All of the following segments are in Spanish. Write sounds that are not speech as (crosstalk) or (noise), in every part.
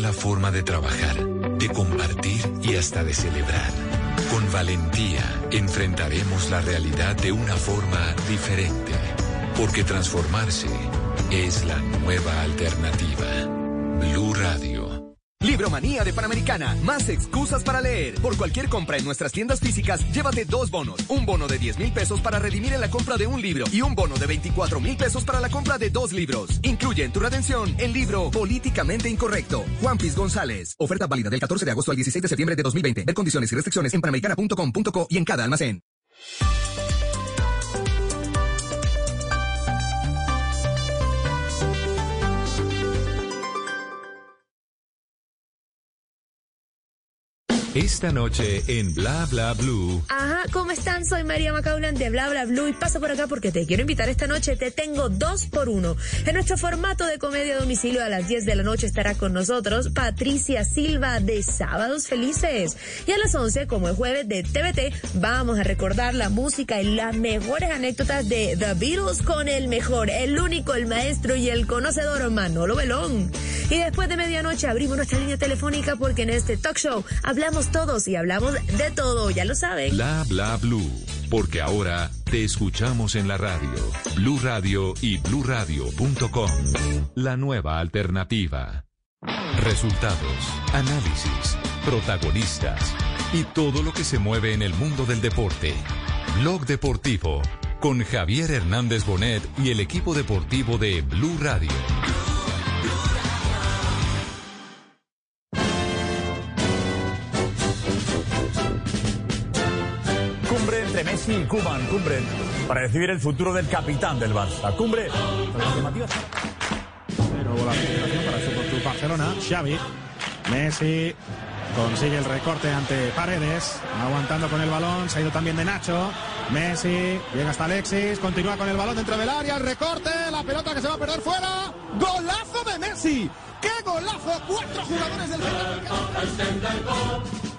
La forma de trabajar, de compartir y hasta de celebrar. Con valentía enfrentaremos la realidad de una forma diferente, porque transformarse es la nueva alternativa. Blue Radio. Libromanía de Panamericana. Más excusas para leer. Por cualquier compra en nuestras tiendas físicas, llévate dos bonos. Un bono de 10 mil pesos para redimir en la compra de un libro y un bono de 24 mil pesos para la compra de dos libros. Incluye en tu redención el libro Políticamente Incorrecto. Juan Piz González. Oferta válida del 14 de agosto al 16 de septiembre de 2020. Ver condiciones y restricciones en panamericana.com.co y en cada almacén. Esta noche en Bla Bla Blue. Ajá, ¿cómo están? Soy María Macaulan de Bla Bla Blue y paso por acá porque te quiero invitar esta noche. Te tengo dos por uno. En nuestro formato de comedia a domicilio a las 10 de la noche estará con nosotros Patricia Silva de Sábados Felices. Y a las 11, como el jueves de TVT, vamos a recordar la música y las mejores anécdotas de The Beatles con el mejor, el único, el maestro y el conocedor Manolo Belón. Y después de medianoche abrimos nuestra línea telefónica porque en este talk show hablamos todos y hablamos de todo, ya lo saben. Bla Bla Blue. Porque ahora te escuchamos en la radio. Blue Radio y bluradio.com. La nueva alternativa. Resultados, análisis, protagonistas y todo lo que se mueve en el mundo del deporte. Blog Deportivo con Javier Hernández Bonet y el equipo deportivo de Blue Radio. Kuman. Cumbre para decidir el futuro del capitán del Barça. Cumbre. Pero la para su Barcelona. Xavi. Messi consigue el recorte ante Paredes. Aguantando con el balón. Se ha ido también de Nacho. Messi. Llega hasta Alexis. Continúa con el balón dentro del área. El recorte. La pelota que se va a perder fuera. ¡Golazo de Messi! ¡Qué golazo! Cuatro jugadores del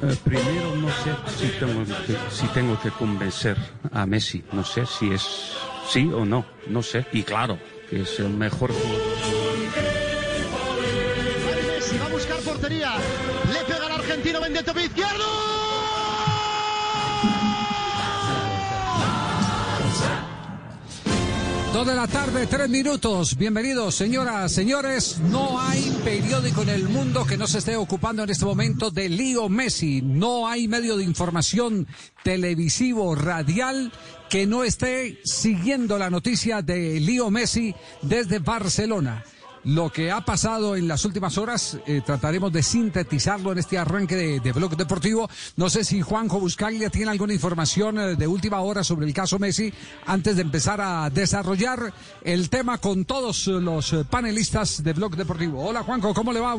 Eh, primero no sé si tengo, que, si tengo que convencer a Messi. No sé si es sí o no. No sé. Y claro, que es el mejor jugador. Messi va a buscar portería. Le pega al argentino Benedetto pie izquierdo. Dos de la tarde, tres minutos. Bienvenidos, señoras, señores. No hay periódico en el mundo que no se esté ocupando en este momento de Lío Messi. No hay medio de información televisivo, radial, que no esté siguiendo la noticia de Lío Messi desde Barcelona. Lo que ha pasado en las últimas horas, eh, trataremos de sintetizarlo en este arranque de, de Blog Deportivo. No sé si Juanjo Buscaglia tiene alguna información eh, de última hora sobre el caso Messi antes de empezar a desarrollar el tema con todos los eh, panelistas de Blog Deportivo. Hola Juanjo, ¿cómo le va?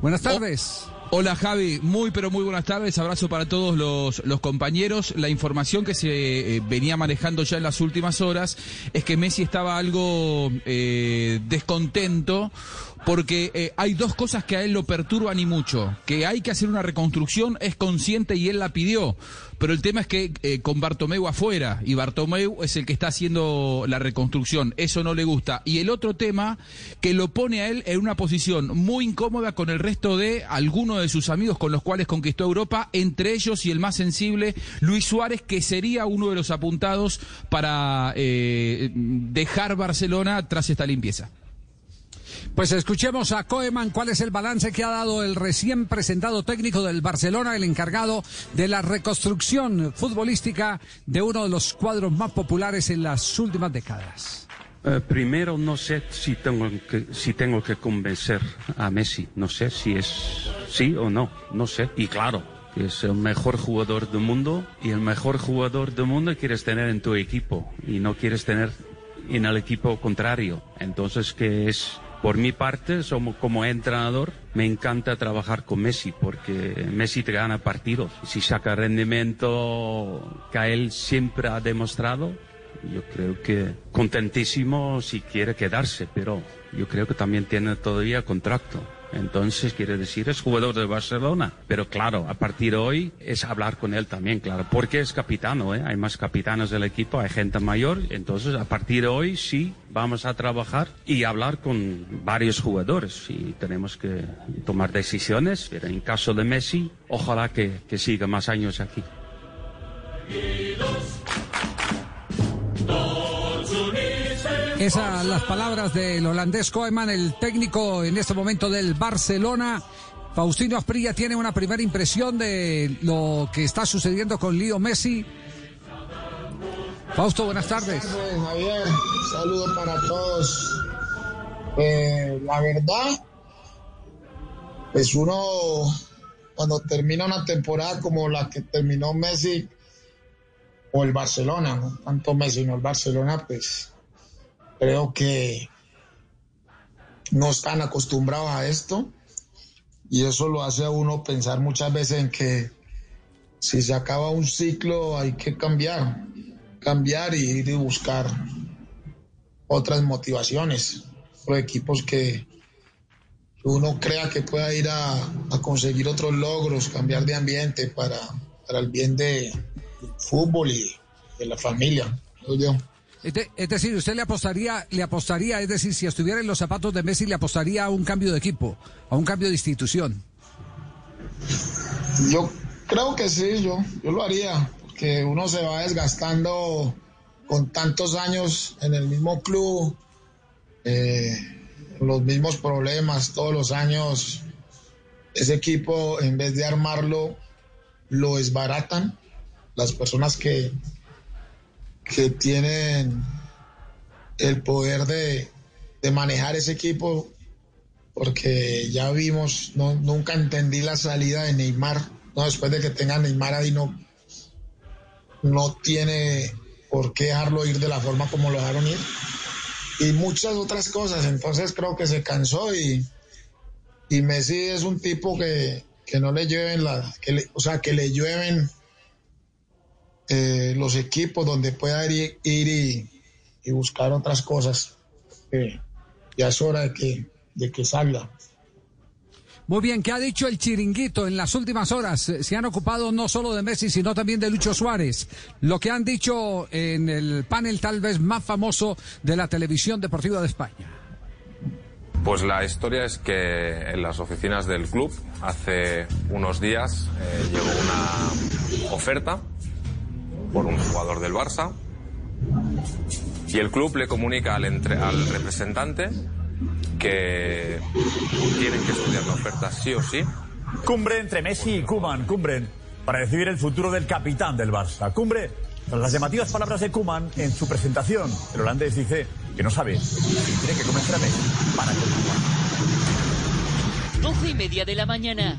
Buenas tardes. Hola Javi, muy pero muy buenas tardes, abrazo para todos los, los compañeros. La información que se eh, venía manejando ya en las últimas horas es que Messi estaba algo eh, descontento porque eh, hay dos cosas que a él lo perturban y mucho. Que hay que hacer una reconstrucción, es consciente y él la pidió. Pero el tema es que eh, con Bartomeu afuera, y Bartomeu es el que está haciendo la reconstrucción, eso no le gusta. Y el otro tema, que lo pone a él en una posición muy incómoda con el resto de algunos de sus amigos con los cuales conquistó Europa, entre ellos y el más sensible, Luis Suárez, que sería uno de los apuntados para eh, dejar Barcelona tras esta limpieza. Pues escuchemos a Koeman cuál es el balance que ha dado el recién presentado técnico del Barcelona, el encargado de la reconstrucción futbolística de uno de los cuadros más populares en las últimas décadas. Eh, primero no sé si tengo que si tengo que convencer a Messi. No sé si es sí o no. No sé. Y claro, que es el mejor jugador del mundo y el mejor jugador del mundo quieres tener en tu equipo y no quieres tener en el equipo contrario. Entonces que es por mi parte, somos, como entrenador, me encanta trabajar con Messi porque Messi te gana partidos. Si saca rendimiento que él siempre ha demostrado, yo creo que contentísimo si quiere quedarse, pero yo creo que también tiene todavía contrato. Entonces, quiere decir, es jugador de Barcelona. Pero claro, a partir de hoy es hablar con él también, claro. Porque es capitano, ¿eh? Hay más capitanos del equipo, hay gente mayor. Entonces, a partir de hoy sí vamos a trabajar y hablar con varios jugadores. Y tenemos que tomar decisiones. Pero en caso de Messi, ojalá que, que siga más años aquí. Esas las palabras del holandés Koeman, el técnico en este momento del Barcelona. Faustino Asprilla tiene una primera impresión de lo que está sucediendo con Leo Messi. Fausto, buenas tardes. Buenas tardes, Javier. Saludos para todos. Eh, la verdad, pues uno cuando termina una temporada como la que terminó Messi o el Barcelona, no tanto Messi, no el Barcelona, pues Creo que no están acostumbrados a esto y eso lo hace a uno pensar muchas veces en que si se acaba un ciclo hay que cambiar, cambiar y ir y buscar otras motivaciones, equipos que uno crea que pueda ir a, conseguir otros logros, cambiar de ambiente para, para el bien de, del fútbol y de la familia. Yo. Es, decir, usted le apostaría, le apostaría, es decir, si estuviera en los zapatos de Messi, le apostaría a un cambio de equipo, a un cambio de institución. Yo creo que sí, yo, yo lo haría, porque uno se va desgastando con tantos años en el mismo club, eh, los mismos problemas todos los años. Ese equipo, en vez de armarlo, lo desbaratan. Las personas que, que tienen el poder de, manejar ese equipo, porque ya vimos, no, nunca entendí la salida de Neymar, no, después de que tenga Neymar ahí no, no tiene por qué dejarlo ir de la forma como lo dejaron ir. Y muchas otras cosas, entonces creo que se cansó y, y Messi es un tipo que, no le llueven la, que o sea, que le llueven eh, los equipos donde pueda ir, y, buscar otras cosas. ya es hora de que, de que salga. Muy bien, ¿qué ha dicho el chiringuito en las últimas horas? Se han ocupado no solo de Messi, sino también de Lucho Suárez. Lo que han dicho en el panel tal vez más famoso de la televisión deportiva de España. Pues la historia es que en las oficinas del club hace unos días eh, llegó una oferta por un jugador del Barça y el club le comunica al, al representante que tienen que estudiar la oferta sí o sí. Cumbre entre Messi y Kuman, cumbre para decidir el futuro del capitán del Barça. Cumbre tras las llamativas palabras de Kuman en su presentación. El holandés dice que no sabe si tiene que convencer a Messi para continuar. 12 y media de la mañana.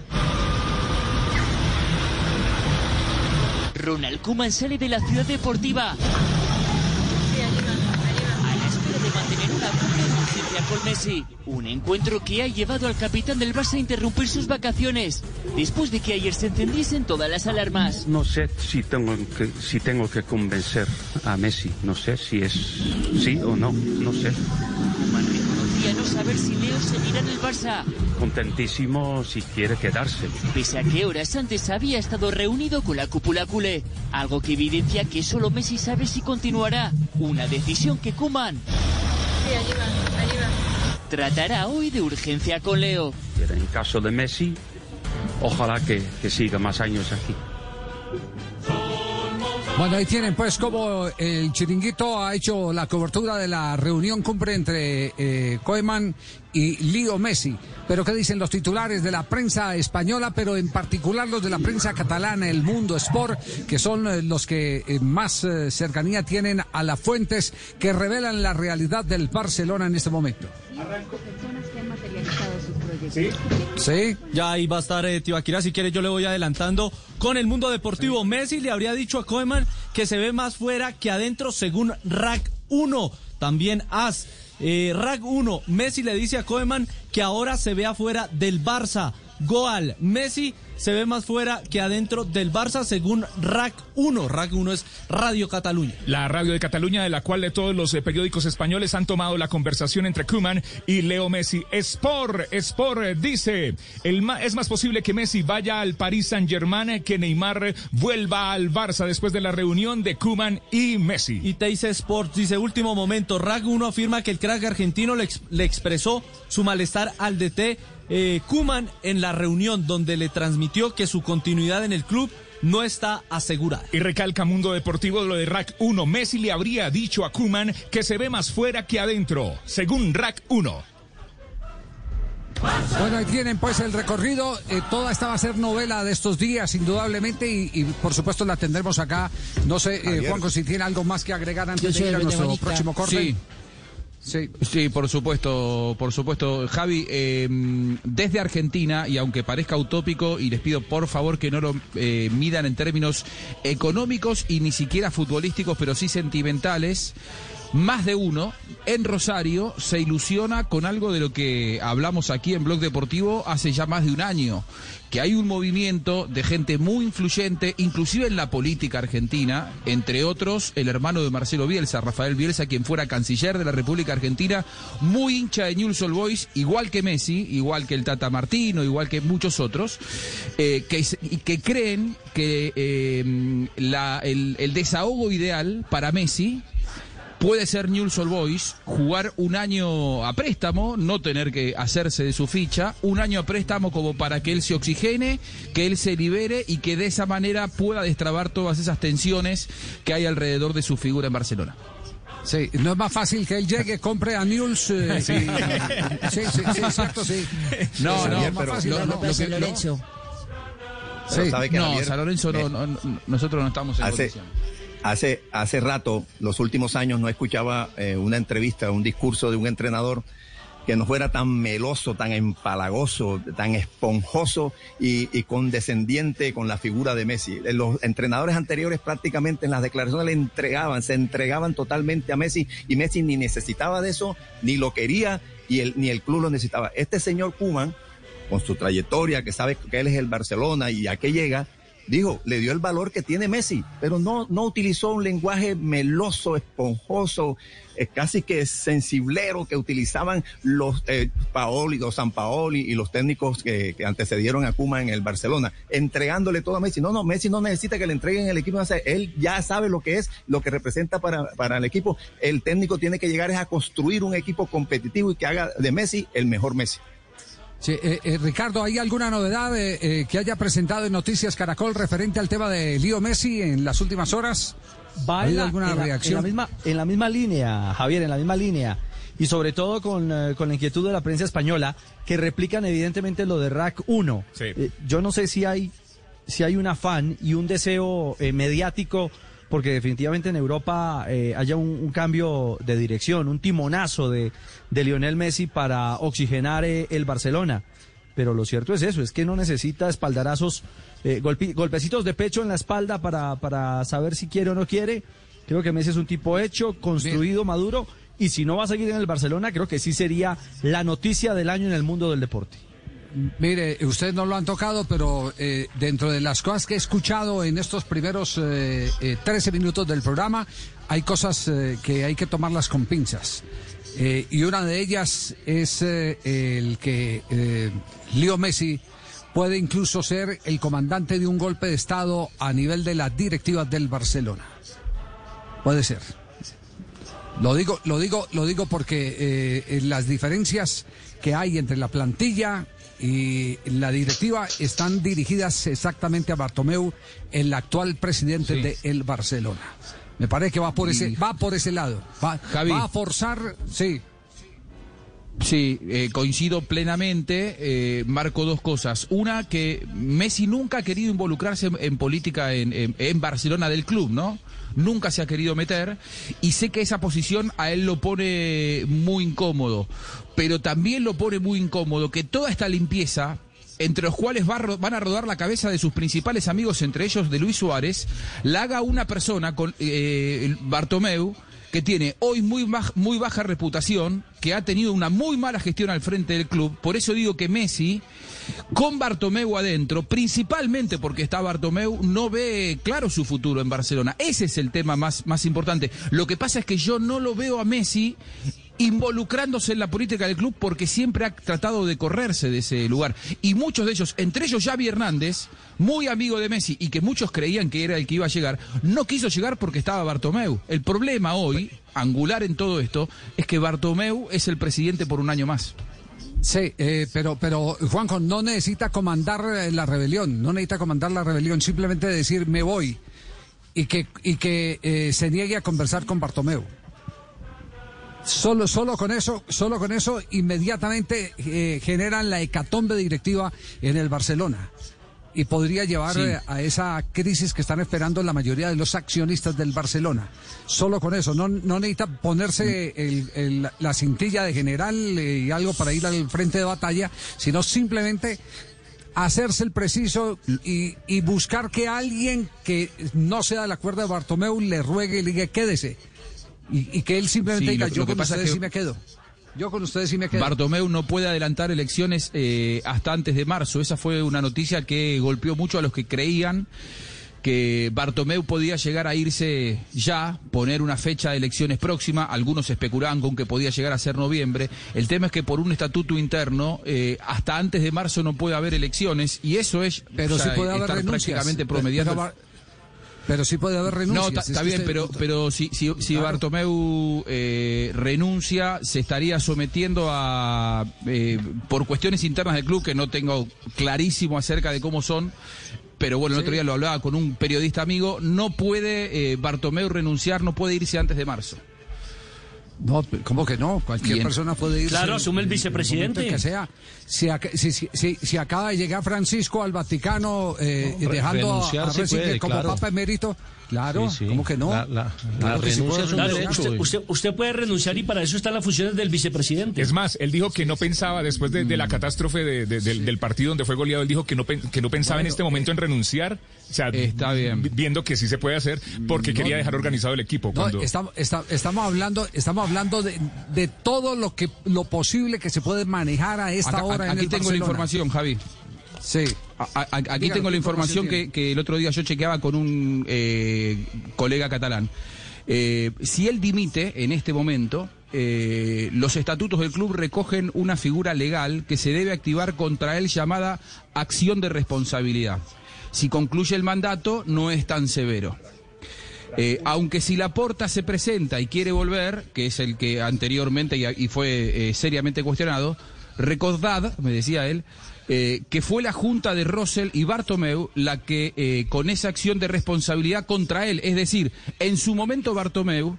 Ronald Koeman sale de la ciudad deportiva. A la espera de mantener una buena con Messi. Un encuentro que ha llevado al capitán del Barça a interrumpir sus vacaciones. Después de que ayer se encendiesen todas las alarmas. No sé si tengo que, si tengo que convencer a Messi. No sé si es sí o no. No sé no saber si Leo seguirá en el Barça. Contentísimo si quiere quedarse. Pese a que horas antes había estado reunido con la cúpula culé, algo que evidencia que solo Messi sabe si continuará. Una decisión que Kuman sí, tratará hoy de urgencia con Leo. Pero en caso de Messi, ojalá que, que siga más años aquí. Bueno, ahí tienen pues como el chiringuito ha hecho la cobertura de la reunión cumbre entre eh, Koeman y Leo Messi. Pero ¿qué dicen los titulares de la prensa española, pero en particular los de la prensa catalana, el Mundo Sport, que son eh, los que eh, más eh, cercanía tienen a las fuentes que revelan la realidad del Barcelona en este momento? ¿Sí? ¿Sí? Ya ahí va a estar eh, si quiere yo le voy adelantando. Con el mundo deportivo, Messi le habría dicho a Koeman que se ve más fuera que adentro según Rack 1. También As. Eh, Rack 1, Messi le dice a Koeman que ahora se ve afuera del Barça. Goal. Messi se ve más fuera que adentro del Barça según RAC 1. RAC 1 es Radio Cataluña. La radio de Cataluña de la cual de todos los eh, periódicos españoles han tomado la conversación entre Kuman y Leo Messi. Sport, Sport eh, dice, el ma- es más posible que Messi vaya al Paris Saint-Germain que Neymar vuelva al Barça después de la reunión de Kuman y Messi. Y Teis Sports dice, último momento, RAC 1 afirma que el crack argentino le, ex- le expresó su malestar al DT eh, Kuman en la reunión donde le transmitió que su continuidad en el club no está asegurada. Y recalca Mundo Deportivo lo de Rack 1. Messi le habría dicho a Kuman que se ve más fuera que adentro, según Rack 1. Bueno, ahí tienen pues el recorrido. Eh, toda esta va a ser novela de estos días, indudablemente, y, y, por supuesto la tendremos acá. No sé, eh. Juanjo, si tiene algo más que agregar antes Yo de ir a nuestro próximo corte. Sí. Sí. Sí, por supuesto, por supuesto. Javi, eh, desde Argentina, y aunque parezca utópico, y les pido por favor que no lo eh, midan en términos económicos y ni siquiera futbolísticos, pero sí sentimentales, más de uno. En Rosario se ilusiona con algo de lo que hablamos aquí en Blog Deportivo hace ya más de un año, que hay un movimiento de gente muy influyente, inclusive en la política argentina, entre otros el hermano de Marcelo Bielsa, Rafael Bielsa, quien fuera canciller de la República Argentina, muy hincha de Newell's Old Boys, igual que Messi, igual que el Tata Martino, igual que muchos otros, eh, que, creen que eh, la- el desahogo ideal para Messi puede ser Newell's Old Boys, jugar un año a préstamo, no tener que hacerse de su ficha, un año a préstamo como para que él se oxigene, que él se libere y que de esa manera pueda destrabar todas esas tensiones que hay alrededor de su figura en Barcelona. Sí, no es más fácil que él llegue, compre a News. eh, (laughs) Sí. y- sí, sí, sí, exacto, sí. No, no, es más fácil, lo- ¿no? lo- lo que- lo- Sí. no, Javier- San Lorenzo no, no- no- nosotros no estamos en Hace, condición. Hace, hace rato, los últimos años, no escuchaba eh, una entrevista, un discurso de un entrenador que no fuera tan meloso, tan empalagoso, tan esponjoso y, condescendiente con la figura de Messi. Eh, Los entrenadores anteriores prácticamente en las declaraciones le entregaban, se entregaban totalmente a Messi y Messi ni necesitaba de eso, ni lo quería y ni el club lo necesitaba. Este señor Kuman, con su trayectoria, que sabe que él es el Barcelona y a qué llega, dijo, le dio el valor que tiene Messi, pero no, no utilizó un lenguaje meloso, esponjoso, eh, casi que sensiblero que utilizaban los eh, Paoli, los San Paoli y los técnicos que, que antecedieron a Kuma en el Barcelona, entregándole todo a Messi. No, no, Messi no necesita que le entreguen el equipo, él ya sabe lo que es, lo que representa para, para el equipo. El técnico tiene que llegar es a construir un equipo competitivo y que haga de Messi el mejor Messi. Sí, eh, eh, Ricardo, ¿hay alguna novedad eh, eh, que haya presentado en Noticias Caracol referente al tema de Lío Messi en las últimas horas? Va ¿Ha en habido la, alguna en la- reacción? En la, misma, en la misma línea, Javier, en la misma línea. Y sobre todo con, eh, con la inquietud de la prensa española, que replican evidentemente lo de RAC 1. Eh, yo no sé si hay, si hay un afán y un deseo eh, mediático, porque definitivamente en Europa eh, haya un, cambio de dirección, un timonazo de, Lionel Messi para oxigenar eh, el Barcelona. Pero lo cierto es eso, es que no necesita espaldarazos, eh, golpe- golpecitos de pecho en la espalda para, para saber si quiere o no quiere. Creo que Messi es un tipo hecho, construido, maduro, y si no va a seguir en el Barcelona, creo que sí sería la noticia del año en el mundo del deporte. Mire, ustedes no lo han tocado, pero eh, dentro de las cosas que he escuchado en estos primeros eh, eh, 13 minutos del programa, hay cosas eh, que hay que tomarlas con pinzas. Eh, y una de ellas es el que Leo Messi puede incluso ser el comandante de un golpe de Estado a nivel de las directivas del Barcelona. Puede ser. Lo digo, lo digo, lo digo porque las diferencias que hay entre la plantilla y la directiva están dirigidas exactamente a Bartomeu, el actual presidente de el Barcelona. Me parece que va por ese, va por ese lado. Va, Javi. va a forzar, sí. Sí, eh, coincido plenamente. eh, marco dos cosas. Una, que Messi nunca ha querido involucrarse en, política en, Barcelona del club, ¿no? Nunca se ha querido meter. Y sé que esa posición a él lo pone muy incómodo. Pero también lo pone muy incómodo que toda esta limpieza entre los cuales va van a rodar la cabeza de sus principales amigos, entre ellos de Luis Suárez, la haga una persona, con eh, Bartomeu, que tiene hoy muy, baj- muy baja reputación, que ha tenido una muy mala gestión al frente del club. Por eso digo que Messi con Bartomeu adentro, principalmente porque está Bartomeu, no ve claro su futuro en Barcelona. Ese es el tema más, más importante. Lo que pasa es que yo no lo veo a Messi involucrándose en la política del club porque siempre ha tratado de correrse de ese lugar. Y muchos de ellos, entre ellos Xavi Hernández, muy amigo de Messi y que muchos creían que era el que iba a llegar, no quiso llegar porque estaba Bartomeu. El problema hoy, angular en todo esto, es que Bartomeu es el presidente por un año más. Sí, eh, pero, pero Juanjo no necesita comandar eh, la rebelión, no necesita comandar la rebelión, simplemente decir me voy y que, y que eh, se niegue a conversar con Bartomeu. Solo, solo con eso, solo con eso, inmediatamente eh, generan la hecatombe directiva en el Barcelona. Y podría llevar Sí. eh, a esa crisis que están esperando la mayoría de los accionistas del Barcelona. Solo con eso, no, no necesita ponerse el- el- la cintilla de general eh, y algo para ir al frente de batalla, sino simplemente hacerse el preciso y, y buscar que alguien que no sea del acuerdo de Bartomeu le ruegue y le diga quédese. Y, y que él simplemente Sí, diga, lo- yo lo que con pasa ustedes que- sí me quedo. Yo con ustedes sí me quedo. Bartomeu no puede adelantar elecciones eh, hasta antes de marzo. Esa fue una noticia que golpeó mucho a los que creían que Bartomeu podía llegar a irse ya, poner una fecha de elecciones próxima. Algunos especulaban con que podía llegar a ser noviembre. El tema es que por un estatuto interno, eh, hasta antes de marzo no puede haber elecciones y eso es pero sí puede haber prácticamente promediando. Pero, pero sí puede haber renuncias. No, está bien, usted- pero, pero si, si, si Claro. Bartomeu eh, renuncia, se estaría sometiendo a, eh, por cuestiones internas del club que no tengo clarísimo acerca de cómo son, pero bueno, el otro día lo hablaba con un periodista amigo, no puede eh, Bartomeu renunciar, no puede irse antes de marzo. No, ¿cómo que no? Cualquier Bien. persona puede irse. Claro, asume el en vicepresidente. momento Que sea. Si, si, si- si- acaba de llegar Francisco al Vaticano eh, dejando a, a puede, como claro. Papa emérito, claro, Sí, sí. ¿cómo que no? La- la- que sí renuncia puede es un Claro, renunciar. usted, usted, usted puede renunciar y para eso están las funciones del vicepresidente. Es más, él dijo que no pensaba, después de, de la catástrofe de- de- del, del partido donde fue goleado, él dijo que no, que no pensaba en este momento en renunciar. O sea, Está bien. vi- viendo que sí se puede hacer, porque quería dejar organizado el equipo. No, Cuando... estamos, está- estamos hablando, estamos hablando de, de todo lo que lo posible que se puede manejar a esta Acá- hora en aquí el tengo la información, Javi. Sí. A- a- aquí tengo ¿qué la información que, el otro día yo chequeaba con un eh, colega catalán. Eh, si él dimite en este momento, eh, los estatutos del club recogen una figura legal que se debe activar contra él llamada acción de responsabilidad. Si concluye el mandato, no es tan severo. Eh, aunque si la porta se presenta y quiere volver, que es el que anteriormente y, y fue eh, seriamente cuestionado, recordad, me decía él, eh, que fue la junta de Russell y Bartomeu la que eh, con esa acción de responsabilidad contra él, es decir, en su momento Bartomeu,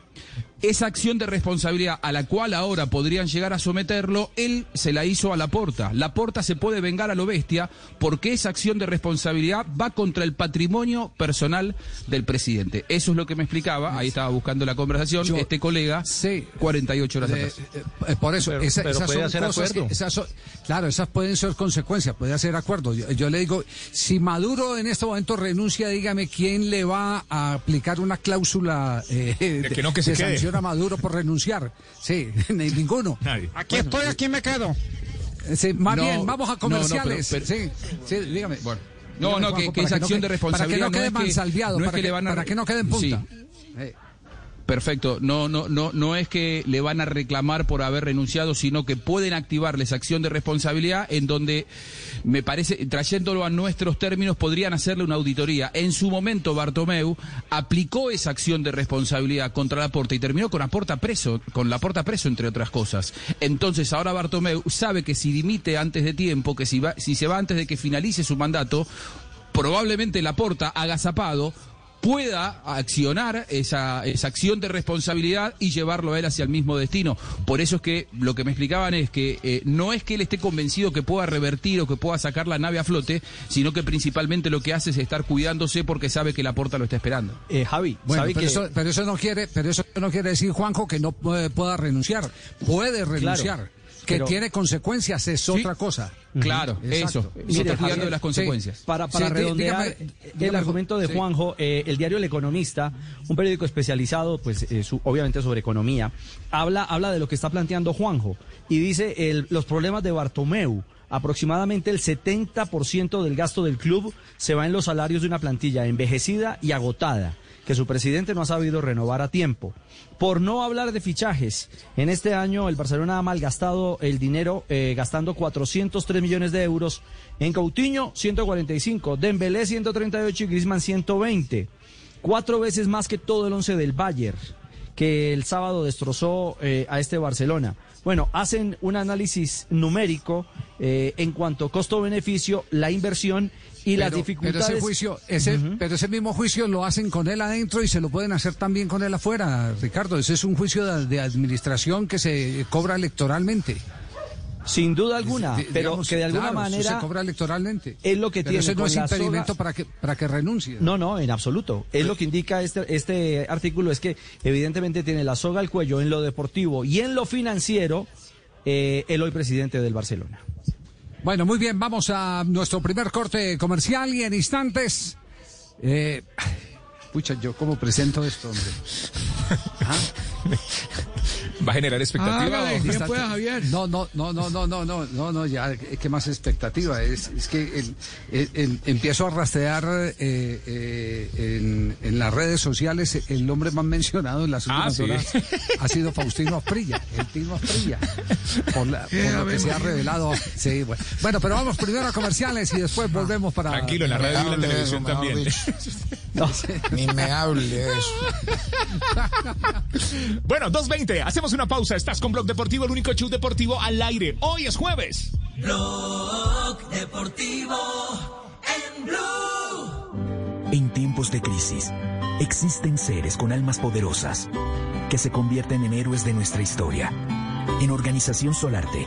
esa acción de responsabilidad a la cual ahora podrían llegar a someterlo, él se la hizo a la porta. La porta se puede vengar a lo bestia porque esa acción de responsabilidad va contra el patrimonio personal del presidente. Eso es lo que me explicaba, ahí estaba buscando la conversación, Yo- este colega, 48 horas De- atrás. eh, eh, por eso, Pero- esa- pero esas puede son hacer cosas acuerdo. que- esas son- claro, esas pueden ser consecuencias, puede hacer acuerdo. Yo, yo le digo, si Maduro en este momento renuncia, dígame quién le va a aplicar una cláusula eh, de, que no, que se sanción a Maduro por renunciar. Sí, (laughs) ni- ninguno. Nadie. Aquí estoy, aquí me quedo. Sí, más No, bien, vamos a no, no, comerciales. pero- sí, sí, dígame. Bueno. No, Dígame, no, que, Juanjo, que no acción que- de responsabilidad Para que no quede no es que, mansalviado, no es para, que que, le van a... para que no quede en punta. Sí. Eh, Perfecto, no, no, no, no es que le van a reclamar por haber renunciado, sino que pueden activarles acción de responsabilidad en donde me parece, trayéndolo a nuestros términos, podrían hacerle una auditoría. En su momento Bartomeu aplicó esa acción de responsabilidad contra Laporta y terminó con Laporta preso, con Laporta preso entre otras cosas. Entonces ahora Bartomeu sabe que si dimite antes de tiempo, que si va, si se va antes de que finalice su mandato, probablemente Laporta agazapado pueda accionar esa, esa acción de responsabilidad y llevarlo a él hacia el mismo destino. Por eso es que lo que me explicaban es que eh, no es que él esté convencido que pueda revertir o que pueda sacar la nave a flote, sino que principalmente lo que hace es estar cuidándose porque sabe que la porta lo está esperando. Eh, Javi, Bueno, ¿sabe pero, que eso, pero eso no quiere, pero eso no quiere decir Juanjo que no puede- pueda renunciar. Puede renunciar. Que pero- tiene consecuencias es otra cosa. Claro, eso. Mire, está cuidando de las consecuencias. Para, para Sí, redondear dígame- el argumento de. Juanjo, eh, el diario El Economista, un periódico especializado, pues eh, su- obviamente sobre economía, habla, habla de lo que está planteando Juanjo y dice el- los problemas de Bartomeu aproximadamente el 70% del gasto del club se va en los salarios de una plantilla envejecida y agotada que su presidente no ha sabido renovar a tiempo. Por no hablar de fichajes, en este año el Barcelona ha malgastado el dinero eh, gastando 403 millones de euros en Coutinho 145, Dembélé 138 y Griezmann 120. Cuatro veces más que todo el once del Bayern, que el sábado destrozó eh, a este Barcelona. Bueno, hacen un análisis numérico eh, en cuanto costo-beneficio, la inversión y las dificultades. Pero ese juicio, ese, pero ese mismo juicio lo hacen con él adentro y se lo pueden hacer también con él afuera, Ricardo. Ese es un juicio de, de administración que se cobra electoralmente. Sin duda alguna, pero digamos, que de alguna claro, eso manera se cobra electoralmente. es lo que Pero tiene ese no es impedimento soga- para que para que renuncie. No, no, en absoluto. Es lo que indica este, este artículo, es que evidentemente tiene la soga al cuello en lo deportivo y en lo financiero eh, el hoy presidente del Barcelona. Bueno, muy bien, vamos a nuestro primer corte comercial y en instantes. Eh, pucha, yo cómo presento esto, hombre. (laughs) (laughs) ¿Va a generar expectativa? Bien pueda, Javier. No, no, no, no, no, no, no, no, no, ya, ¿qué más expectativa? Es, es que el- el- el- empiezo a rastrear eh, eh, en, en las redes sociales el nombre más mencionado en las Ah, últimas sí. horas ha sido Faustino Asprilla, el Tino Asprilla, por, la- por lo que se ha revelado. Sí, bueno. Bueno, pero vamos primero a comerciales y después volvemos para... Tranquilo, en la radio y en la televisión también. (laughs) (laughs) Ni me hable de eso. Bueno, 2.20, hacemos una pausa. Estás con Blog Deportivo, el único show deportivo al aire. Hoy es jueves. Blog Deportivo en Blue. En tiempos de crisis, existen seres con almas poderosas que se convierten en héroes de nuestra historia. En Organización Solarte,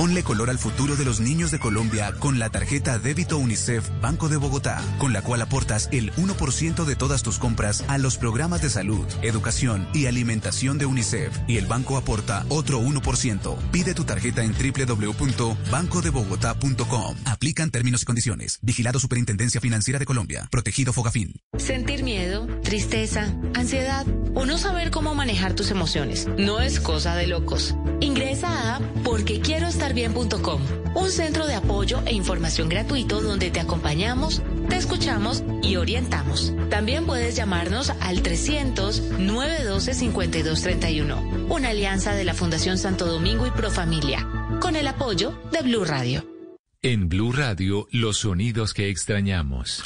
Ponle color al futuro de los niños de Colombia con la tarjeta Débito UNICEF Banco de Bogotá, con la cual aportas el 1% de todas tus compras a los programas de salud, educación y alimentación de UNICEF. Y el banco aporta otro 1%. Pide tu tarjeta en www.bancodebogotá.com. Aplican términos y condiciones. Vigilado Superintendencia Financiera de Colombia. Protegido Fogafín. Sentir miedo, tristeza, ansiedad o no saber cómo manejar tus emociones no es cosa de locos. Ingresa a porquequieroestarbien.com, un centro de apoyo e información gratuito donde te acompañamos, te escuchamos y orientamos. También puedes llamarnos al 300-912-5231, una alianza de la Fundación Santo Domingo y Profamilia, con el apoyo de Blue Radio. En Blue Radio, los sonidos que extrañamos.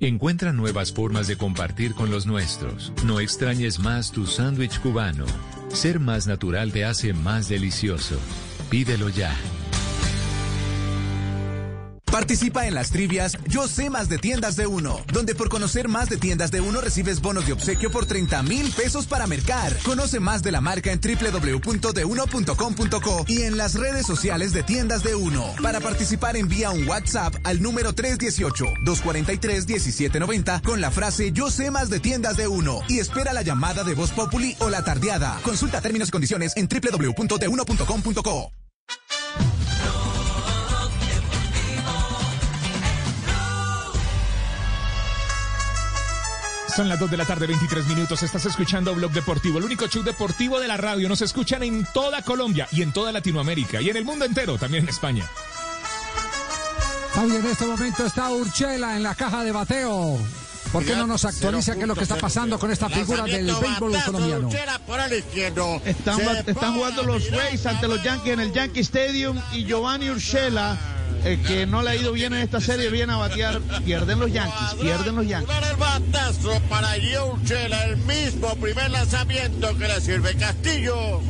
Encuentra nuevas formas de compartir con los nuestros. No extrañes más tu sándwich cubano. Ser más natural te hace más delicioso. Pídelo ya. Participa en las trivias Yo sé más de tiendas de uno, donde por conocer más de tiendas de uno recibes bonos de obsequio por 30 mil pesos para mercar. Conoce más de la marca en www.deuno.com.co y en las redes sociales de tiendas de uno. Para participar envía un WhatsApp al número 318-243-1790 con la frase Yo sé más de tiendas de uno y espera la llamada de Voz Populi o la tardeada. Consulta términos y condiciones en www.deuno.com.co. Son las 2 de la tarde, 23 minutos. Estás escuchando Blog Deportivo, el único show deportivo de la radio. Nos escuchan en toda Colombia y en toda Latinoamérica y en el mundo entero, también en España. Fabi, en este momento está Urchela en la caja de bateo. ¿Por qué no nos actualiza qué es lo que está pasando con esta figura del béisbol colombiano? Por el izquierdo. Están, jugando los Rays ante los Yankees en el Yankee Stadium y Giovanni Urshela, eh, que no le ha ido bien en esta serie, viene a batear. Pierden los Yankees, pierden los Yankees. El batazo para Gio Urshela, el mismo primer lanzamiento que le sirve Castillo.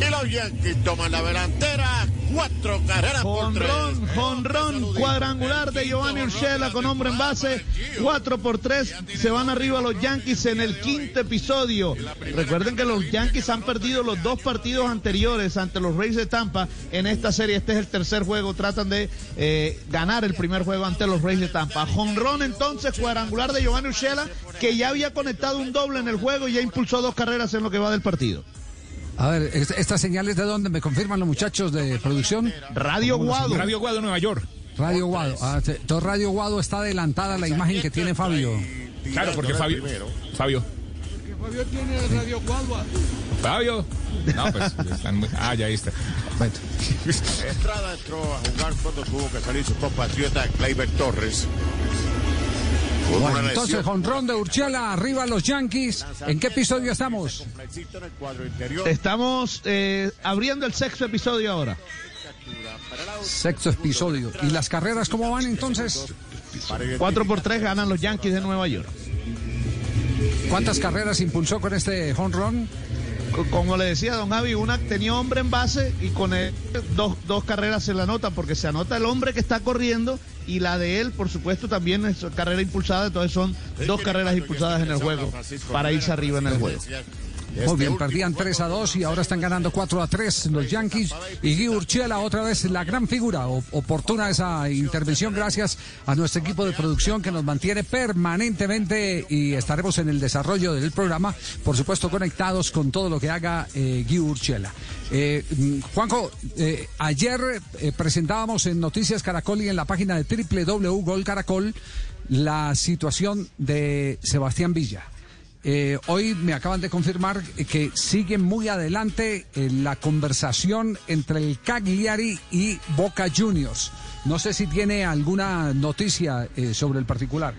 Y los Yankees toman la delantera. Cuatro carreras por tres. Jonrón, cuadrangular de Giovanni Urshela con hombre en base. 4 por 3 se van arriba los Yankees en el quinto episodio. Recuerden que los Yankees han perdido los dos partidos anteriores ante los Rays de Tampa en esta serie. Este es el tercer juego. Tratan de eh, ganar el primer juego ante los Rays de Tampa. Jonrón entonces cuadrangular de Giovanni Urshela que ya había conectado un doble en el juego y ya impulsó dos carreras en lo que va del partido. A ver, est- ¿estas señales de dónde me confirman los muchachos de producción? Radio Guado. Radio Guado, Nueva York. Radio Guado. Ah, todo Radio Guado está adelantada a la imagen que tiene Fabio. Claro, porque Fabio. Fabio. Fabio tiene Radio Guadua. Fabio. No, pues (laughs) están muy. Ah, ya ahí está. Estrada entró a jugar cuando tuvo que salir su compatriota Gleyber Torres. Bueno, entonces, jonrón de Urchiela, arriba los Yankees. ¿En qué episodio estamos? Estamos eh, abriendo el sexto episodio ahora. Sexto episodio. ¿Y las carreras cómo van entonces? 4 por 3 ganan los Yankees de Nueva York. ¿Cuántas carreras impulsó con este? Co- Como le decía don Javi, una tenía hombre en base y con él dos, dos carreras se la anotan porque se anota el hombre que está corriendo y la de él, por supuesto, también es carrera impulsada, entonces son dos carreras impulsadas en el juego para irse arriba en el juego. Muy bien, perdían 3 a 2 y ahora están ganando 4 a 3 los Yankees. Y Guy Urchiela, otra vez la gran figura. Oportuna esa intervención gracias a nuestro equipo de producción que nos mantiene permanentemente y estaremos en el desarrollo del programa, por supuesto, conectados con todo lo que haga eh, Guy Urchiela. Eh, mm, Juanjo, eh, ayer eh, presentábamos en Noticias Caracol y en la página de www.golcaracol la situación de Sebastián Villa. Eh, hoy me acaban de confirmar que sigue muy adelante eh, la conversación entre el Cagliari y Boca Juniors. No sé si tiene alguna noticia eh, sobre el particular.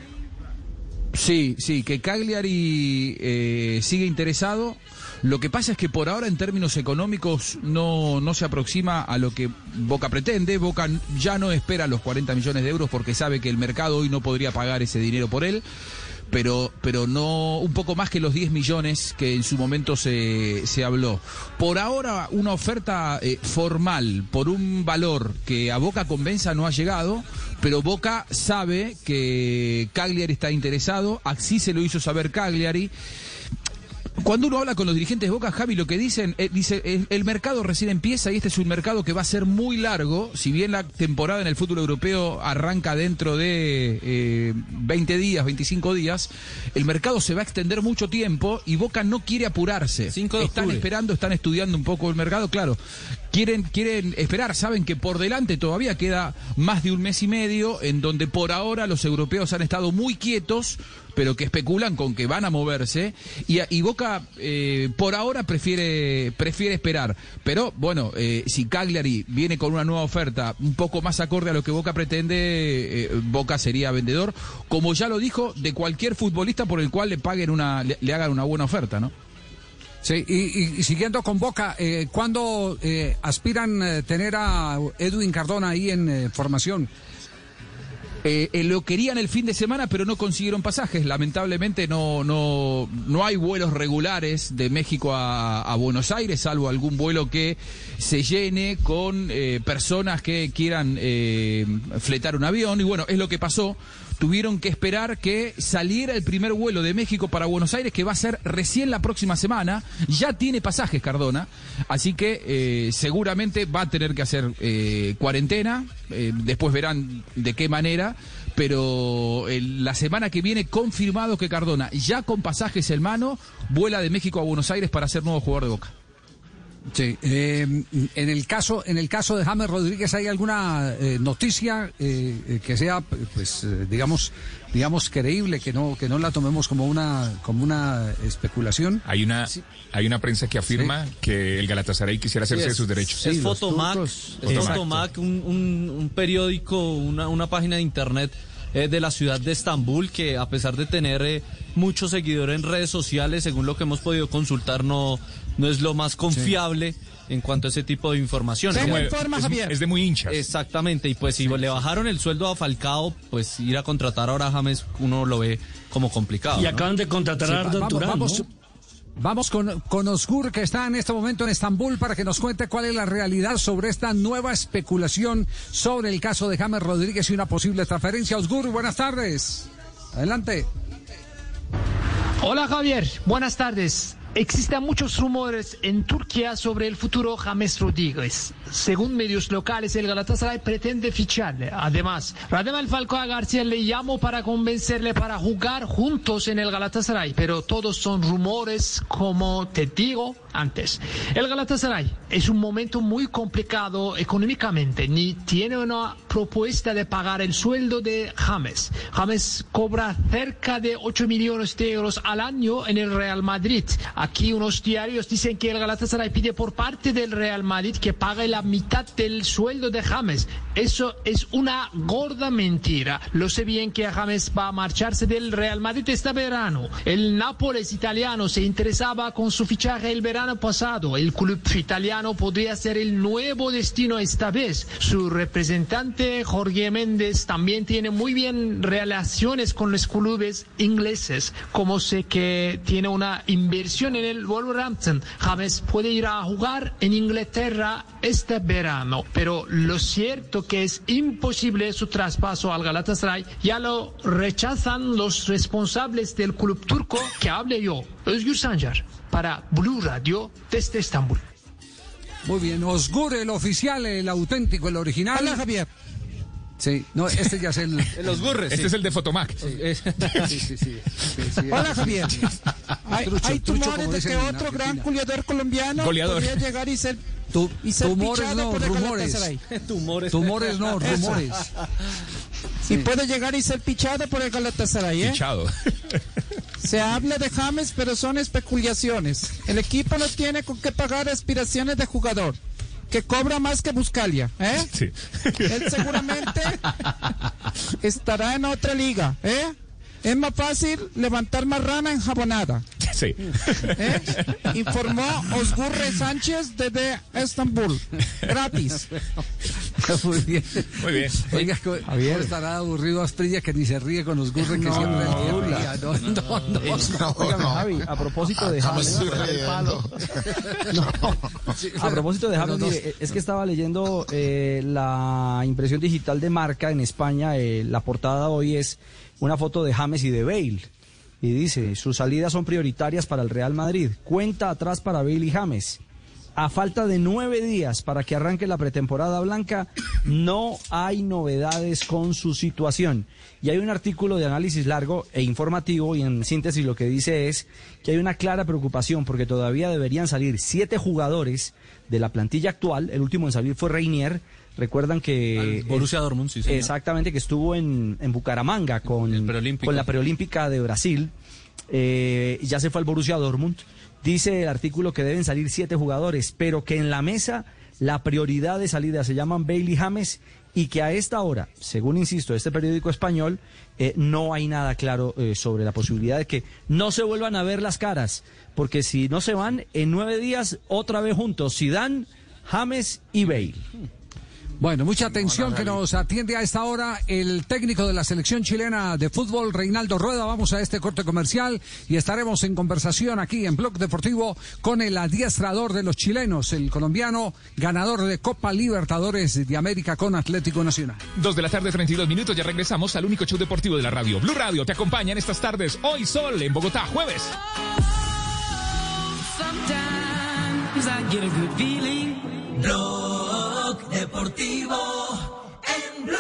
Sí, sí, que Cagliari sigue interesado. Lo que pasa es que por ahora en términos económicos no, no se aproxima a lo que Boca pretende. Boca ya no espera los 40 millones de euros porque sabe que el mercado hoy no podría pagar ese dinero por él. Pero, pero no un poco más que los 10 millones que en su momento se, se habló. Por ahora una oferta eh, formal por un valor que a Boca convenza no ha llegado, pero Boca sabe que Cagliari está interesado, así se lo hizo saber Cagliari. Cuando uno habla con los dirigentes de Boca, Javi, lo que dicen, eh, dice, el, el mercado recién empieza y este es un mercado que va a ser muy largo. Si bien la temporada en el fútbol europeo arranca dentro de eh, 20 días, 25 días, el mercado se va a extender mucho tiempo y Boca no quiere apurarse. de están esperando, están estudiando un poco el mercado, claro. Quieren, quieren esperar, saben que por delante todavía queda más de un mes y medio en donde por ahora los europeos han estado muy quietos, pero que especulan con que van a moverse y, Boca eh, por ahora prefiere prefiere esperar. Pero bueno, eh, si Cagliari viene con una nueva oferta un poco más acorde a lo que Boca pretende, eh, Boca sería vendedor, como ya lo dijo, de cualquier futbolista por el cual le paguen una le, hagan una buena oferta, ¿no? Sí, y, siguiendo con Boca, eh, ¿cuándo aspiran eh, tener a Edwin Cardona ahí en formación? Eh, lo querían el fin de semana, pero no consiguieron pasajes. Lamentablemente no, no, no hay vuelos regulares de México a, a Buenos Aires, salvo algún vuelo que se llene con eh, personas que quieran eh, fletar un avión. Y bueno, es lo que pasó. Tuvieron que esperar que saliera el primer vuelo de México para Buenos Aires, que va a ser recién la próxima semana. Ya tiene pasajes Cardona, así que eh, seguramente va a tener que hacer eh, cuarentena. eh, después verán de qué manera. Pero el- la semana que viene confirmado que Cardona, ya con pasajes en mano, vuela de México a Buenos Aires para ser nuevo jugador de Boca. Sí, eh, en el caso en el caso de James Rodríguez hay alguna eh, noticia eh, eh, que sea pues eh, digamos digamos creíble que no que no la tomemos como una como una especulación. Hay una, hay una prensa que afirma que el Galatasaray quisiera hacerse Sí, de es- sus derechos. Es Fotomac, turcos. es Fotomac. Fotomac, un, un- un periódico, una, una página de internet eh, de la ciudad de Estambul que a pesar de tener eh, muchos seguidores en redes sociales, según lo que hemos podido consultar, no, no es lo más confiable en cuanto a ese tipo de información. Se lo informa, Javier. es de muy hinchas. Exactamente, y pues si le bajaron el sueldo a Falcao, pues ir a contratar ahora a James uno lo ve como complicado. Y ¿no? acaban de contratar Sí, a vamos, Turán, vamos- ¿no? Vamos con, con Osgur, que está en este momento en Estambul, para que nos cuente cuál es la realidad sobre esta nueva especulación sobre el caso de James Rodríguez y una posible transferencia. Osgur, buenas tardes. Adelante. Hola Javier, buenas tardes. Existen muchos rumores en Turquía sobre el futuro James Rodríguez. Según medios locales, el Galatasaray pretende ficharle. Además, Radamel Falcao García le llamó para convencerle para jugar juntos en el Galatasaray, pero todos son rumores, como te digo antes. El Galatasaray es un momento muy complicado económicamente, ni tiene una propuesta de pagar el sueldo de James. James cobra cerca de 8 millones de euros al año en el Real Madrid. Aquí unos diarios dicen que el Galatasaray pide por parte del Real Madrid que pague la mitad del sueldo de James. Eso es una gorda mentira. Lo sé bien que James va a marcharse del Real Madrid este verano. El Nápoles italiano se interesaba con su fichaje el verano pasado. El club italiano podría ser el nuevo destino esta vez. Su representante Jorge Méndez también tiene muy bien relaciones con los clubes ingleses, como sé que tiene una inversión en el Wolverhampton. James puede ir a jugar en Inglaterra este verano, pero lo cierto que es imposible su traspaso al Galatasaray. Ya lo rechazan los responsables del club turco que hable yo, Özgür Sancar, para Blue Radio desde Estambul. Muy bien, Osgur, el oficial, el auténtico, el original. Hola, Javier. Sí, no, este ya es el. (laughs) Los Gurres. Este sí. es el de Fotomac. Sí, (laughs) sí, sí, sí, sí. Hola Javier. Hay, Trucho, hay trucho, tumores de que otro gran goleador colombiano Goleador. podría llegar y ser, Tu- y ser tumores no, por el rumores. Galatasaray. (laughs) Tumores. Tumores no, rumores. Y puede llegar y ser fichado por el Galatasaray, ¿eh? Se habla de James, pero son especulaciones. El equipo no tiene con qué pagar aspiraciones de jugador, que cobra más que Buscalia, ¿eh? Sí. Él seguramente (laughs) estará en otra liga, ¿eh? Es más fácil levantar marrana enjabonada. Sí. ¿eh? Informó Osgurre Sánchez desde Estambul. Gratis. Muy bien. Muy bien. Oiga, co- ¿cómo estará aburrido Asprilla que ni se ríe con Osgur que No, siempre no, el ría? No, no, no, no. Javi, a propósito de James, a propósito de no, mire, es que estaba leyendo eh, la impresión digital de marca en España. eh, la portada hoy es una foto de James y de Bale. Y dice, sus salidas son prioritarias para el Real Madrid. Cuenta atrás para Bale y James. A falta de nueve días para que arranque la pretemporada blanca, no hay novedades con su situación. Y hay un artículo de análisis largo e informativo y en síntesis lo que dice es que hay una clara preocupación porque todavía deberían salir siete jugadores de la plantilla actual. El último en salir fue Reinier. Recuerdan que... Al Borussia Dortmund, sí, señor. Exactamente, que estuvo en, en Bucaramanga con, con la preolímpica de Brasil. Eh, ya se fue al Borussia Dortmund. Dice el artículo que deben salir siete jugadores, pero que en la mesa la prioridad de salida se llaman Bailey James y que a esta hora, según insisto, este periódico español, eh, no hay nada claro eh, sobre la posibilidad de que no se vuelvan a ver las caras, porque si no se van, en nueve días otra vez juntos, Zidane, James y Bale. Bueno, mucha atención que nos atiende a esta hora el técnico de la selección chilena de fútbol, Reinaldo Rueda. Vamos a este corte comercial y estaremos en conversación aquí en Blog Deportivo con el adiestrador de los chilenos, el colombiano ganador de Copa Libertadores de América con Atlético Nacional. Dos de la tarde, 32 minutos. Ya regresamos al único show deportivo de la radio. Blue Radio te acompaña en estas tardes. Hoy Sol en Bogotá, jueves. Sometimes I get a good feeling. Blog Deportivo en Blue.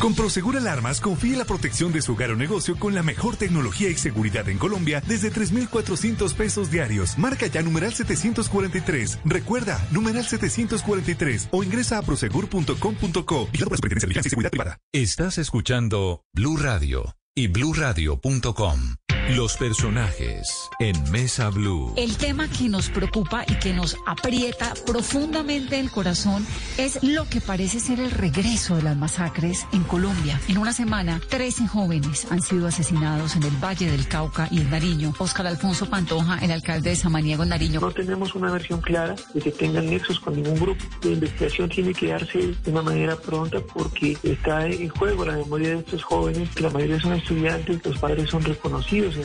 Con Prosegur Alarmas confíe la protección de su hogar o negocio con la mejor tecnología y seguridad en Colombia desde 3,400 pesos diarios. Marca ya numeral 743. Recuerda, numeral 743 o ingresa a prosegur.com.co. Por la Superintendencia de Vigilancia y Seguridad Privada. Estás escuchando Blue Radio y bluradio.com. Los personajes en Mesa Blue. El tema que nos preocupa y que nos aprieta profundamente el corazón es lo que parece ser el regreso de las masacres en Colombia. En una semana, 13 jóvenes han sido asesinados en el Valle del Cauca y en Nariño. Óscar Alfonso Pantoja, el alcalde de Samaniego, en Nariño. No tenemos una versión clara de que tengan nexos con ningún grupo. La investigación tiene que darse de una manera pronta porque está en juego la memoria de estos jóvenes. La mayoría son estudiantes, los padres son reconocidos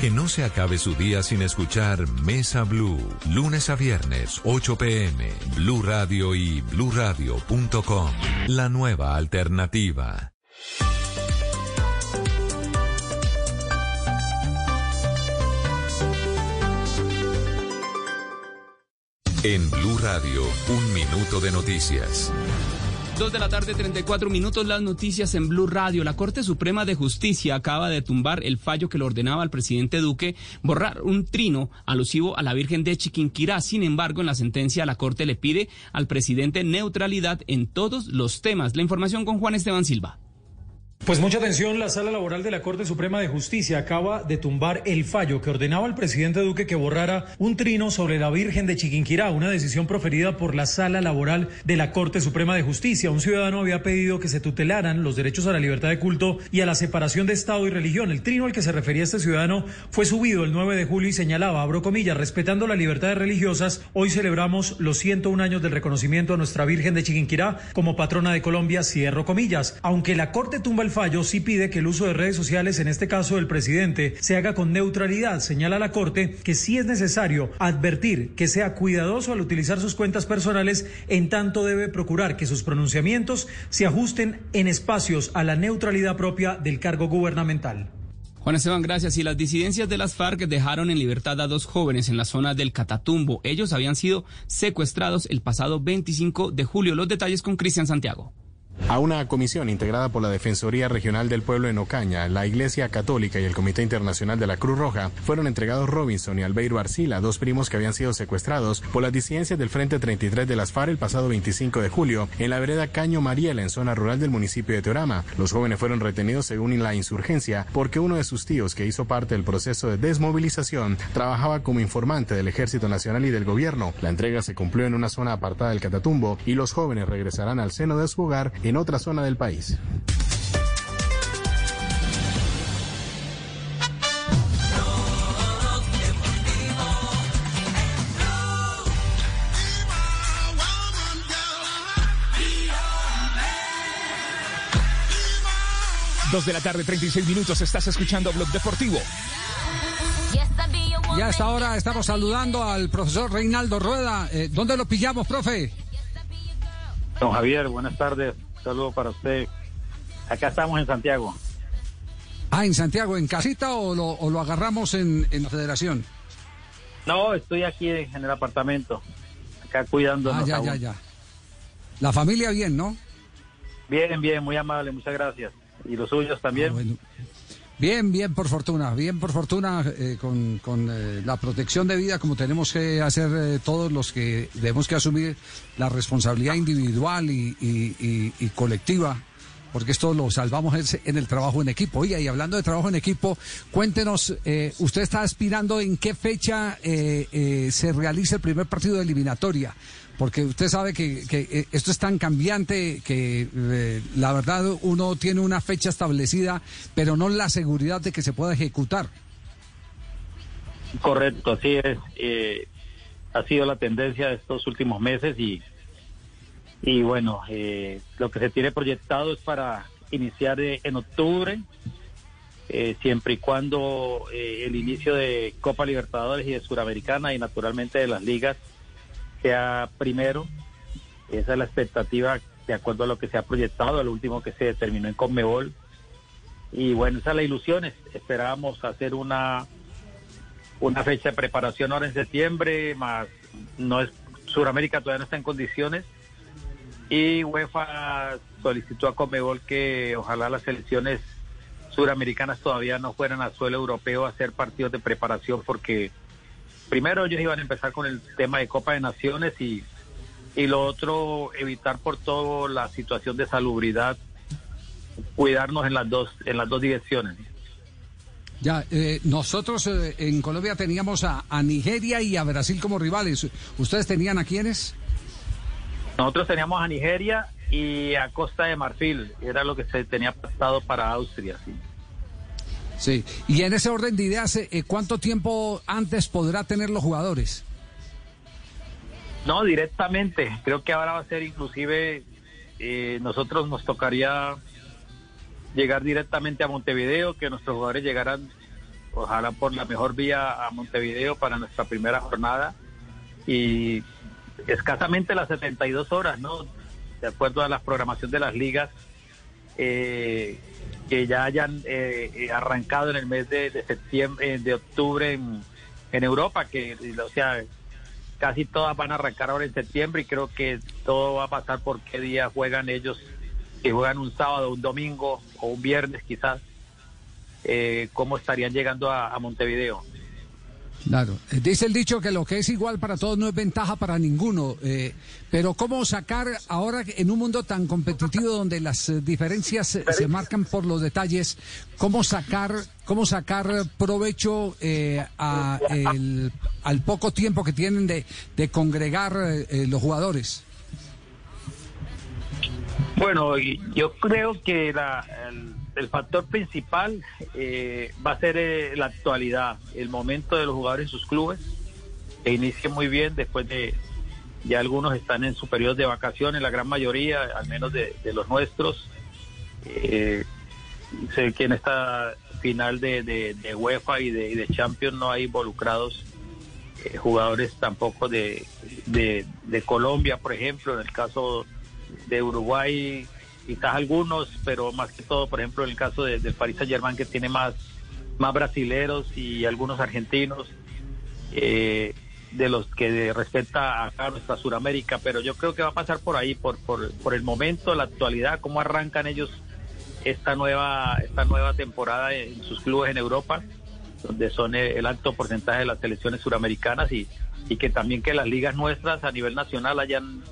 Que no se acabe su día sin escuchar Mesa Blue. Lunes a viernes, 8 pm. Blue Radio y bluradio.com. La nueva alternativa. En Blue Radio, un minuto de noticias. Dos de la tarde, 34 minutos, las noticias en Blue Radio. La Corte Suprema de Justicia acaba de tumbar el fallo que le ordenaba al presidente Duque borrar un trino alusivo a la Virgen de Chiquinquirá. Sin embargo, en la sentencia, la Corte le pide al presidente neutralidad en todos los temas. La información con Juan Esteban Silva. Pues mucha atención, la Sala Laboral de la Corte Suprema de Justicia acaba de tumbar el fallo que ordenaba al presidente Duque que borrara un trino sobre la Virgen de Chiquinquirá, una decisión proferida por la Sala Laboral de la Corte Suprema de Justicia. Un ciudadano había pedido que se tutelaran los derechos a la libertad de culto y a la separación de Estado y religión. El trino al que se refería este ciudadano fue subido el 9 de julio y señalaba, abro comillas, respetando las libertades religiosas, hoy celebramos los 101 años del reconocimiento a nuestra Virgen de Chiquinquirá como patrona de Colombia, cierro comillas. Aunque la Corte tumba el fallo sí pide que el uso de redes sociales, en este caso del presidente, se haga con neutralidad. Señala la Corte que sí es necesario advertir que sea cuidadoso al utilizar sus cuentas personales, en tanto debe procurar que sus pronunciamientos se ajusten en espacios a la neutralidad propia del cargo gubernamental. Juan Esteban, gracias. Y las disidencias de las FARC dejaron en libertad a dos jóvenes en la zona del Catatumbo. Ellos habían sido secuestrados el pasado 25 de julio. Los detalles con Cristian Santiago. A una comisión integrada por la Defensoría Regional del Pueblo en Ocaña, la Iglesia Católica y el Comité Internacional de la Cruz Roja fueron entregados Robinson y Albeiro Arcila, dos primos que habían sido secuestrados por las disidencias del Frente 33 de las FARC el pasado 25 de julio en la vereda Caño Mariela, en zona rural del municipio de Teorama. Los jóvenes fueron retenidos según la insurgencia porque uno de sus tíos, que hizo parte del proceso de desmovilización, trabajaba como informante del Ejército Nacional y del Gobierno. La entrega se cumplió en una zona apartada del Catatumbo y los jóvenes regresarán al seno de su hogar en otra zona del país. Dos de la tarde, 36 minutos. Estás escuchando Blog Deportivo. Y a esta hora estamos saludando al profesor Reinaldo Rueda. Eh, ¿Dónde lo pillamos, profe? Don Javier, buenas tardes. Saludo para usted. Acá estamos en Santiago. Ah, en Santiago, ¿en casita o lo, o lo agarramos en, en la federación? No, estoy aquí en el apartamento. Acá cuidando. Ah, ya, ya, ya. La familia bien, ¿no? Bien, bien, muy amable, muchas gracias. ¿Y los suyos también? Ah, bueno. Bien, bien, por fortuna, bien, por fortuna, eh, con, con eh, la protección de vida, como tenemos que hacer eh, todos los que debemos que asumir la responsabilidad individual y, y- colectiva, porque esto lo salvamos en el trabajo en equipo. Oiga, y hablando de trabajo en equipo, cuéntenos, ¿usted está aspirando en qué fecha se realiza el primer partido de eliminatoria? Porque usted sabe que, que, eh, esto es tan cambiante que eh, la verdad uno tiene una fecha establecida, pero no la seguridad de que se pueda ejecutar. Correcto, así es. Eh, ha sido la tendencia de estos últimos meses y, y bueno, eh, lo que se tiene proyectado es para iniciar eh, en octubre, siempre y cuando el inicio de Copa Libertadores y de Suramericana y naturalmente de las ligas sea primero. Esa es la expectativa de acuerdo a lo que se ha proyectado, lo último que se determinó en Conmebol. Y bueno, esa es la ilusión. Es- Esperábamos hacer una una fecha de preparación ahora en septiembre, más no es Sudamérica todavía no está en condiciones y UEFA solicitó a Comebol que ojalá las selecciones suramericanas todavía no fueran a suelo europeo a hacer partidos de preparación porque primero ellos iban a empezar con el tema de Copa de Naciones y y lo otro evitar por todo la situación de salubridad cuidarnos en las dos en las dos direcciones. Ya, eh, nosotros eh, en Colombia teníamos a, a Nigeria y a Brasil como rivales. ¿Ustedes tenían a quiénes? Nosotros teníamos a Nigeria y a Costa de Marfil, era lo que se tenía pactado para Austria. Sí. Sí, y en ese orden de ideas, eh, ¿cuánto tiempo antes podrá tener los jugadores? No, directamente. Creo que ahora va a ser inclusive, eh, nosotros nos tocaría llegar directamente a Montevideo, que nuestros jugadores llegaran, ojalá por la mejor vía a Montevideo para nuestra primera jornada. Y escasamente las 72 horas, ¿no? De acuerdo a la programación de las ligas, eh, que ya hayan eh, eh, arrancado en el mes de, septiembre, eh, de octubre en, Europa, que, o sea, casi todas van a arrancar ahora en septiembre y creo que todo va a pasar por qué día juegan ellos, que juegan un sábado, un domingo o un viernes quizás, eh, cómo estarían llegando a Montevideo. Claro, eh, dice el dicho que lo que es igual para todos no es ventaja para ninguno, eh, pero ¿cómo sacar ahora en un mundo tan competitivo donde las eh, diferencias se, marcan por los detalles, cómo sacar, cómo sacar provecho eh, a el- al poco tiempo que tienen de, de congregar eh, eh, los jugadores? Bueno, yo creo que la- el factor principal eh, va a ser eh, la actualidad, el momento de los jugadores en sus clubes, que inicien muy bien después de, ya algunos están en su periodo de vacaciones, la gran mayoría, al menos de, los nuestros. Eh, sé que en esta final de, de, UEFA y de, Champions no hay involucrados eh, jugadores tampoco de Colombia, por ejemplo, en el caso de Uruguay, quizás algunos, pero más que todo, por ejemplo, en el caso de- del Paris Saint Germain, que tiene más, más brasileros y algunos argentinos, eh, de los que respeta acá nuestra Suramérica, pero yo creo que va a pasar por ahí, por, por, por el momento, la actualidad, cómo arrancan ellos esta nueva, esta nueva temporada en sus clubes en Europa, donde son el alto porcentaje de las selecciones suramericanas y, y que también que las ligas nuestras a nivel nacional hayan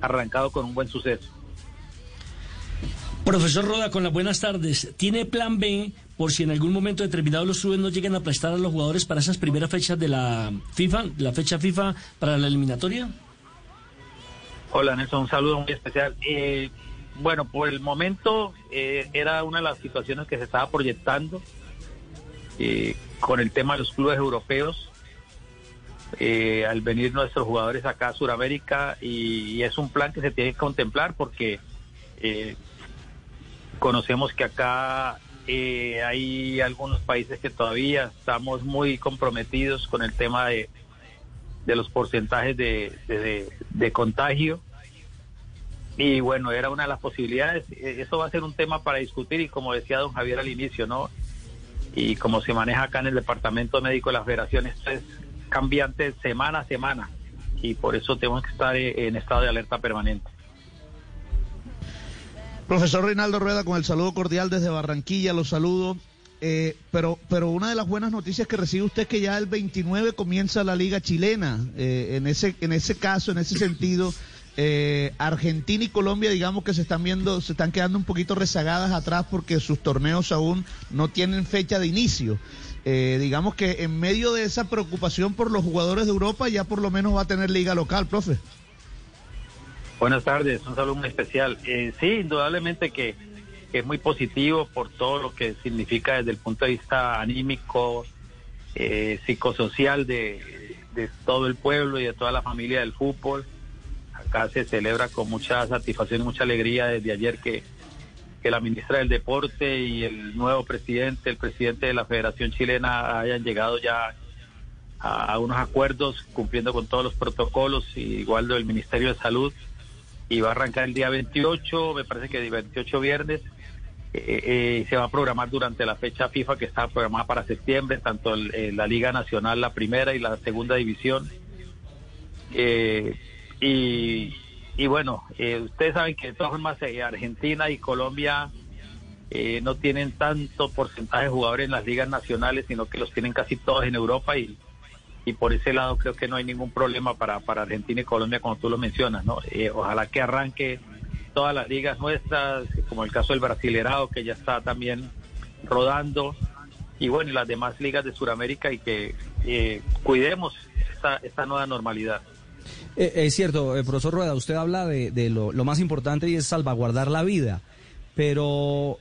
arrancado con un buen suceso. Profesor Roda, con las buenas tardes. ¿Tiene plan B por si en algún momento determinado los clubes no llegan a prestar a los jugadores para esas primeras fechas de la FIFA, la fecha FIFA para la eliminatoria? Hola Nelson, un saludo muy especial. Eh, bueno, por el momento eh, era una de las situaciones que se estaba proyectando eh, con el tema de los clubes europeos. eh, al venir nuestros jugadores acá a Sudamérica y, y es un plan que se tiene que contemplar porque eh, conocemos que acá eh, hay algunos países que todavía estamos muy comprometidos con el tema de, los porcentajes de, de- contagio. Y bueno, era una de las posibilidades. Eh, Eso va a ser un tema para discutir y como decía don Javier al inicio, ¿no? Y como se maneja acá en el Departamento Médico de la Federación, esto es cambiante semana a semana y por eso tenemos que estar eh, en estado de alerta permanente. Profesor Reinaldo Rueda, con el saludo cordial desde Barranquilla, los saludo. Eh, pero, pero una de las buenas noticias que recibe usted es que ya el 29 comienza la Liga Chilena. Eh, en, ese, en ese caso, en ese (coughs) sentido, eh, Argentina y Colombia, digamos que se están viendo, se están quedando un poquito rezagadas atrás porque sus torneos aún no tienen fecha de inicio. Eh, digamos que en medio de esa preocupación por los jugadores de Europa, ya por lo menos va a tener liga local, profe. Buenas tardes, un saludo muy especial. Eh, sí, indudablemente que, es muy positivo por todo lo que significa desde el punto de vista anímico, eh, psicosocial de, todo el pueblo y de toda la familia del fútbol. Acá se celebra con mucha satisfacción y mucha alegría desde ayer que, que la ministra del Deporte y el nuevo presidente, el presidente de la Federación Chilena hayan llegado ya a, a unos acuerdos cumpliendo con todos los protocolos, y igual del Ministerio de Salud y va a arrancar el día 28, me parece que el 28 viernes, eh, eh, se va a programar durante la fecha FIFA que está programada para septiembre, tanto el- eh, la Liga Nacional, la primera y la segunda división. Eh, y, y bueno, ustedes saben que de todas formas Argentina y Colombia no tienen tanto porcentaje de jugadores en las ligas nacionales, sino que los tienen casi todos en Europa y, y por ese lado creo que no hay ningún problema para, para Argentina y Colombia como tú lo mencionas, ¿no? Eh, ojalá que arranque todas las ligas nuestras, como el caso del Brasilerado que ya está también rodando y bueno, las demás ligas de Sudamérica y que eh, cuidemos esta, esta nueva normalidad. Eh, es cierto, eh, profesor Rueda, usted habla de, lo, lo más importante y es salvaguardar la vida. Pero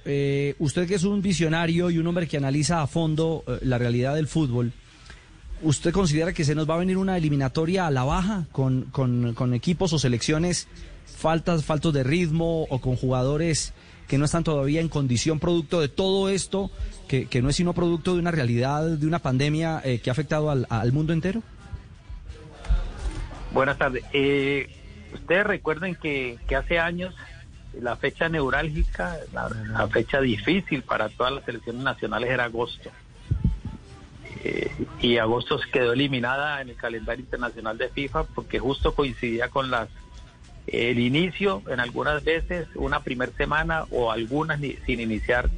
usted que es un visionario y un hombre que analiza a fondo la realidad del fútbol, ¿usted considera que se nos va a venir una eliminatoria a la baja con, con, equipos o selecciones faltas, faltos de ritmo o con jugadores que no están todavía en condición producto de todo esto, que, que no es sino producto de una realidad, de una pandemia eh, que ha afectado al, mundo entero? Buenas tardes. Eh, ustedes recuerden que, que hace años la fecha neurálgica, la fecha difícil para todas las selecciones nacionales era agosto. Eh, y agosto se quedó eliminada en el calendario internacional de FIFA porque justo coincidía con las el inicio en algunas veces una primer semana o algunas ni- sin iniciar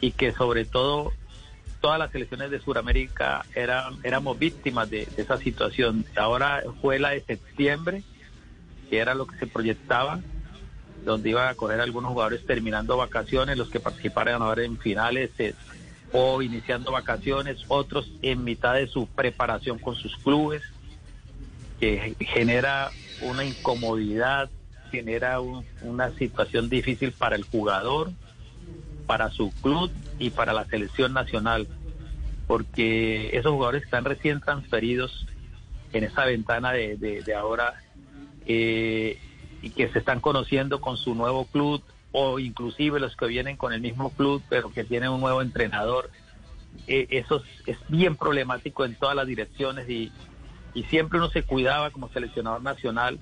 y que sobre todo todas las selecciones de Sudamérica eran éramos víctimas de, de esa situación. Ahora fue la de septiembre, que era lo que se proyectaba, donde iban a coger algunos jugadores terminando vacaciones, los que participaran ahora en finales eh, o iniciando vacaciones, otros en mitad de su preparación con sus clubes, que genera una incomodidad, genera un- una situación difícil para el jugador, para su club y para la selección nacional, porque esos jugadores están recién transferidos en esa ventana de, de- ahora eh, y que se están conociendo con su nuevo club o inclusive los que vienen con el mismo club pero que tienen un nuevo entrenador. Eh, eso es, bien problemático en todas las direcciones y, y siempre uno se cuidaba como seleccionador nacional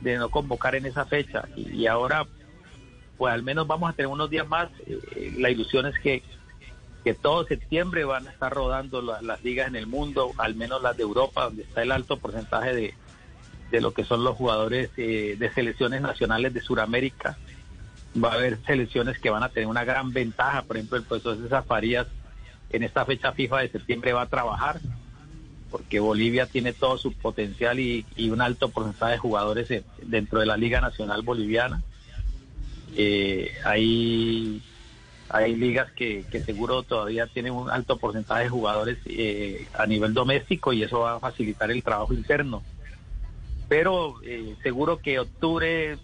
de no convocar en esa fecha y, ahora pues al menos vamos a tener unos días más. Eh, la ilusión es que, que todo septiembre van a estar rodando la- las ligas en el mundo, al menos las de Europa, donde está el alto porcentaje de, de lo que son los jugadores eh, de selecciones nacionales de Sudamérica. Va a haber selecciones que van a tener una gran ventaja, por ejemplo, el profesor César Farías en esta fecha FIFA de septiembre va a trabajar, porque Bolivia tiene todo su potencial y, y un alto porcentaje de jugadores en- dentro de la Liga Nacional Boliviana. Eh, hay, hay ligas que, que seguro todavía tienen un alto porcentaje de jugadores eh, a nivel doméstico y eso va a facilitar el trabajo interno. Pero eh, seguro que octubre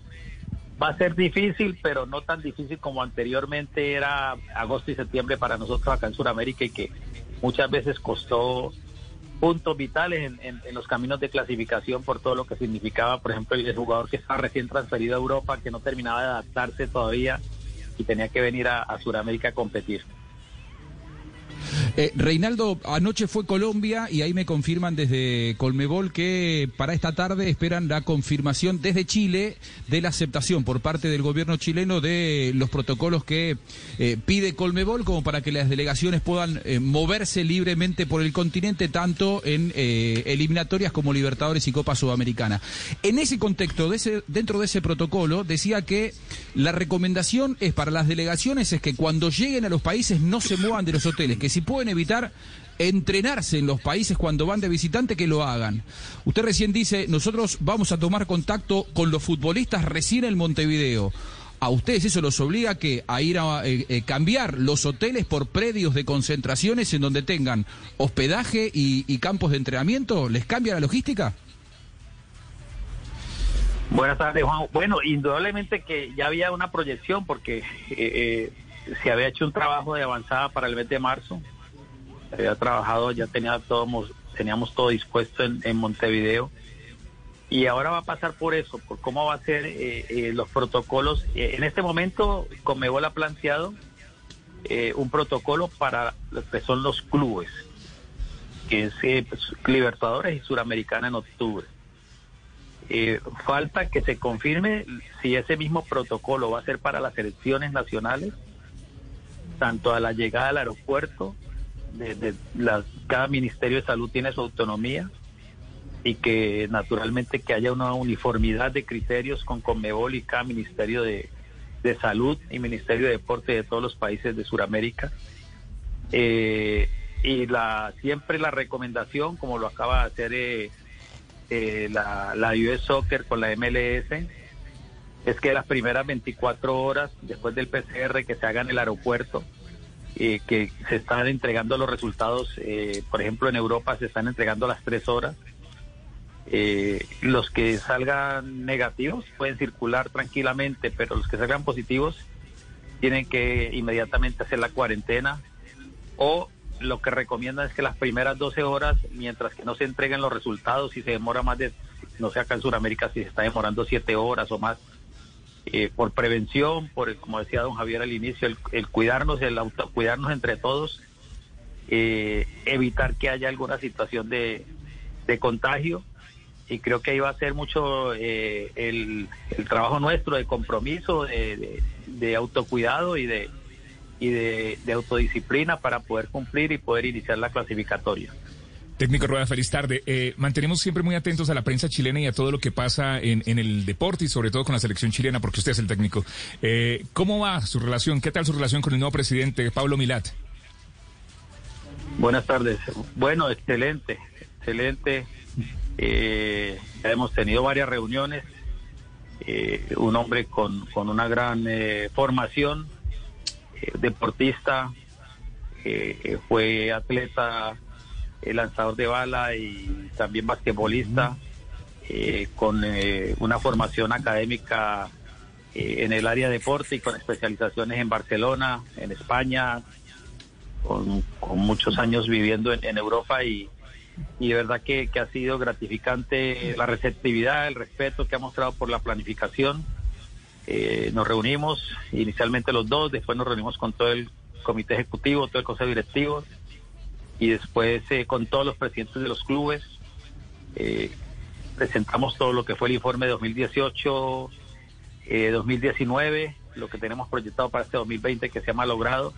va a ser difícil, pero no tan difícil como anteriormente era agosto y septiembre para nosotros acá en Sudamérica y que muchas veces costó puntos vitales en, los caminos de clasificación por todo lo que significaba, por ejemplo, el jugador que estaba recién transferido a Europa, que no terminaba de adaptarse todavía y tenía que venir a, a Sudamérica a competir. Eh, Reinaldo, anoche fue Colombia y ahí me confirman desde Colmebol que para esta tarde esperan la confirmación desde Chile de la aceptación por parte del gobierno chileno de los protocolos que eh, pide Colmebol como para que las delegaciones puedan eh, moverse libremente por el continente tanto en eliminatorias como Libertadores y Copa Sudamericana. En ese contexto, dentro de ese protocolo, decía que la recomendación es para las delegaciones es que cuando lleguen a los países no se muevan de los hoteles, que si pueden evitar entrenarse en los países cuando van de visitante, que lo hagan. Usted recién dice, nosotros vamos a tomar contacto con los futbolistas recién en Montevideo. ¿A ustedes eso los obliga que a ir a eh, eh, cambiar los hoteles por predios de concentraciones en donde tengan hospedaje y, y campos de entrenamiento? ¿Les cambia la logística? Buenas tardes, Juan. Bueno, indudablemente que ya había una proyección porque eh, eh, se había hecho un trabajo de avanzada para el mes de marzo. Había trabajado, ya tenía todo, mos- teníamos todo dispuesto en, Montevideo. Y ahora va a pasar por eso, por cómo va a ser eh, eh, los protocolos. Eh, en este momento, Comebol ha planteado eh, un protocolo para lo que son los clubes, que es pues, Libertadores y Suramericana en octubre. Falta que se confirme si ese mismo protocolo va a ser para las elecciones nacionales, tanto a la llegada al aeropuerto, de, de cada ministerio de salud tiene su autonomía y que naturalmente que haya una uniformidad de criterios con Conmebol y cada ministerio de, de salud y ministerio de deporte de todos los países de Sudamérica. Eh, y la siempre la recomendación, como lo acaba de hacer eh, eh, la, la US Soccer con la MLS, es que las primeras 24 horas después del PCR que se haga en el aeropuerto eh, que se están entregando los resultados, eh, por ejemplo en Europa se están entregando las tres horas. Eh, los que salgan negativos pueden circular tranquilamente, pero los que salgan positivos tienen que inmediatamente hacer la cuarentena o lo que recomiendan es que las primeras 12 horas, mientras que no se entreguen los resultados, si se demora más de, no sé acá en Sudamérica, si se está demorando 7 horas o más, eh, por prevención, por como decía don Javier al inicio, el, cuidarnos, el autocuidarnos entre todos, eh, evitar que haya alguna situación de, de contagio y creo que ahí va a ser mucho eh, el, el, trabajo nuestro de compromiso, de, de, autocuidado y de y de, autodisciplina para poder cumplir y poder iniciar la clasificatoria. Técnico Rueda, feliz tarde. Eh, mantenemos siempre muy atentos a la prensa chilena y a todo lo que pasa en, en el deporte y sobre todo con la selección chilena, porque usted es el técnico. Eh, ¿Cómo va su relación? ¿Qué tal su relación con el nuevo presidente, Pablo Milat? Buenas tardes. Bueno, excelente, excelente. Eh, hemos tenido varias reuniones. Eh, un hombre con, con una gran eh, formación, deportista, fue atleta, lanzador de bala y también basquetbolista, con una formación académica en el área de deporte y con especializaciones en Barcelona, en España, con, con muchos años viviendo en, en Europa y, y de verdad que, ha sido gratificante la receptividad, el respeto que ha mostrado por la planificación. Eh, nos reunimos inicialmente los dos, después nos reunimos con todo el comité ejecutivo, todo el consejo directivo y después eh, con todos los presidentes de los clubes. Eh, presentamos todo lo que fue el informe de 2018, 2019, lo que tenemos proyectado para este 2020 que se ha malogrado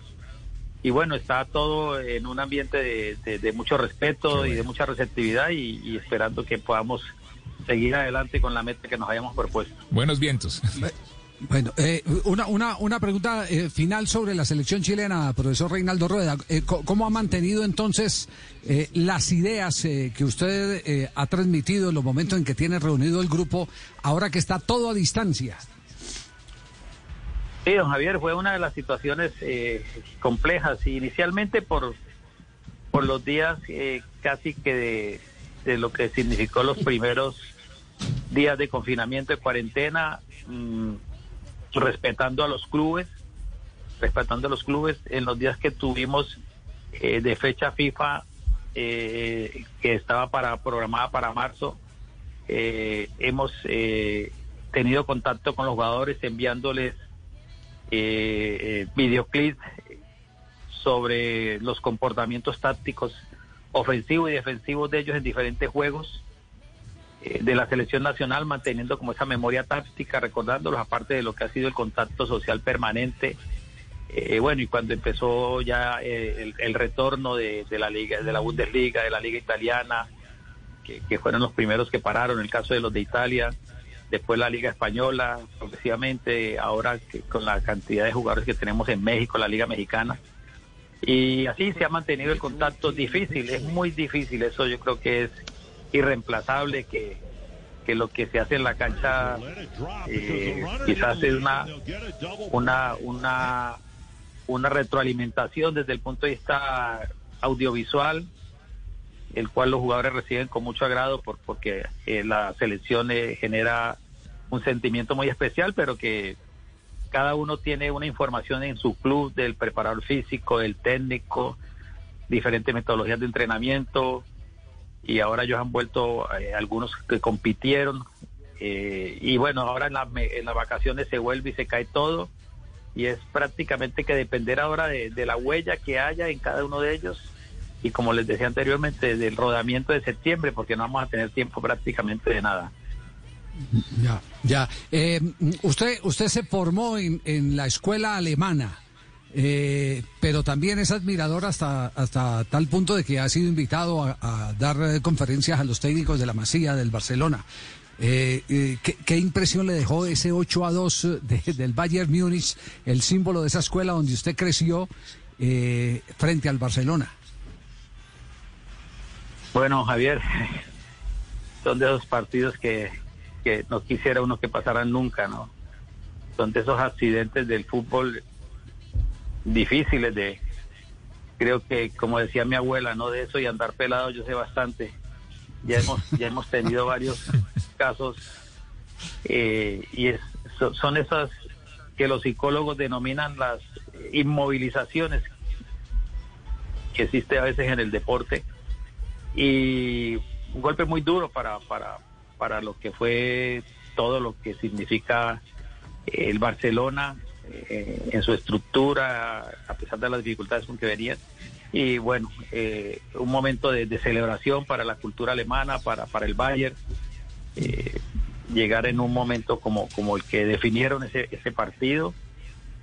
y bueno, está todo en un ambiente de, mucho respeto y de mucha receptividad y, esperando que podamos seguir adelante con la meta que nos hayamos propuesto. Buenos vientos. Bueno, eh, una, una, una pregunta eh, final sobre la selección chilena, profesor Reinaldo Rueda. Eh, ¿Cómo ha mantenido entonces las ideas que usted ha transmitido en los momentos en que tiene reunido el grupo, ahora que está todo a distancia? Sí, don Javier, fue una de las situaciones eh, complejas, inicialmente por, por los días eh, casi que de, lo que significó los primeros días de confinamiento, de cuarentena, mm, respetando a los clubes, respetando a los clubes en los días que tuvimos eh, de fecha FIFA que estaba para programada para marzo. hemos tenido contacto con los jugadores enviándoles eh, eh, videoclips sobre los comportamientos tácticos ofensivos y defensivos de ellos en diferentes juegos eh, de la selección nacional, manteniendo como esa memoria táctica, recordándolos, aparte de lo que ha sido el contacto social permanente. Eh, bueno, y cuando empezó ya el, retorno de, la liga, de la Bundesliga, de la liga italiana, que, fueron los primeros que pararon, el caso de los de Italia, después la Liga Española, progresivamente, ahora que con la cantidad de jugadores que tenemos en México, la Liga Mexicana. Y así se ha mantenido el contacto difícil, es muy difícil, eso yo creo que es irreemplazable, que, que lo que se hace en la cancha eh, quizás es una, una, una, una retroalimentación desde el punto de vista audiovisual, el cual los jugadores reciben con mucho agrado por, porque eh, la selección eh, genera un sentimiento muy especial, pero que cada uno tiene una información en su club del preparador físico, del técnico, diferentes metodologías de entrenamiento y ahora ellos han vuelto eh, algunos que compitieron y bueno, ahora en, en las vacaciones se vuelve y se cae todo y es prácticamente que depender ahora de la huella que haya en cada uno de ellos y como les decía anteriormente, del rodamiento de septiembre, porque no vamos a tener tiempo prácticamente de nada. Ya, ya. Eh, usted, usted se formó en, en la escuela alemana. Eh, pero también es admirador hasta, hasta tal punto de que ha sido invitado a, dar eh, conferencias a los técnicos de la Masía, del Barcelona. ¿qué, ¿qué, impresión le dejó ese 8 a 2 del Bayern Múnich, el símbolo de esa escuela donde usted creció, frente al Barcelona? Bueno, Javier, son de esos partidos que, que no quisiera uno que pasaran nunca, ¿no? Son de esos accidentes del fútbol difíciles de, creo que, como decía mi abuela, no de eso y andar pelado yo sé bastante. Ya hemos, ya hemos tenido varios (laughs) casos eh, y es, so- son esas que los psicólogos denominan las inmovilizaciones que existe a veces en el deporte y un golpe muy duro para, para, para lo que fue todo lo que significa el Barcelona eh, en su estructura, a pesar de las dificultades con que venían. Y bueno, eh, un momento de, de celebración para la cultura alemana, para, para el Bayern. eh, llegar en un momento como, como el que definieron ese, ese partido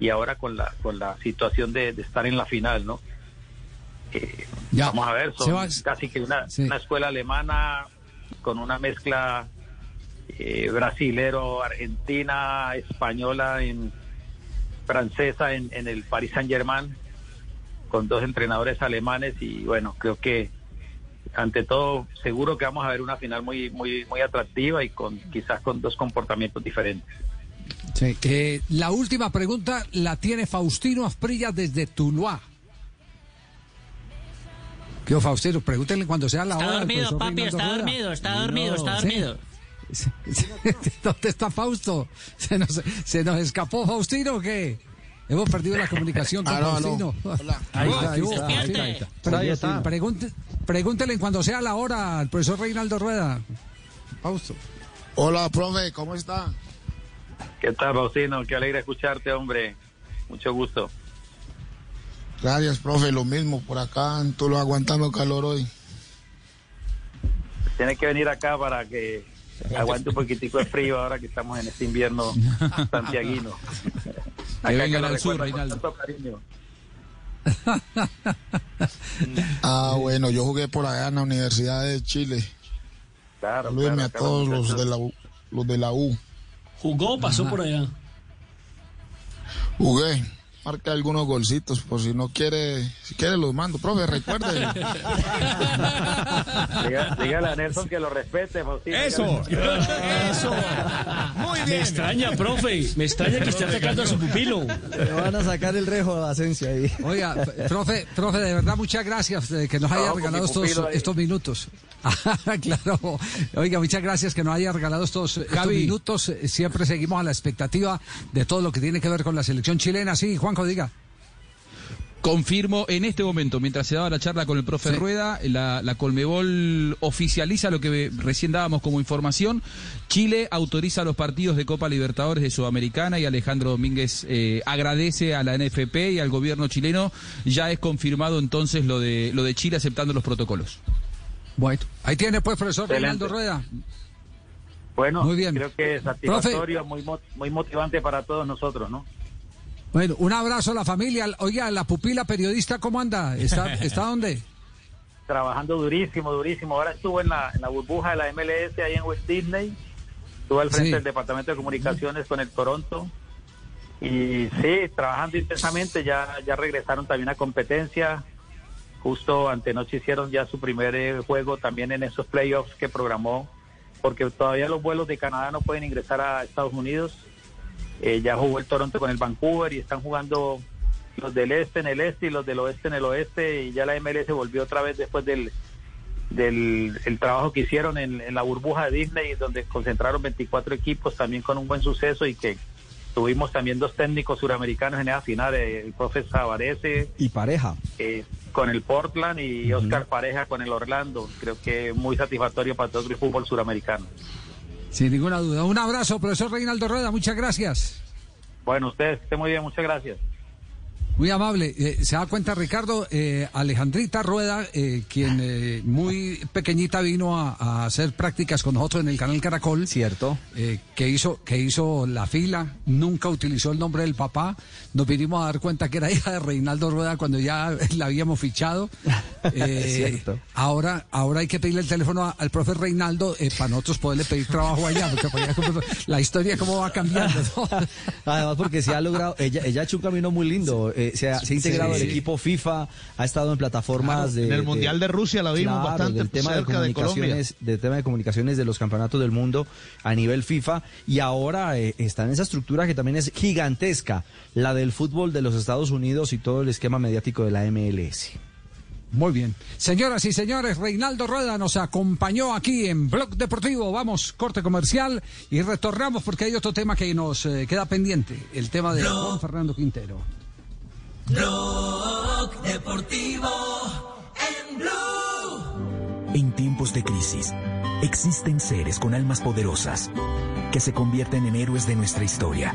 y ahora con la, con la situación de, de estar en la final, ¿no? Eh, vamos a ver, son Sebas, casi que una, sí. una escuela alemana con una mezcla eh, brasilero, argentina, española, en, francesa en, en el Paris Saint Germain, con dos entrenadores alemanes y bueno, creo que ante todo seguro que vamos a ver una final muy muy muy atractiva y con quizás con dos comportamientos diferentes. Sí, eh, la última pregunta la tiene Faustino Asprilla desde Tuluá. ¿Qué Faustino? Pregúntenle cuando sea la Está hora. dormido, papi, está dormido, está dormido, está dormido. (laughs) ¿Dónde está Fausto? ¿Se nos, se nos escapó Faustino o qué? Hemos perdido la comunicación con Aló, aló. Faustino. Hola. (laughs) Ahí está, ahí está, está, ahí está, ahí ahí está. está. Pero ahí está. Pregunte- pregúntele cuando sea la hora al profesor Reinaldo Rueda. Fausto. Hola, profe, ¿cómo está? ¿Qué tal, Faustino? Qué alegre escucharte, hombre. Mucho gusto. Gracias, profe, lo mismo por acá, en Tuluá aguantando calor hoy. Tiene que venir acá para que (laughs) aguante un poquitico de frío ahora que estamos en este invierno (laughs) santiaguino. Que vengan al sur, Reinaldo. tanto cariño. (laughs) Ah, bueno, yo jugué por allá en la Universidad de Chile. Claro, Salúdenme claro, a claro, todos los de la U. Los de la U. ¿Jugó o pasó Ajá. por allá? Jugué. Marca algunos golcitos, por si no quiere, si quiere los mando. Profe, recuerde. Diga- Dígale a Nelson que lo respete, Faustino. Eso, eso. Muy Me extraña, profe. Me extraña que esté atacando a su pupilo. Le van a sacar el rejo de Asencia ahí. Oiga, profe, profe, de verdad, muchas gracias de que nos haya regalado estos, minutos. (laughs) Ah, claro. Oiga, muchas gracias que nos haya regalado estos, estos minutos. Eh, Siempre seguimos a la expectativa de todo lo que tiene que ver con la selección chilena. Sí, Juanjo, diga. Confirmo en este momento, mientras se daba la charla con el profe Rueda, la, la Colmebol oficializa lo que recién dábamos como información. Chile autoriza los partidos de Copa Libertadores de Sudamericana y Alejandro Domínguez eh, agradece a la NFP y al gobierno chileno. Ya es confirmado entonces lo de, lo de Chile aceptando los protocolos. Bueno, ahí tiene pues, profesor Excelente. Reinaldo Rueda. Bueno, Muy bien. creo que es satisfactorio, muy, mo- muy motivante para todos nosotros, ¿no? Bueno, un abrazo a la familia. Oiga, la pupila periodista, ¿cómo anda? ¿Está, (laughs) está dónde? Trabajando durísimo, durísimo. Ahora estuvo en la, en la burbuja de la MLS ahí en West Disney. Estuvo al frente Sí. del Departamento de Comunicaciones con el Toronto. Y sí, trabajando intensamente. Ya, ya regresaron también a competencia. Justo antenoche hicieron ya su primer eh, juego también en esos playoffs que programó. Porque todavía los vuelos de Canadá no pueden ingresar a Estados Unidos. Eh, ya jugó el Toronto con el Vancouver y están jugando los del este en el este y los del oeste en el oeste y ya la MLS volvió otra vez después del del el trabajo que hicieron en, en la burbuja de Disney donde concentraron 24 equipos también con un buen suceso y que tuvimos también dos técnicos suramericanos en esa final eh, el profe Savarese Y pareja. eh, con el Portland y Oscar Pareja con el Orlando. Creo que muy satisfactorio para todo el fútbol suramericano Sin ninguna duda. Un abrazo, profesor Reinaldo Rueda. Muchas gracias. bueno ustedes que estén muy bien muchas gracias Muy amable. Eh, se da cuenta, Ricardo, eh, Alejandrita Rueda, eh, quien eh, muy pequeñita vino a, a hacer prácticas con nosotros en el canal Caracol. Cierto. eh, que hizo que hizo la fila, nunca utilizó el nombre del papá. Nos vinimos a dar cuenta que era (laughs) hija de Reinaldo Rueda cuando ya la habíamos fichado. (laughs) Eh, Cierto. Ahora, ahora hay que pedirle el teléfono a- al profe Reinaldo eh, para nosotros poderle pedir trabajo allá, porque (laughs) la historia cómo va cambiando. ¿no? Además, porque se ha logrado, ella, ella ha hecho un camino muy lindo. eh, se, ha, se ha integrado Sí. al equipo FIFA, ha estado en plataformas Claro, de. en el Mundial de Rusia la vimos claro, bastante del tema de cerca de comunicaciones, del tema de comunicaciones de los campeonatos del mundo a nivel FIFA. Y ahora eh, está en esa estructura que también es gigantesca, la del fútbol de los Estados Unidos y todo el esquema mediático de la MLS. Muy bien. Señoras y señores, Reinaldo Rueda nos acompañó aquí en Blog Deportivo. Vamos, corte comercial y retornamos porque hay otro tema que nos eh, queda pendiente, el tema de Juan Fernando Quintero. Blog Deportivo en Blue. En tiempos de crisis, existen seres con almas poderosas que se convierten en héroes de nuestra historia.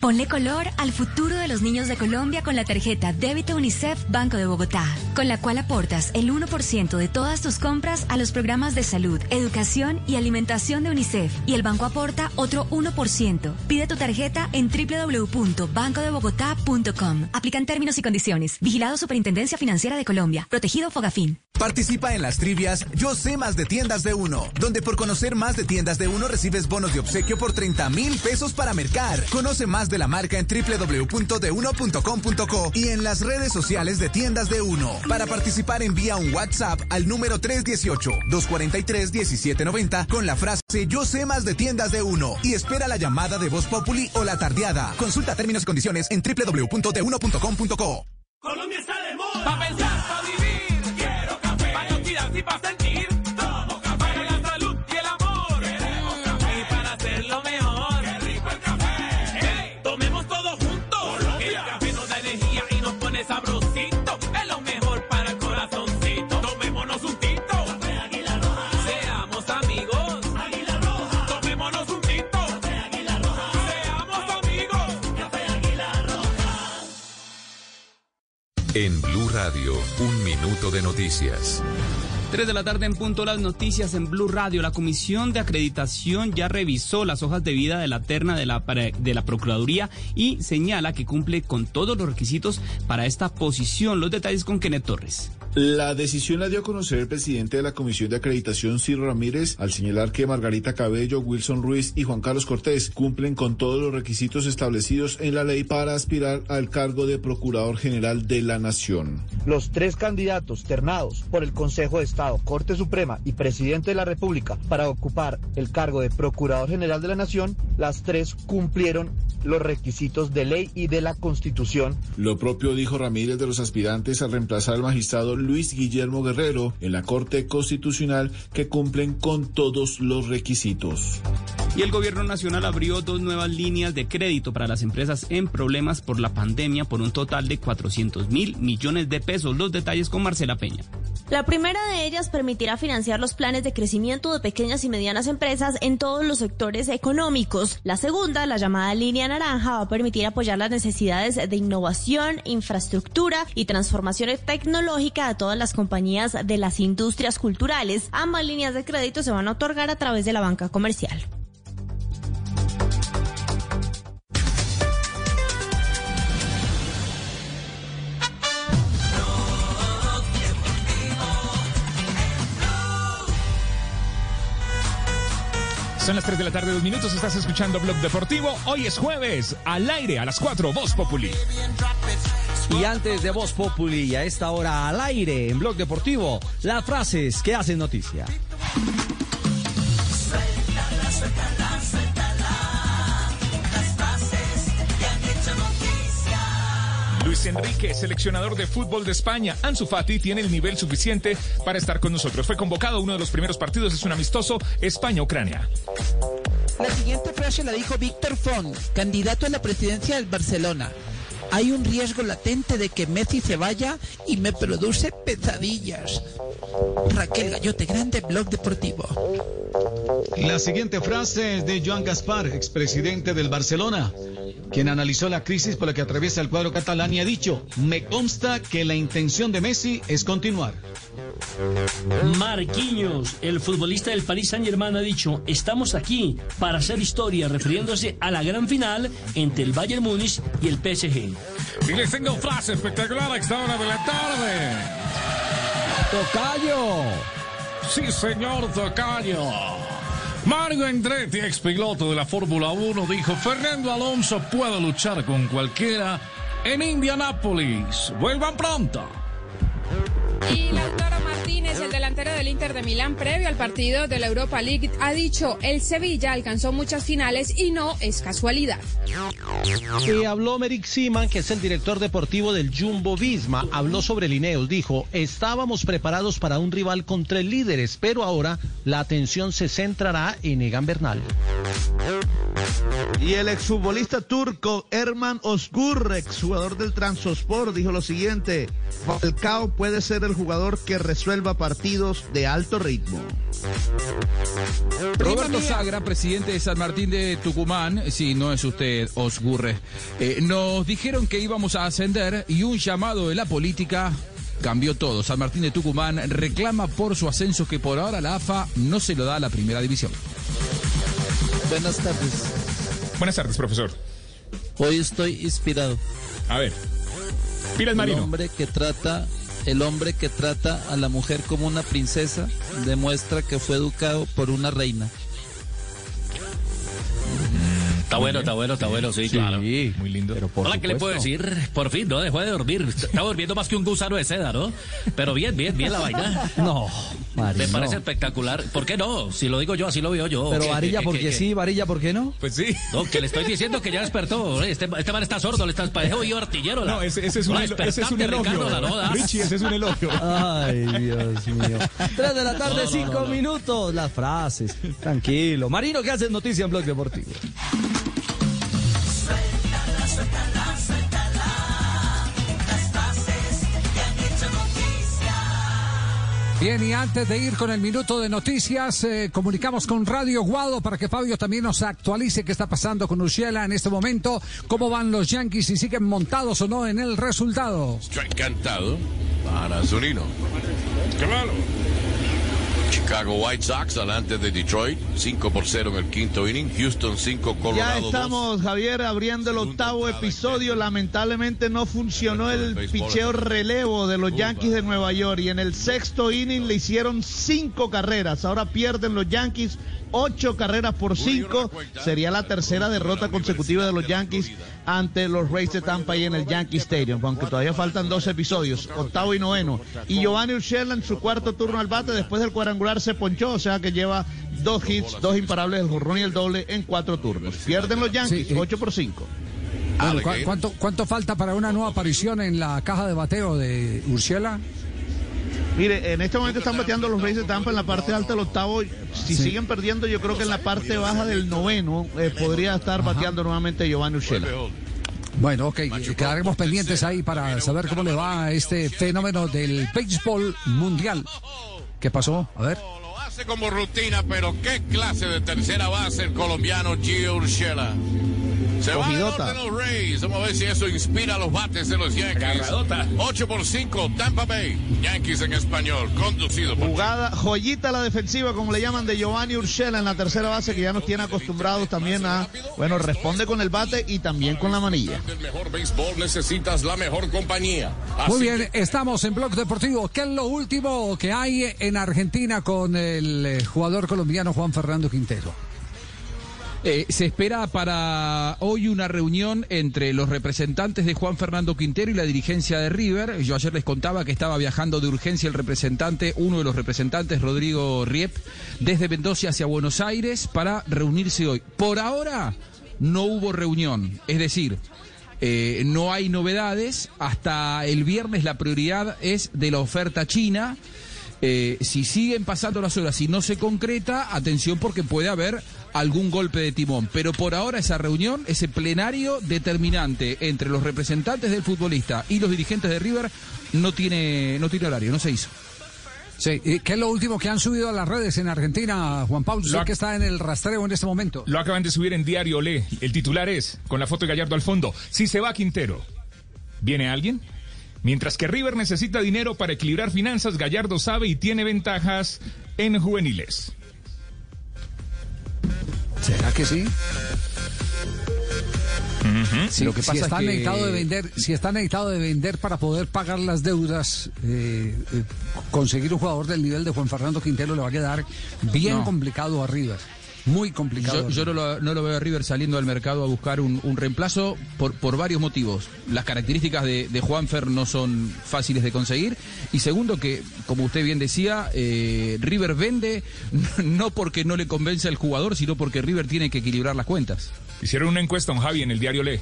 Ponle color al futuro de los niños de Colombia con la tarjeta Débito UNICEF Banco de Bogotá, con la cual aportas el 1% de todas tus compras a los programas de salud, educación y alimentación de UNICEF y el banco aporta otro 1%. Pide tu tarjeta en www.bancodebogotá.com. Aplican términos y condiciones. Vigilado Superintendencia Financiera de Colombia. Protegido Fogafín. Participa en las trivias Yo sé más de tiendas de uno, donde por conocer más de tiendas de uno recibes bonos de obsequio por 30 mil pesos para mercar. Conoce más de la marca en www.deuno.com.co y en las redes sociales de tiendas de uno. Para participar envía un WhatsApp al número 318-243-1790 con la frase Yo sé más de tiendas de uno y espera la llamada de Voz Populi o la tardeada. Consulta términos y condiciones en www.deuno.com.co. Colombia está de moda. En Blue Radio, un minuto de noticias. 3 de la tarde en punto las noticias en Blue Radio. La Comisión de Acreditación ya revisó las hojas de vida de la terna de la, de la Procuraduría y señala que cumple con todos los requisitos para esta posición. Los detalles con Kenneth Torres. La decisión la dio a conocer el presidente de la Comisión de Acreditación, Ciro Ramírez, al señalar que Margarita Cabello, Wilson Ruiz y Juan Carlos Cortés cumplen con todos los requisitos establecidos en la ley para aspirar al cargo de Procurador General de la Nación. Los tres candidatos ternados por el Consejo de Estado, Corte Suprema y Presidente de la República para ocupar el cargo de Procurador General de la Nación, las tres cumplieron los requisitos de ley y de la Constitución. Lo propio dijo Ramírez de los aspirantes al reemplazar al magistrado Luis Guillermo Guerrero en la Corte Constitucional que cumplen con todos los requisitos. Y el gobierno nacional abrió dos nuevas líneas de crédito para las empresas en problemas por la pandemia por un total de 400 mil millones de pesos. Los detalles con Marcela Peña. La primera de ellas permitirá financiar los planes de crecimiento de pequeñas y medianas empresas en todos los sectores económicos. La segunda, la llamada línea naranja, va a permitir apoyar las necesidades de innovación, infraestructura y transformación tecnológica de todas las compañías de las industrias culturales. Ambas líneas de crédito se van a otorgar a través de la banca comercial. Son las 3 de la tarde, dos minutos. Estás escuchando Blog Deportivo. Hoy es jueves, al aire, a las 4, Voz Populi. Y antes de Voz Populi, a esta hora al aire en Blog Deportivo, las frases que hacen noticia. Luis Enrique, seleccionador de fútbol de España. Ansu Fati tiene el nivel suficiente para estar con nosotros. Fue convocado a uno de los primeros partidos, es un amistoso España-Ucrania. La siguiente frase la dijo Víctor Font, candidato a la presidencia del Barcelona. Hay un riesgo latente de que Messi se vaya y me produce pesadillas. Raquel Gallote Grande, Blog Deportivo. La siguiente frase es de Joan Gaspar, expresidente del Barcelona, quien analizó la crisis por la que atraviesa el cuadro catalán y ha dicho, me consta que la intención de Messi es continuar. Marquinhos, el futbolista del Paris Saint Germain, ha dicho: Estamos aquí para hacer historia, refiriéndose a la gran final entre el Bayern Múnich y el PSG. Y les tengo un flash espectacular a esta hora de la tarde. ¡Tocayo! Sí, señor Tocayo. Mario Andretti, ex piloto de la Fórmula 1, dijo, Fernando Alonso puede luchar con cualquiera en Indianápolis. Vuelvan pronto. Y Lautaro Martínez, el delantero del Inter de Milán, previo al partido de la Europa League, ha dicho, el Sevilla alcanzó muchas finales y no es casualidad. Y habló Merik Siman, que es el director deportivo del Jumbo Visma, habló sobre Lineos, dijo, estábamos preparados para un rival con tres líderes, pero ahora la atención se centrará en Egan Bernal. Y el exfutbolista turco Erman Özgur, exjugador del Transospor, dijo lo siguiente, Falcao puede ser el jugador que resuelva partidos de alto ritmo. Roberto Sagra, presidente de San Martín de Tucumán, sí, no es usted Osgurre, eh, nos dijeron que íbamos a ascender y un llamado de la política cambió todo. San Martín de Tucumán reclama por su ascenso que por ahora la AFA no se lo da a la primera división. Buenas tardes. Buenas tardes, profesor. Hoy estoy inspirado. A ver. Pilas Marino. hombre que trata, el hombre que trata a la mujer como una princesa demuestra que fue educado por una reina. Está bueno, está bueno, está bueno, sí, claro. muy lindo. Hola, ¿qué le puedo decir? Por fin, ¿no? Dejó de dormir. Estaba durmiendo más que un gusano de seda, ¿no? Pero bien, bien, bien la vaina. No, Marino. Me parece espectacular. ¿Por qué no? Si lo digo yo, así lo veo yo. Pero ¿Qué- varilla, qué- porque qué- sí, varilla, ¿por qué no? Pues sí. No, que le estoy diciendo que ya despertó. Este, este man está sordo, le está parece oído artillero. la- No, ese, ese es un, ese es un despertate, elogio. Ricardo. Richie, ese es un elogio. Ay, Dios mío. Tres de la tarde, No, cinco no, no. minutos. Las frases. Tranquilo. Marino, ¿qué hace noticia en Blog Deportivo? Bien, y antes de ir con el minuto de noticias, eh, comunicamos con Radio Guado para que Fabio también nos actualice qué está pasando con Urshela en este momento, cómo van los Yankees, si siguen montados o no en el resultado. Estoy encantado para Zunino. ¡Qué malo! Chicago White Sox delante de Detroit, 5 por 0 en el quinto inning. Houston 5, Ya Colorado 2. estamos, Javier, abriendo el octavo episodio. Lamentablemente no funcionó el picheo relevo de los Yankees de Nueva York y en el sexto inning le hicieron cinco carreras. Ahora pierden los Yankees ocho carreras por cinco. Sería la tercera derrota consecutiva de los Yankees ante los Rays de Tampa y en el Yankee Stadium, aunque todavía faltan dos episodios, octavo y noveno. Y Giovanni Urshela en su cuarto turno al bate, después del cuadrangular se ponchó, o sea que lleva dos hits, dos imparables, el jorrón y el doble en cuatro turnos. Pierden los Yankees, Sí, eh. 8 por 5. Bueno, ¿cu- cuánto, ¿Cuánto falta para una nueva aparición en la caja de bateo de Urshela? Mire, en este momento están bateando los Rays de Tampa en la parte alta del octavo. Si Sí. siguen perdiendo, yo creo que en la parte baja del noveno eh, podría estar bateando nuevamente Giovanni Urshela. Bueno, ok, quedaremos pendientes ahí para saber cómo le va a este fenómeno del béisbol mundial. ¿Qué pasó? A ver. Hace como rutina, pero qué clase de tercera base el colombiano Gio Urshela. Se va Cogidota. orden los Rays. Vamos a ver si eso inspira a los bates de los Yankees. Agarradota. 8 por 5, Tampa Bay. Yankees en español, conducido por Jugada, joyita la defensiva, como le llaman, de Giovanni Urshela en la tercera base, que ya nos tiene acostumbrados también a, bueno, responde con el bate y también con la manilla. el mejor béisbol. Necesitas la mejor compañía. Muy bien, estamos en Blog Deportivo. ¿Qué es lo último que hay en Argentina con el eh, jugador colombiano Juan Fernando Quintero? Eh, se espera para hoy una reunión entre los representantes de Juan Fernando Quintero y la dirigencia de River. Yo ayer les contaba que estaba viajando de urgencia el representante, uno de los representantes, Rodrigo Riep, desde Mendoza hacia Buenos Aires para reunirse hoy. Por ahora no hubo reunión, es decir, eh, no hay novedades. Hasta el viernes la prioridad es de la oferta china. Eh, si siguen pasando las horas y no se concreta, atención porque puede haber algún golpe de timón. Pero por ahora esa reunión, ese plenario determinante entre los representantes del futbolista y los dirigentes de River no tiene, no tiene horario, no se hizo. Sí, ¿y ¿qué es lo último que han subido a las redes en Argentina, Juan Pablo? Ac- que está en el rastreo en este momento. Lo acaban de subir en Diario Le. El titular es, con la foto de Gallardo al fondo, si se va Quintero, ¿viene alguien? Mientras que River necesita dinero para equilibrar finanzas, Gallardo sabe y tiene ventajas en juveniles. ¿Será que sí? Si, Lo que si pasa es está que- necesitado de vender, si está necesitado de vender para poder pagar las deudas, eh, eh, conseguir un jugador del nivel de Juan Fernando Quintero le va a quedar bien No. complicado a River. Muy complicado. Yo, yo no, lo, no lo veo a River saliendo al mercado a buscar un, un reemplazo por, por varios motivos. Las características de, de Juanfer no son fáciles de conseguir. Y segundo, que, como usted bien decía, eh, River vende (laughs) no porque no le convence al jugador, sino porque River tiene que equilibrar las cuentas. Hicieron una encuesta, un Javi, en el diario Le.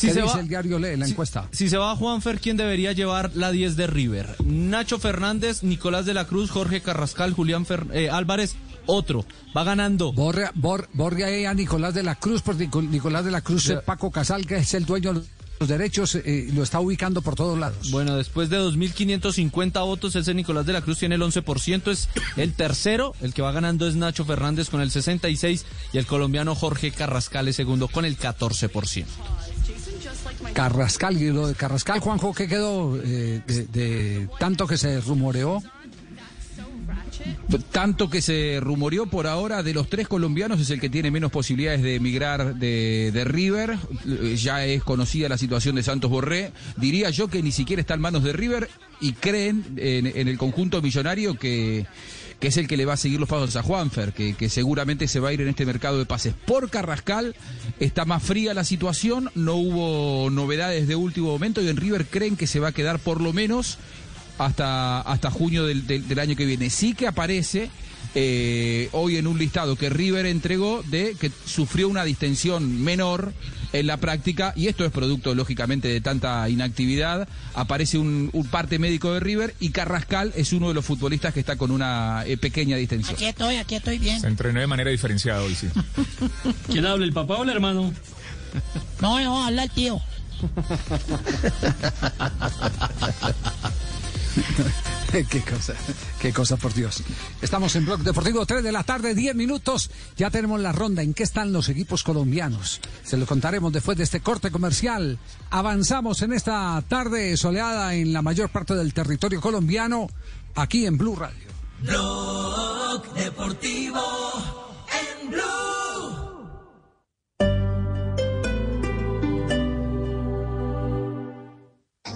¿Qué dice el diario Lee, la encuesta? Si se va Juanfer, ¿quién debería llevar la 10 de River? Nacho Fernández, Nicolás de la Cruz, Jorge Carrascal, Julián Fer- eh, Álvarez, otro. Va ganando. Borre, bor, borre ahí a Nicolás de la Cruz, porque Nico- Nicolás de la Cruz, eh, Paco Casal, que es el dueño de los derechos, eh, lo está ubicando por todos lados. Bueno, después de 2.550 votos, ese Nicolás de la Cruz tiene el 11%, es el tercero. El que va ganando es Nacho Fernández con el 66% y el colombiano Jorge Carrascal es segundo con el 14%. Carrascal, y lo de Carrascal, Juanjo, ¿qué quedó eh, de, de tanto que se rumoreó? Tanto que se rumoreó por ahora de los tres colombianos es el que tiene menos posibilidades de emigrar de, de River. Ya es conocida la situación de Santos Borré. Diría yo que ni siquiera está en manos de River y creen en, el conjunto millonario que, que es el que le va a seguir los pasos a Juanfer, que seguramente se va a ir en este mercado de pases. Por Carrascal está más fría la situación, no hubo novedades de último momento y en River creen que se va a quedar por lo menos hasta, hasta junio del, del- del año que viene. Sí que aparece eh, hoy en un listado que River entregó de que sufrió una distensión menor en la práctica y esto es producto lógicamente de tanta inactividad. Aparece un, un parte médico de River y Carrascal es uno de los futbolistas que está con una eh, pequeña distensión. Aquí estoy, aquí estoy bien. Se entrenó de manera diferenciada hoy, sí. (laughs) ¿Quién habla, el papá o el hermano? No, no, habla el tío. (laughs) (laughs) qué cosa, qué cosa, por Dios. Estamos en Blog Deportivo, 3 de la tarde, 10 minutos. Ya tenemos la ronda. ¿En qué están los equipos colombianos? Se lo contaremos después de este corte comercial. Avanzamos en esta tarde soleada en la mayor parte del territorio colombiano, aquí en Blue Radio. Blog Deportivo en Blue.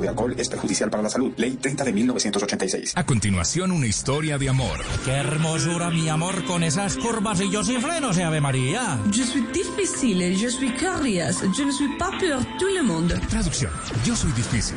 de alcohol es perjudicial para la salud. Ley 30 de 1986. A continuación, una historia de amor. Qué hermosura, mi amor, con esas curvas y yo sin frenos, eh, Ave María. Je suis difficile, je suis curious, je ne suis pas pour tout le monde. Traducción. Yo soy difícil,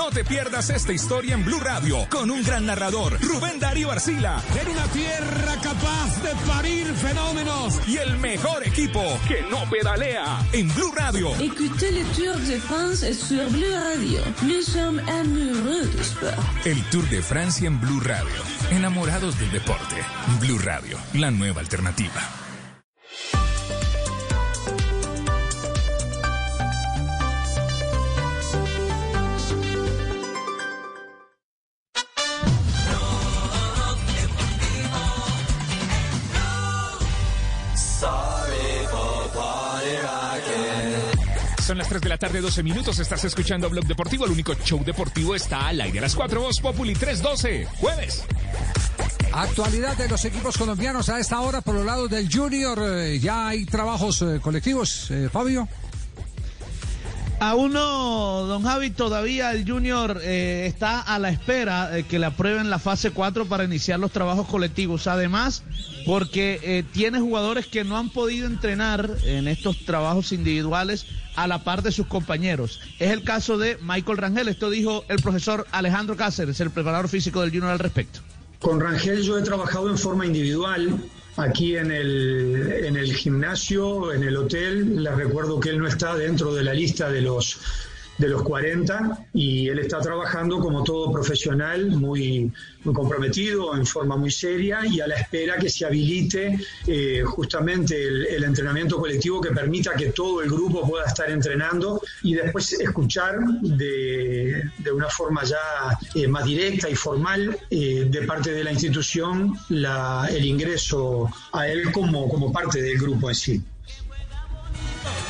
te pierdas esta historia en Blue Radio con un gran narrador, Rubén Darío Arcila. En una tierra capaz de parir fenómenos y el mejor equipo que no pedalea en Blue Radio. Écoutez le Tour de France sur Bleu Radio. Nous sommes amoureux du sport. El Tour de Francia en Blue Radio. Enamorados del deporte. Blue Radio, la nueva alternativa. Son las 3 de la tarde, 12 minutos. Estás escuchando Blog Deportivo. El único show deportivo está al aire. A las 4, Voz Populi 312. Jueves. Actualidad de los equipos colombianos a esta hora por los lados del Junior. eh, ya hay trabajos eh, colectivos, eh, Fabio. Aún no, don Javi, todavía el Junior eh, está a la espera de que le aprueben la fase 4 para iniciar los trabajos colectivos. Además, porque eh, tiene jugadores que no han podido entrenar en estos trabajos individuales a la par de sus compañeros. Es el caso de Michael Rangel. Esto dijo el profesor Alejandro Cáceres, el preparador físico del Junior al respecto. Con Rangel yo he trabajado en forma individual aquí en el, en el gimnasio, en el hotel. Les recuerdo que él no está dentro de la lista de los de los 40 y él está trabajando como todo profesional, muy, muy comprometido, en forma muy seria y a la espera que se habilite eh, justamente el, el entrenamiento colectivo que permita que todo el grupo pueda estar entrenando y después escuchar de, de una forma ya eh, más directa y formal eh, de parte de la institución la, el ingreso a él como, como parte del grupo en sí.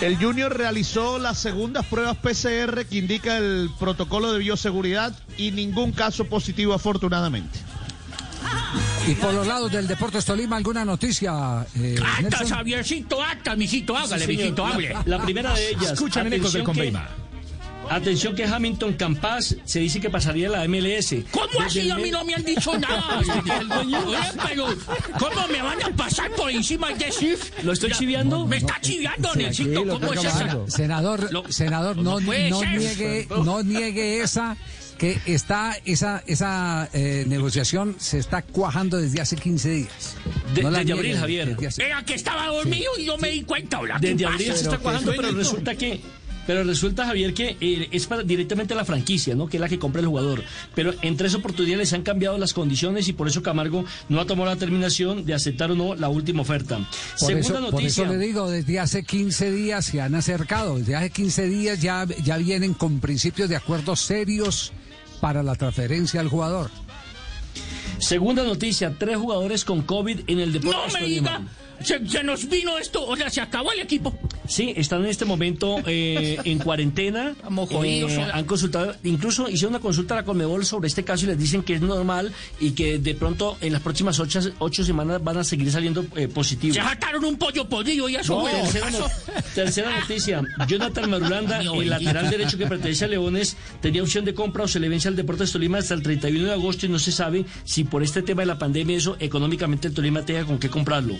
El Junior realizó las segundas pruebas PCR que indica el protocolo de bioseguridad y ningún caso positivo afortunadamente. Y por los lados del Deportes Tolima, ¿alguna noticia? eh, Nelson? Javiercito, actas, mijito, hágale, Sí, mijito, La- hable. La, primera de ellas. Ecos del atención que- Conveima. Atención que Hamilton Campas se dice que pasaría a la MLS. ¿Cómo Desde así? el A mí no me han dicho nada. (laughs) el dueño. (laughs) Oye, pero ¿cómo me van a pasar por encima de Sif? ¿Lo estoy chiviando? Me está chiviando, Nelsito. ¿Cómo es eso? Senador, senador, no, no niegue, no niegue esa que está esa esa eh, negociación se está cuajando desde hace 15 días. De- No desde niegue abril, Javier. desde hace- Era que estaba dormido y no me di cuenta. Hola, ¿qué Desde pasa? abril se está cuajando, pero resulta que. Pero resulta, Javier, que eh, es para, directamente la franquicia, ¿no? Que es la que compra el jugador. Pero en tres oportunidades se han cambiado las condiciones y por eso Camargo no ha tomado la determinación de aceptar o no la última oferta. Por Segunda eso, por noticia. eso le digo, desde hace 15 días se han acercado, desde hace 15 días ya, ya vienen con principios de acuerdos serios para la transferencia al jugador. Segunda noticia, tres jugadores con COVID en el Deportes No me diga. Se, se nos vino esto. O sea, se acabó el equipo. Sí, están en este momento eh, en cuarentena. (laughs) Eh, han consultado, incluso hicieron una consulta a la Conmebol sobre este caso y les dicen que es normal y que de pronto en las próximas ocho, ocho semanas van a seguir saliendo eh, positivos. Se jataron un pollo podrido y No, fue. tercera, no- tercera (laughs) noticia. Jonathan Marulanda, el lateral derecho que pertenece a Leones, tenía opción de compra o se le vence al Deportes Tolima hasta el 31 de agosto y no se sabe si por este tema de la pandemia eso económicamente el Tolima tenga con qué comprarlo.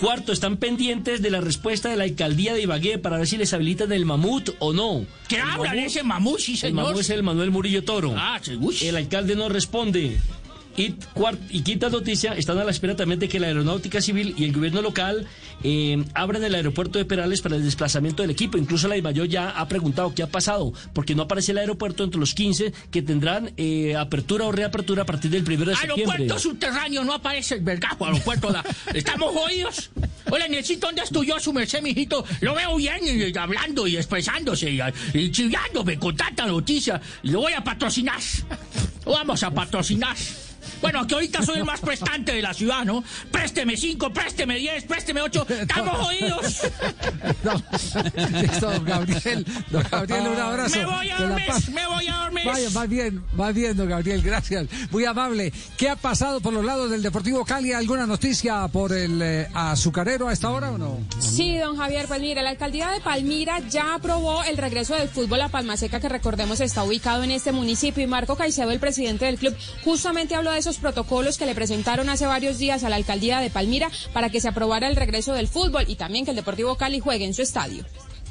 Cuarto, están pendientes de la respuesta de la alcaldía de Ibagué para ver si les habilitan el mamut o no. ¿Qué El habla de mamut- ese mamut, sí, El señor? mamut es el Manuel Murillo Toro. Ah, sí. El alcalde no responde. Y, y quinta noticia, están a la espera también de que la Aeronáutica Civil y el gobierno local eh, abran el aeropuerto de Perales para el desplazamiento del equipo. Incluso la Ibayo ya ha preguntado qué ha pasado, porque no aparece el aeropuerto entre los 15 que tendrán eh, apertura o reapertura a partir del primero de septiembre. Aeropuerto subterráneo, no aparece el vergajo aeropuerto. la- (laughs) Estamos jodidos. Hola, necesito dónde estudió su merced, mijito. Lo veo bien y, hablando y expresándose y, y chillándome con tanta noticia. Lo voy a patrocinar. Vamos a patrocinar. Bueno, que ahorita soy el más prestante de la ciudad, ¿no? Présteme cinco, présteme diez, présteme ocho. (laughs) ¡Estamos jodidos! Listo, don Gabriel. Don Gabriel, un abrazo. Me voy a dormir, me voy a dormir. Vaya, más bien, más bien, don Gabriel, gracias. Muy amable. ¿Qué ha pasado por los lados del Deportivo Cali? ¿Alguna noticia por el eh, azucarero a esta hora o no? Sí, don Javier, pues mire, la alcaldía de Palmira ya aprobó el regreso del fútbol a Palma Seca, que recordemos está ubicado en este municipio. Y Marco Caicedo, el presidente del club, justamente habló de esos protocolos que le presentaron hace varios días a la alcaldía de Palmira para que se aprobara el regreso del fútbol y también que el Deportivo Cali juegue en su estadio.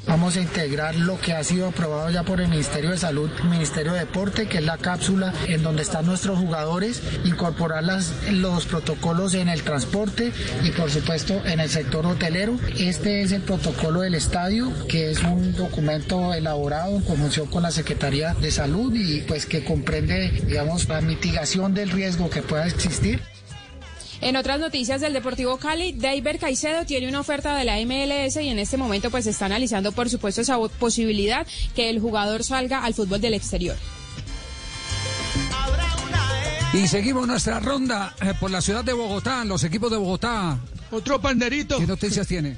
Vamos a integrar lo que ha sido aprobado ya por el Ministerio de Salud, Ministerio de Deporte, que es la cápsula en donde están nuestros jugadores, incorporar las- los protocolos en el transporte y por supuesto en el sector hotelero. Este es el protocolo del estadio, que es un documento elaborado en conjunción con la Secretaría de Salud y pues que comprende, digamos, la mitigación del riesgo que pueda existir. En otras noticias del Deportivo Cali, David Caicedo tiene una oferta de la MLS y en este momento pues está analizando por supuesto esa posibilidad que el jugador salga al fútbol del exterior. Y seguimos nuestra ronda eh, por la ciudad de Bogotá, los equipos de Bogotá. Otro panderito. ¿Qué noticias tiene?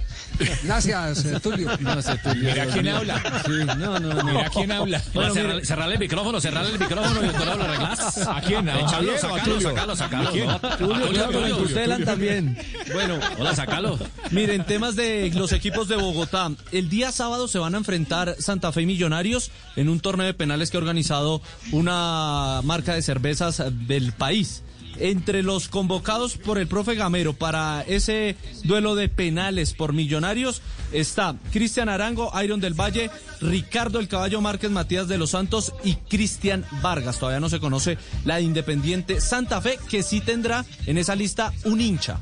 Gracias, eh, Tulio. (laughs) No sé, Tulio. Mira quién habla. Sí, no, no, no. Mira quién habla. Bueno, cerrarle, el micrófono, cerrarle el micrófono y entonces lo arreglás. ¿A quién? ¿A Echalo, Javier o a sacalo, sacalo, sacalo. ¿A quién? ¿no? Tulio, Tulio, Tulio. también. Bueno, Hola, sacalo. Miren, temas de los equipos de Bogotá. El día sábado se van a enfrentar Santa Fe y Millonarios en un torneo de penales que ha organizado una marca de cervezas del país. Entre los convocados por el profe Gamero para ese duelo de penales por Millonarios está Cristian Arango, Iron del Valle, Ricardo el Caballo Márquez, Matías de los Santos y Cristian Vargas. Todavía no se conoce la de Independiente Santa Fe, que sí tendrá en esa lista un hincha.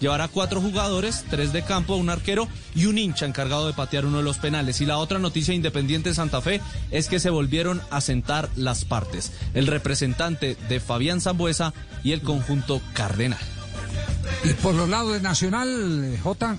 llevará cuatro jugadores, tres de campo, un arquero y un hincha encargado de patear uno de los penales. Y la otra noticia independiente de Santa Fe es que se volvieron a sentar las partes. El representante de Fabián Zambuesa y el conjunto Cardenal. Y por los lados de Nacional, eh, J.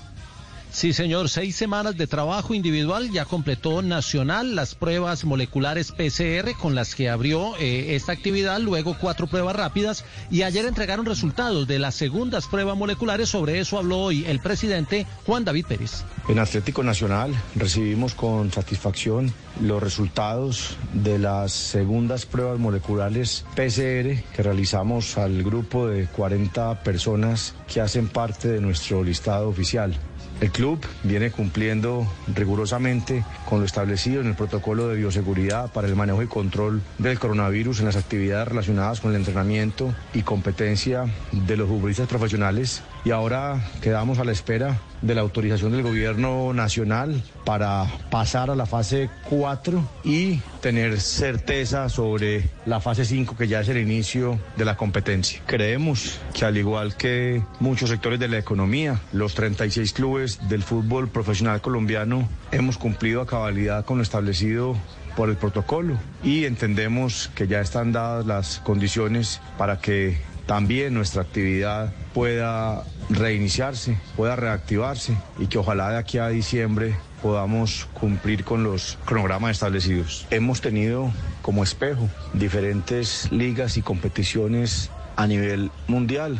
Sí, señor, seis semanas de trabajo individual, ya completó Nacional las pruebas moleculares PCR con las que abrió eh, esta actividad, luego cuatro pruebas rápidas. Y ayer entregaron resultados de las segundas pruebas moleculares, sobre eso habló hoy el presidente Juan David Pérez. En Atlético Nacional recibimos con satisfacción los resultados de las segundas pruebas moleculares PCR que realizamos al grupo de 40 personas que hacen parte de nuestro listado oficial. El club viene cumpliendo rigurosamente con lo establecido en el protocolo de bioseguridad para el manejo y control del coronavirus en las actividades relacionadas con el entrenamiento y competencia de los futbolistas profesionales. Y ahora quedamos a la espera de la autorización del gobierno nacional para pasar a la fase 4 y tener certeza sobre la fase 5 que ya es el inicio de la competencia. Creemos que al igual que muchos sectores de la economía, los 36 clubes del fútbol profesional colombiano hemos cumplido a cabalidad con lo establecido por el protocolo y entendemos que ya están dadas las condiciones para que también nuestra actividad pueda reiniciarse, pueda reactivarse y que ojalá de aquí a diciembre podamos cumplir con los cronogramas establecidos. Hemos tenido como espejo diferentes ligas y competiciones a nivel mundial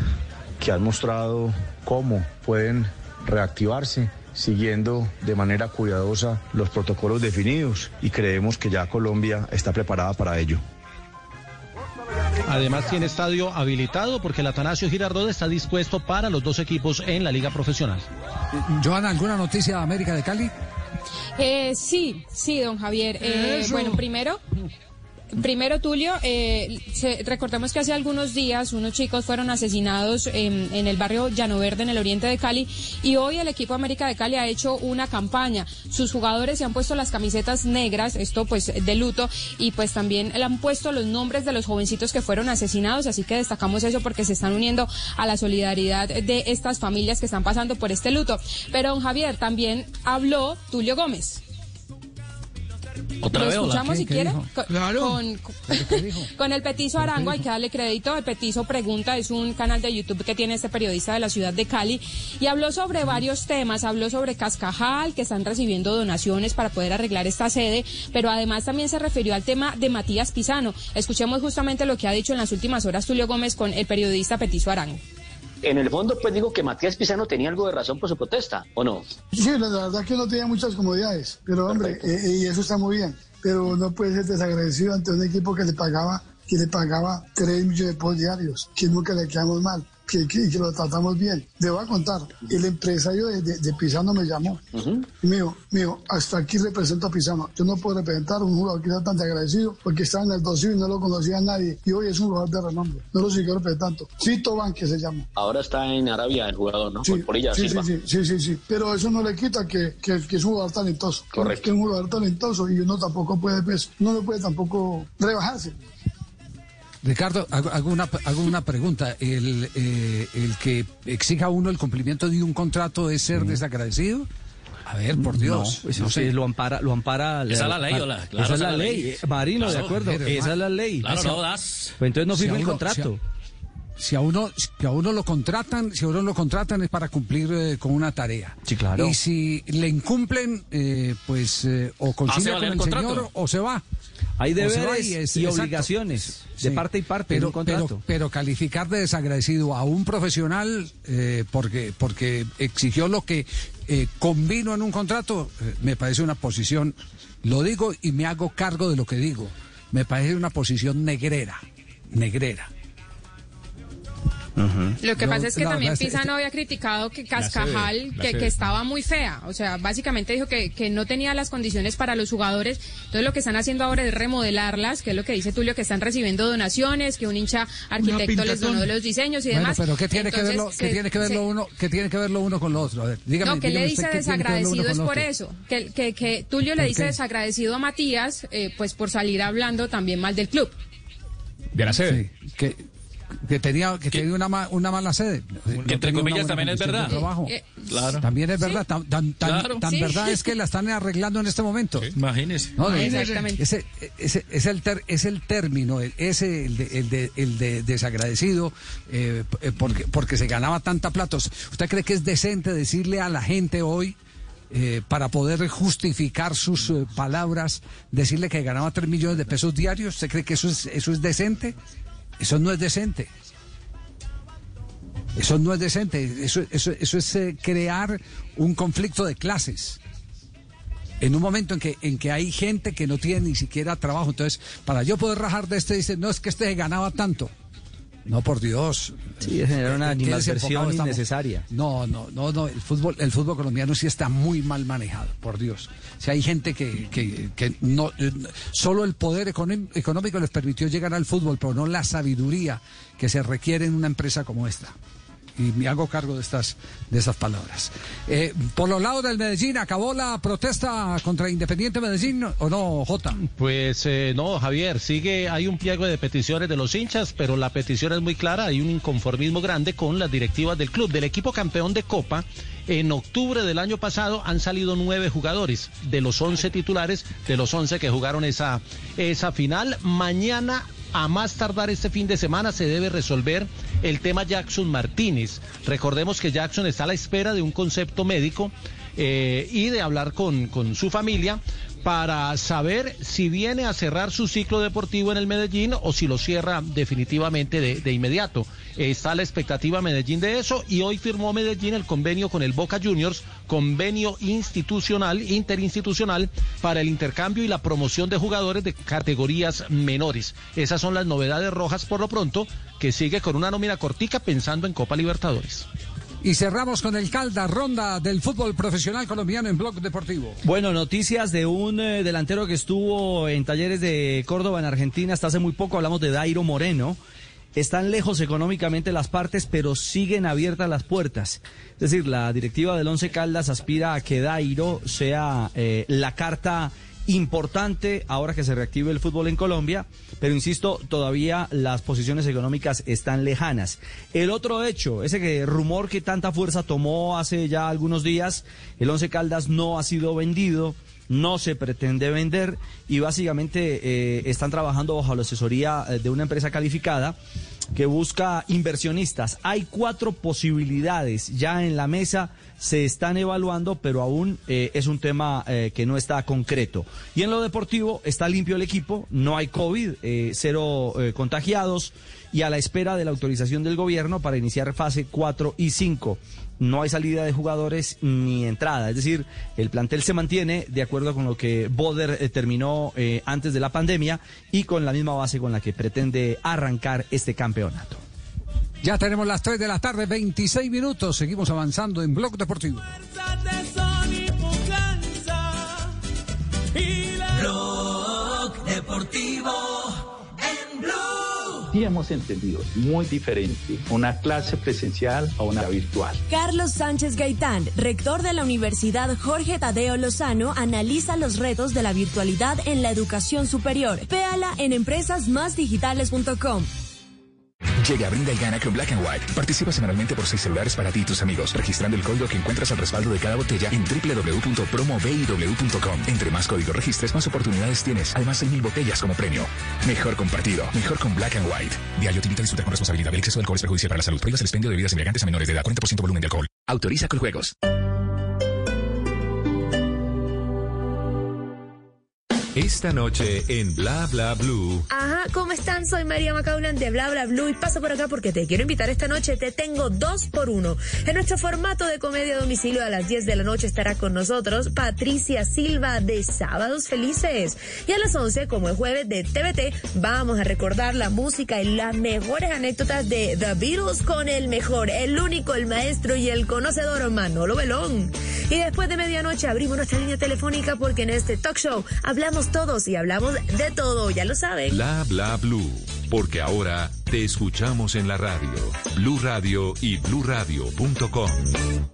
que han mostrado cómo pueden reactivarse siguiendo de manera cuidadosa los protocolos definidos y creemos que ya Colombia está preparada para ello. Además tiene estadio habilitado porque el Atanasio Girardot está dispuesto para los dos equipos en la liga profesional. Joana, ¿alguna noticia de América de Cali? Eh, sí, sí, don Javier. Eh, bueno, primero, primero Tulio, eh, recordemos que hace algunos días unos chicos fueron asesinados en, el barrio Llano Verde, en el oriente de Cali, y hoy el equipo América de Cali ha hecho una campaña. Sus jugadores se han puesto las camisetas negras, esto pues de luto, y pues también le han puesto los nombres de los jovencitos que fueron asesinados, así que destacamos eso porque se están uniendo a la solidaridad de estas familias que están pasando por este luto. Pero don Javier también habló Tulio Gómez. ¿Otra ¿Lo escuchamos ¿Qué- si quiere? Con, Claro. con- (laughs) con el Petizo Arango, hay que darle crédito. El Petizo Pregunta es un canal de YouTube que tiene este periodista de la ciudad de Cali y habló sobre varios temas. Habló sobre Cascajal, que están recibiendo donaciones para poder arreglar esta sede, pero además también se refirió al tema de Matías Pisano. Escuchemos justamente lo que ha dicho en las últimas horas Tulio Gómez con el periodista Petizo Arango. En el fondo, pues digo que Matías Pizano tenía algo de razón por su protesta, ¿o no? Sí, la, verdad que no tenía muchas comodidades, pero hombre, eh, y eso está muy bien. Pero no puede ser desagradecido ante un equipo que le pagaba, que le pagaba 3 millones de pesos diarios, que nunca le quedamos mal, que, que, que lo tratamos bien. Le voy a contar, el empresario de, de, de Pisano me llamó me dijo, me dijo, hasta aquí represento a Pisano. Yo no puedo representar a un jugador que sea tan desagradecido porque estaba en el 2000 y no lo conocía a nadie y hoy es un jugador de renombre. No lo sigo representando. Fito que se llama. Ahora está en Arabia el jugador, ¿no? Sí, por, por ella, sí, Silva. sí, sí, sí, sí. Pero eso no le quita que, que, que es un jugador talentoso. Correcto. Que es un jugador talentoso y uno tampoco puede, pues, no le puede tampoco rebajarse. Ricardo, hago, hago una, hago una pregunta. ¿El, eh, ¿El que exija a uno el cumplimiento de un contrato es ser desagradecido? A ver, por Dios. No, eso no sí, sé. lo ampara, lo ampara. Esa es la ley, hola, claro, esa es la ley. Marino, de acuerdo. pero, esa es la ley. Claro, no das. Pues entonces no Si firme el contrato. Si a uno, si a uno lo contratan, si a uno lo contratan es para cumplir eh, con una tarea. Sí, claro. Y si le incumplen, eh, pues o Hace concilia valer con el el contrato. señor o se va. Hay va deberes es- y obligaciones de Sí. parte y parte en pero, un contrato. Pero, pero calificar de desagradecido a un profesional eh, porque, porque exigió lo que eh, convino en un contrato, eh, me parece una posición, lo digo y me hago cargo de lo que digo, me parece una posición negrera, negrera. Lo que No, pasa es que la también este- Pisano había criticado que Cascajal, que, que estaba muy fea. O sea, básicamente dijo que, que no tenía las condiciones para los jugadores. Entonces lo que están haciendo ahora es remodelarlas, que es lo que dice Tulio, que están recibiendo donaciones, que un hincha arquitecto les donó los diseños y Bueno, demás. pero ¿qué tiene que Entonces, verlo, qué se- tiene que verlo se- uno, qué tiene que verlo uno con lo otro? A ver, dígame, no, que dígame le dice que verlo desagradecido es por eso. Que, que, que Tulio le ¿Por dice qué? desagradecido a Matías, eh, pues por salir hablando también mal del club. De la sede. Sí, que, Que tenía, que tenía una, ma- una mala sede. Que No entre comillas también es verdad. Eh, Claro. También es Sí. verdad. Tan, tan, tan- Claro. tan Sí. verdad es que la están arreglando en este momento. Imagínese. No, Exactamente. Ese, ese- es, el ter- es el término, el- ese, el de, el de- el de desagradecido, eh, eh, porque, porque se ganaba tanta plata. ¿Usted cree que es decente decirle a la gente hoy, eh, para poder justificar sus eh, palabras, decirle que ganaba 3 millones de pesos diarios? ¿Usted cree que eso es, eso es decente? Eso no es decente. Eso no es decente. Eso, eso, eso es eh, crear un conflicto de clases en un momento en que, en que hay gente que no tiene ni siquiera trabajo. Entonces, para yo poder rajar de este, dice, no es que este ganaba tanto. No, por Dios. Sí, es generar una ¿En qué animadversión innecesaria. No, no, no, no. El fútbol, el fútbol colombiano sí está muy mal manejado, por Dios. Si hay gente que, que, que no, solo el poder económico les permitió llegar al fútbol, pero no la sabiduría que se requiere en una empresa como esta. Y me hago cargo de estas, de esas palabras. Eh, por los lados del Medellín, ¿acabó la protesta contra Independiente Medellín o no, Jota? Pues eh, no, Javier, sigue, hay un pliego de peticiones de los hinchas, pero la petición es muy clara, hay un inconformismo grande con las directivas del club. Del equipo campeón de Copa, en octubre del año pasado han salido nueve jugadores, de los once titulares, de los once que jugaron esa, esa final. Mañana, a más tardar este fin de semana, se debe resolver el tema Jackson Martínez. Recordemos que Jackson está a la espera de un concepto médico eh, y de hablar con, con su familia para saber si viene a cerrar su ciclo deportivo en el Medellín o si lo cierra definitivamente de, de inmediato. Está la expectativa Medellín de eso y hoy firmó Medellín el convenio con el Boca Juniors, convenio institucional, interinstitucional para el intercambio y la promoción de jugadores de categorías menores. Esas son las novedades rojas por lo pronto, que sigue con una nómina cortica pensando en Copa Libertadores. Y cerramos con el Calda, ronda del fútbol profesional colombiano en Blog Deportivo. Bueno, noticias de un eh, delantero que estuvo en talleres de Córdoba en Argentina hasta hace muy poco. Hablamos de Dairo Moreno. Están lejos económicamente las partes, pero siguen abiertas las puertas. Es decir, la directiva del Once Caldas aspira a que Dairo sea eh, la carta importante ahora que se reactive el fútbol en Colombia, pero insisto, todavía las posiciones económicas están lejanas. El otro hecho, ese que rumor que tanta fuerza tomó hace ya algunos días, el Once Caldas no ha sido vendido, no se pretende vender y básicamente eh, están trabajando bajo la asesoría eh, de una empresa calificada que busca inversionistas. Hay cuatro posibilidades ya en la mesa, se están evaluando, pero aún eh, es un tema eh, que no está concreto. Y en lo deportivo está limpio el equipo, no hay COVID, eh, cero contagiados y a la espera de la autorización del gobierno para iniciar fase 4 y 5 no hay salida de jugadores ni entrada. Es decir, el plantel se mantiene de acuerdo con lo que Boder terminó antes de la pandemia y con la misma base con la que pretende arrancar este campeonato. Ya tenemos las 3 de la tarde, 26 minutos. Seguimos avanzando en Blog Deportivo. Blog Deportivo en Blue. Sí hemos entendido muy diferente una clase presencial a una virtual. Carlos Sánchez Gaitán, rector de la Universidad Jorge Tadeo Lozano, analiza los retos de la virtualidad en la educación superior. Véala en empresasmásdigitales.com. Llega a Brinda y gana con Black and White. Participa semanalmente por seis celulares para ti y tus amigos, registrando el código que encuentras al respaldo de cada botella en www.promoviw.com. Entre más códigos registres, más oportunidades tienes. Además, hay mil botellas como premio. Mejor compartido, mejor con Black and White. Diario te invita a con responsabilidad. El exceso de alcohol es perjudicial para la salud. Prohíbas el expendio de bebidas embriagantes a menores de edad. 40% volumen de alcohol. Autoriza con juegos. Esta noche en Bla Bla Blue. Ajá, ¿cómo están? Soy María Macaulan de Bla Bla Blue y paso por acá porque te quiero invitar esta noche. Te tengo dos por uno. En nuestro formato de comedia a domicilio a las 10 de la noche estará con nosotros Patricia Silva de Sábados Felices. Y a las 11, como es jueves de TVT, vamos a recordar la música y las mejores anécdotas de The Beatles con el mejor, el único, el maestro y el conocedor Manolo Belón. Y después de medianoche abrimos nuestra línea telefónica porque en este talk show hablamos todos y hablamos de todo, ya lo saben. Bla Bla Blue. Porque ahora te escuchamos en la radio. Blue Radio y bluradio.com.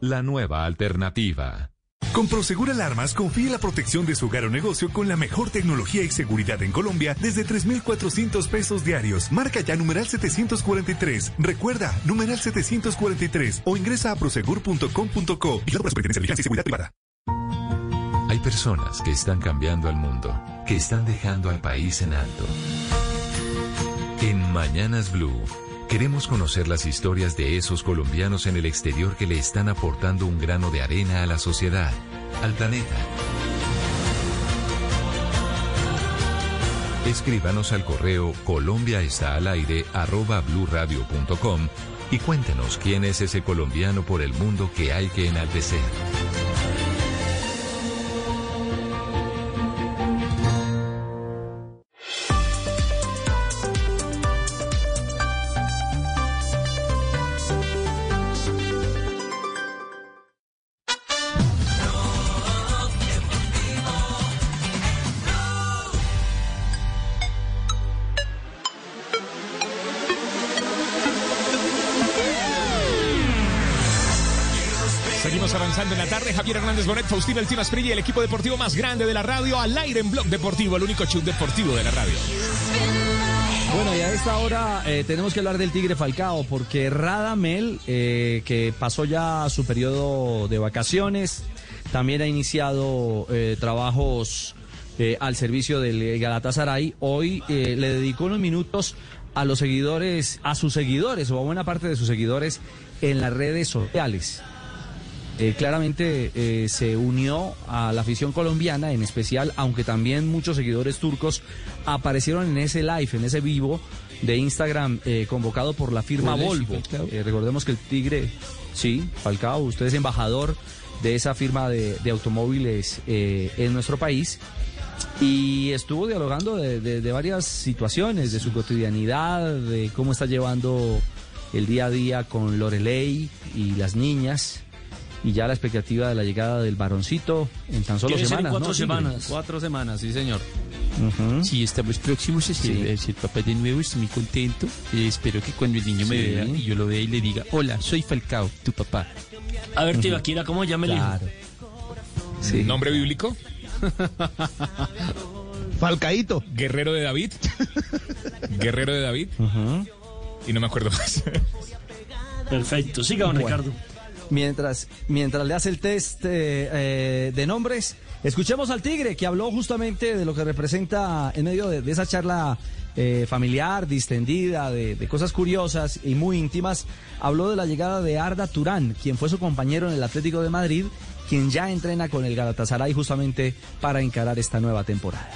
La nueva alternativa. Con Prosegur Alarmas, confíe la protección de su hogar o negocio con la mejor tecnología y seguridad en Colombia desde 3,400 pesos diarios. Marca ya numeral 743. Recuerda, numeral 743 o ingresa a prosegur.com.co y la Superintendencia de Vigilancia y Seguridad Privada. Personas que están cambiando al mundo, que están dejando al país en alto. En Mañanas Blue, queremos conocer las historias de esos colombianos en el exterior que le están aportando un grano de arena a la sociedad, al planeta. Escríbanos al correo Colombia está al aire arroba y cuéntenos quién es ese colombiano por el mundo que hay que enaltecer. Avanzando en la tarde. Javier Hernández Bonet, Faustino El Prilla, el equipo deportivo más grande de la radio, al aire en Blog Deportivo, el único show deportivo de la radio. Bueno, y a esta hora eh, tenemos que hablar del Tigre Falcao, porque Radamel, eh, que pasó ya su periodo de vacaciones, también ha iniciado eh, trabajos al servicio del Galatasaray. Hoy le dedicó unos minutos a los seguidores, a sus seguidores o a buena parte de sus seguidores en las redes sociales. Eh, claramente eh, se unió a la afición colombiana, en especial, aunque también muchos seguidores turcos aparecieron en ese live, en ese vivo de Instagram eh, convocado por la firma Volvo. Eh, recordemos que el Tigre, sí, Falcao, usted es embajador de esa firma de, de automóviles eh, en nuestro país y estuvo dialogando de, de- de varias situaciones, de su cotidianidad, de cómo está llevando el día a día con Lorelei y las niñas. Y ya la expectativa de la llegada del varoncito en tan solo ser en semanas. cuatro semanas. Cuatro semanas, sí, señor. Sí, estamos próximos a ser, Sí. a ser papá de nuevo, estoy muy contento. Eh, espero que cuando el niño me vea y yo lo vea y le diga, hola, soy Falcao, tu papá. A ver, tío, Akira, ¿cómo llama el hijo? Sí. ¿Nombre bíblico? (laughs) Falcaíto. Guerrero de David. (laughs) Guerrero de David. Y no me acuerdo más. Perfecto, siga, don Bueno. Ricardo. Mientras, mientras le hace el test eh, eh, de nombres, escuchemos al Tigre que habló justamente de lo que representa en medio de, esa charla eh, familiar, distendida, de, de cosas curiosas y muy íntimas. Habló de la llegada de Arda Turán, quien fue su compañero en el Atlético de Madrid, quien ya entrena con el Galatasaray justamente para encarar esta nueva temporada.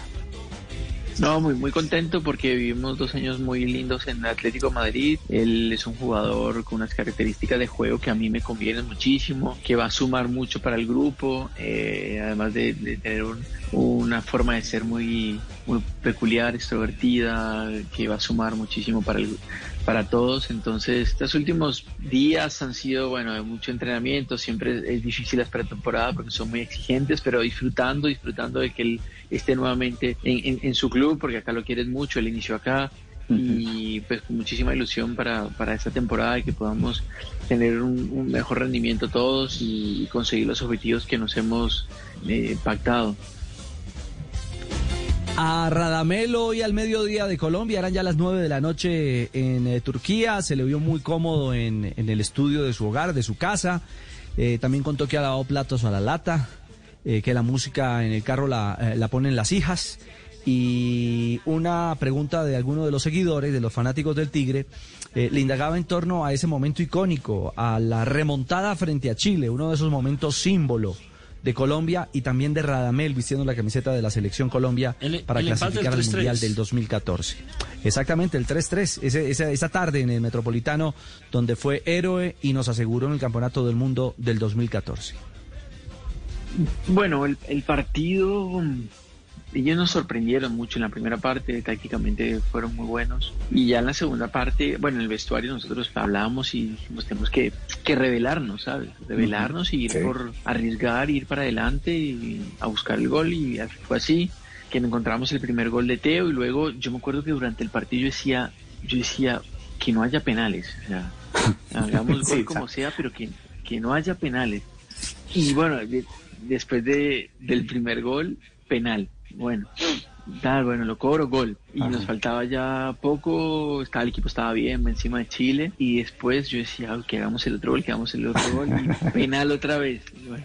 No, muy, muy contento porque vivimos dos años muy lindos en Atlético Madrid. Él es un jugador con unas características de juego que a mí me convienen muchísimo, que va a sumar mucho para el grupo, eh, además de, tener un- una forma de ser muy, muy peculiar, extrovertida, que va a sumar muchísimo para el para todos. Entonces, estos últimos días han sido, bueno, de mucho entrenamiento. Siempre es difícil la pretemporada porque son muy exigentes, pero disfrutando, disfrutando de que él esté nuevamente en, en- en su club, porque acá lo quieren mucho, él inició acá. Y pues con muchísima ilusión para, para esta temporada y que podamos tener un, un mejor rendimiento todos y, conseguir los objetivos que nos hemos eh, pactado. A Radamel hoy al mediodía de Colombia, eran ya las 9 de la noche en eh, Turquía, se le vio muy cómodo en, en el estudio de su hogar, de su casa, Eh, también contó que ha lavado platos a la lata, eh, que la música en el carro la, la ponen las hijas y una pregunta de alguno de los seguidores, de los fanáticos del Tigre, le indagaba en torno a ese momento icónico, a la remontada frente a Chile, uno de esos momentos símbolo de Colombia y también de Radamel vistiendo la camiseta de la selección Colombia El- para el clasificar al del 3-3. Mundial del 2014. Exactamente, el 3-3, ese- esa, esa tarde en el Metropolitano donde fue héroe y nos aseguró en el Campeonato del Mundo del 2014. Bueno, el, el partido, ellos nos sorprendieron mucho en la primera parte, tácticamente fueron muy buenos. Y ya en la segunda parte, bueno, en el vestuario nosotros hablábamos y dijimos, tenemos que, que revelarnos, ¿sabes? Revelarnos y ir Sí. por arriesgar, ir para adelante y a buscar el gol. Y fue así que encontramos el primer gol de Teo y luego yo me acuerdo que durante el partido yo decía, yo decía que no haya penales, o sea, (laughs) hagamos Sí, gol como sea, pero que, que no haya penales. Y bueno, de- después de, del primer gol, penal. Bueno, tal, bueno, lo cobro, gol. Y nos faltaba ya poco, estaba, el equipo estaba bien, encima de Chile. Y después yo decía, "Ah, que hagamos el otro gol, que hagamos el otro gol. Y (laughs) penal otra vez. Y bueno,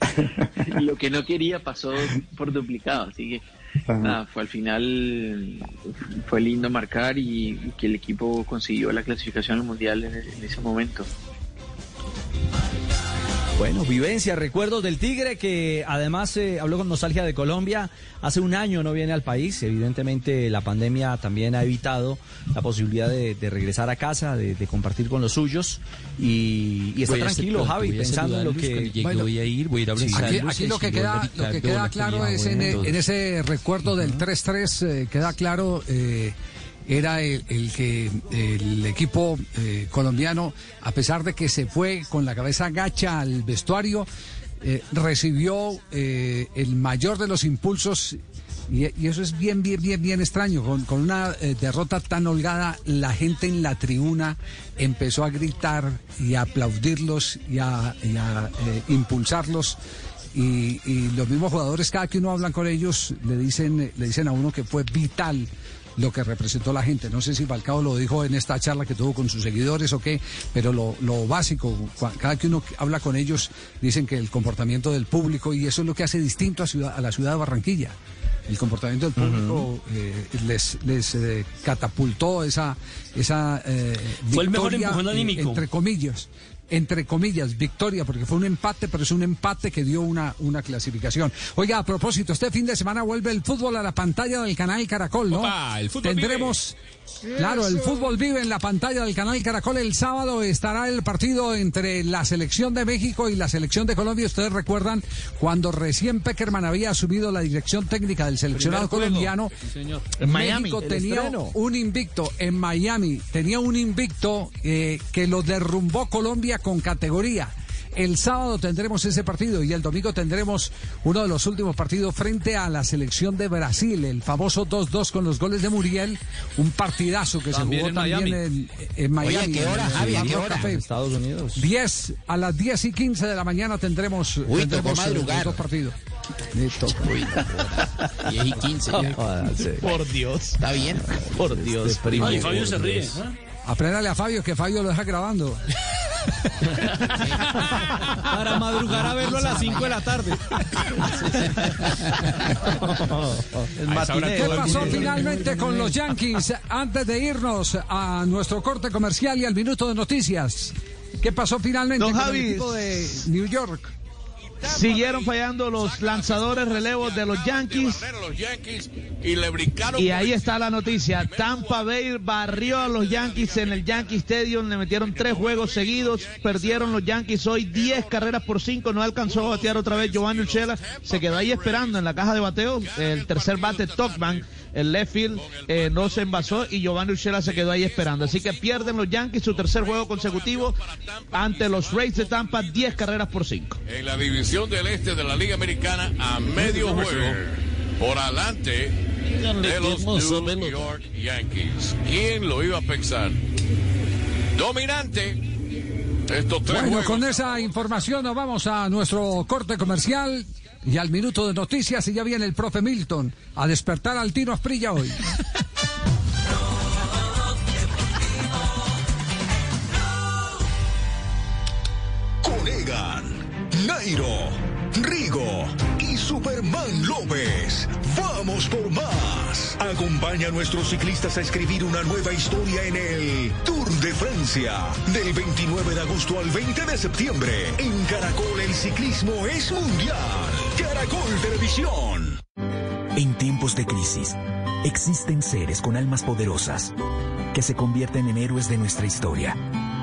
(laughs) lo que no quería pasó por duplicado, así que nada, fue al final fue lindo marcar y, y que el equipo consiguió la clasificación al mundial en, ese- en ese momento. Bueno, vivencia, recuerdos del Tigre que además eh, habló con nostalgia de Colombia. Hace un año no viene al país. Evidentemente la pandemia también ha evitado la posibilidad de, de regresar a casa, de, de compartir con los suyos. Y, y está Voy tranquilo, Javi, pensando en lo que... voy a ir, voy a ir a Sí. Aquí, aquí lo que queda, lo que claro es en ese recuerdo del 3-3, eh, queda claro, eh, era el, el que el equipo eh, colombiano, a pesar de que se fue con la cabeza gacha al vestuario, eh, recibió eh, el mayor de los impulsos. Y, eso es bien, bien, bien, bien extraño. Con, con una derrota tan holgada, la gente en la tribuna empezó a gritar y a aplaudirlos y a, impulsarlos. Y, y los mismos jugadores, cada que uno hablan con ellos, le dicen, le dicen a uno que fue vital lo que representó la gente. No sé si Falcao lo dijo en esta charla que tuvo con sus seguidores o qué, pero lo, lo básico, cada que uno habla con ellos, dicen que el comportamiento del público, y eso es lo que hace distinto a, ciudad- a la ciudad de Barranquilla. El comportamiento del público eh, les, les eh, catapultó esa, esa eh, Fue el mejor empujón eh, anímico. entre comillas entre comillas, victoria, porque fue un empate, pero es un empate que dio una, una clasificación. Oiga, a propósito, este fin de semana vuelve el fútbol a la pantalla del canal Caracol, ¿no? Opa, el fútbol Tendremos, claro, el fútbol vive en la pantalla del canal Caracol. El sábado estará el partido entre la selección de México y la selección de Colombia. Ustedes recuerdan cuando recién Peckerman había asumido la dirección técnica del seleccionado Primer colombiano. Sí, señor. En Miami, México tenía estreno. un invicto en Miami, tenía un invicto eh, que lo derrumbó Colombia con categoría. El sábado tendremos ese partido y el domingo tendremos uno de los últimos partidos frente a la selección de Brasil, el famoso 2-2 con los goles de Muriel, un partidazo que También se en jugó también Miami. en, en Miami. Oye, ¿a qué hora, en el Javi? ¿A qué Hard Rock hora? Café. Estados Unidos. 10 a las 10 y 15 de la mañana tendremos, Uy, tendremos los dos partidos. Listo. Uy, no joda. 10 y 15. Por Dios. Está bien. Por Dios, primo. Ay, Fabio se ríe. ¿eh? Apréndale a Fabio que Fabio lo deja grabando. (laughs) Para madrugar a verlo a las 5 de la tarde. (laughs) ¿Qué pasó finalmente con los Yankees antes de irnos a nuestro corte comercial y al minuto de noticias? ¿Qué pasó finalmente Don con el equipo de New York? Siguieron fallando los lanzadores relevos de los Yankees. Y ahí está la noticia. Tampa Bay barrió a los Yankees en el Yankee Stadium. Le metieron tres juegos seguidos. Perdieron los Yankees hoy 10 carreras por 5. No alcanzó a batear otra vez Giovanni Urshela. Se quedó ahí esperando en la caja de bateo. El tercer bate, Topman. El left field eh, no se envasó y Giovanni Urshela se quedó ahí esperando. Así que pierden los Yankees su tercer juego consecutivo ante los Rays de Tampa. 10 carreras por 5. En la división del este de la Liga Americana a medio juego por adelante de los New York Yankees. ¿Quién lo iba a pensar? Dominante. Estos tres Bueno, juegos. con esa información nos vamos a nuestro corte comercial y al minuto de noticias y ya viene el profe Milton a despertar al Tino Asprilla hoy. Conegan, Nairo, Rigo Superman López. Vamos por más. Acompaña a nuestros ciclistas a escribir una nueva historia en el Tour de Francia. Del 29 de agosto al 20 de septiembre. En Caracol el ciclismo es mundial. Caracol Televisión. En tiempos de crisis, existen seres con almas poderosas que se convierten en héroes de nuestra historia.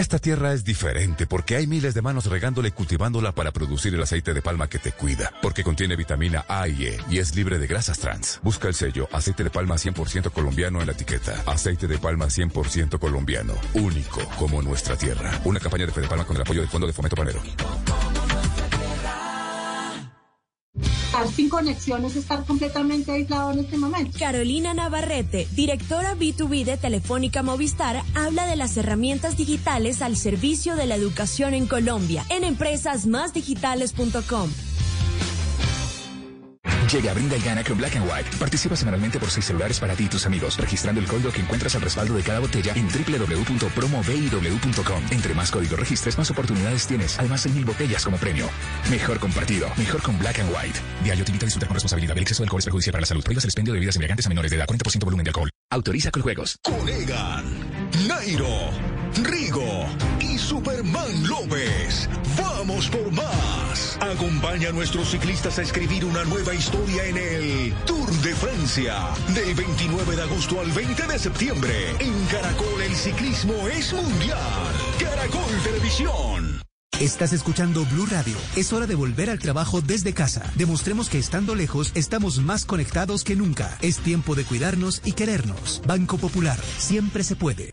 Esta tierra es diferente porque hay miles de manos regándola y cultivándola para producir el aceite de palma que te cuida, porque contiene vitamina A y E y es libre de grasas trans. Busca el sello aceite de palma 100% colombiano en la etiqueta. Aceite de palma 100% colombiano, único como nuestra tierra. Una campaña de Fede Palma con el apoyo del Fondo de Fomento Panero. Estar sin conexión es estar completamente aislado en este momento. Carolina Navarrete, directora B2B de Telefónica Movistar, habla de las herramientas digitales al servicio de la educación en Colombia en empresasmásdigitales.com. Llega, brinda y gana con Black and White. Participa semanalmente por seis celulares para ti y tus amigos, registrando el código que encuentras al respaldo de cada botella en www.promoviw.com. Entre más códigos registres, más oportunidades tienes. Además, hay mil botellas como premio. Mejor compartido, mejor con Black and White. Diario te invita a con responsabilidad. El exceso de alcohol es para la salud. Prohíbas el expendio de bebidas embriagantes a menores de edad. 40% volumen de alcohol. Autoriza con juegos. Colegan, Nairo, Rigo y Superman López. Vamos por más. Acompaña a nuestros ciclistas a escribir una nueva historia en el Tour de Francia. Del 29 de agosto al 20 de septiembre. En Caracol el ciclismo es mundial. Caracol Televisión. Estás escuchando Blue Radio. Es hora de volver al trabajo desde casa. Demostremos que estando lejos estamos más conectados que nunca. Es tiempo de cuidarnos y querernos. Banco Popular. Siempre se puede.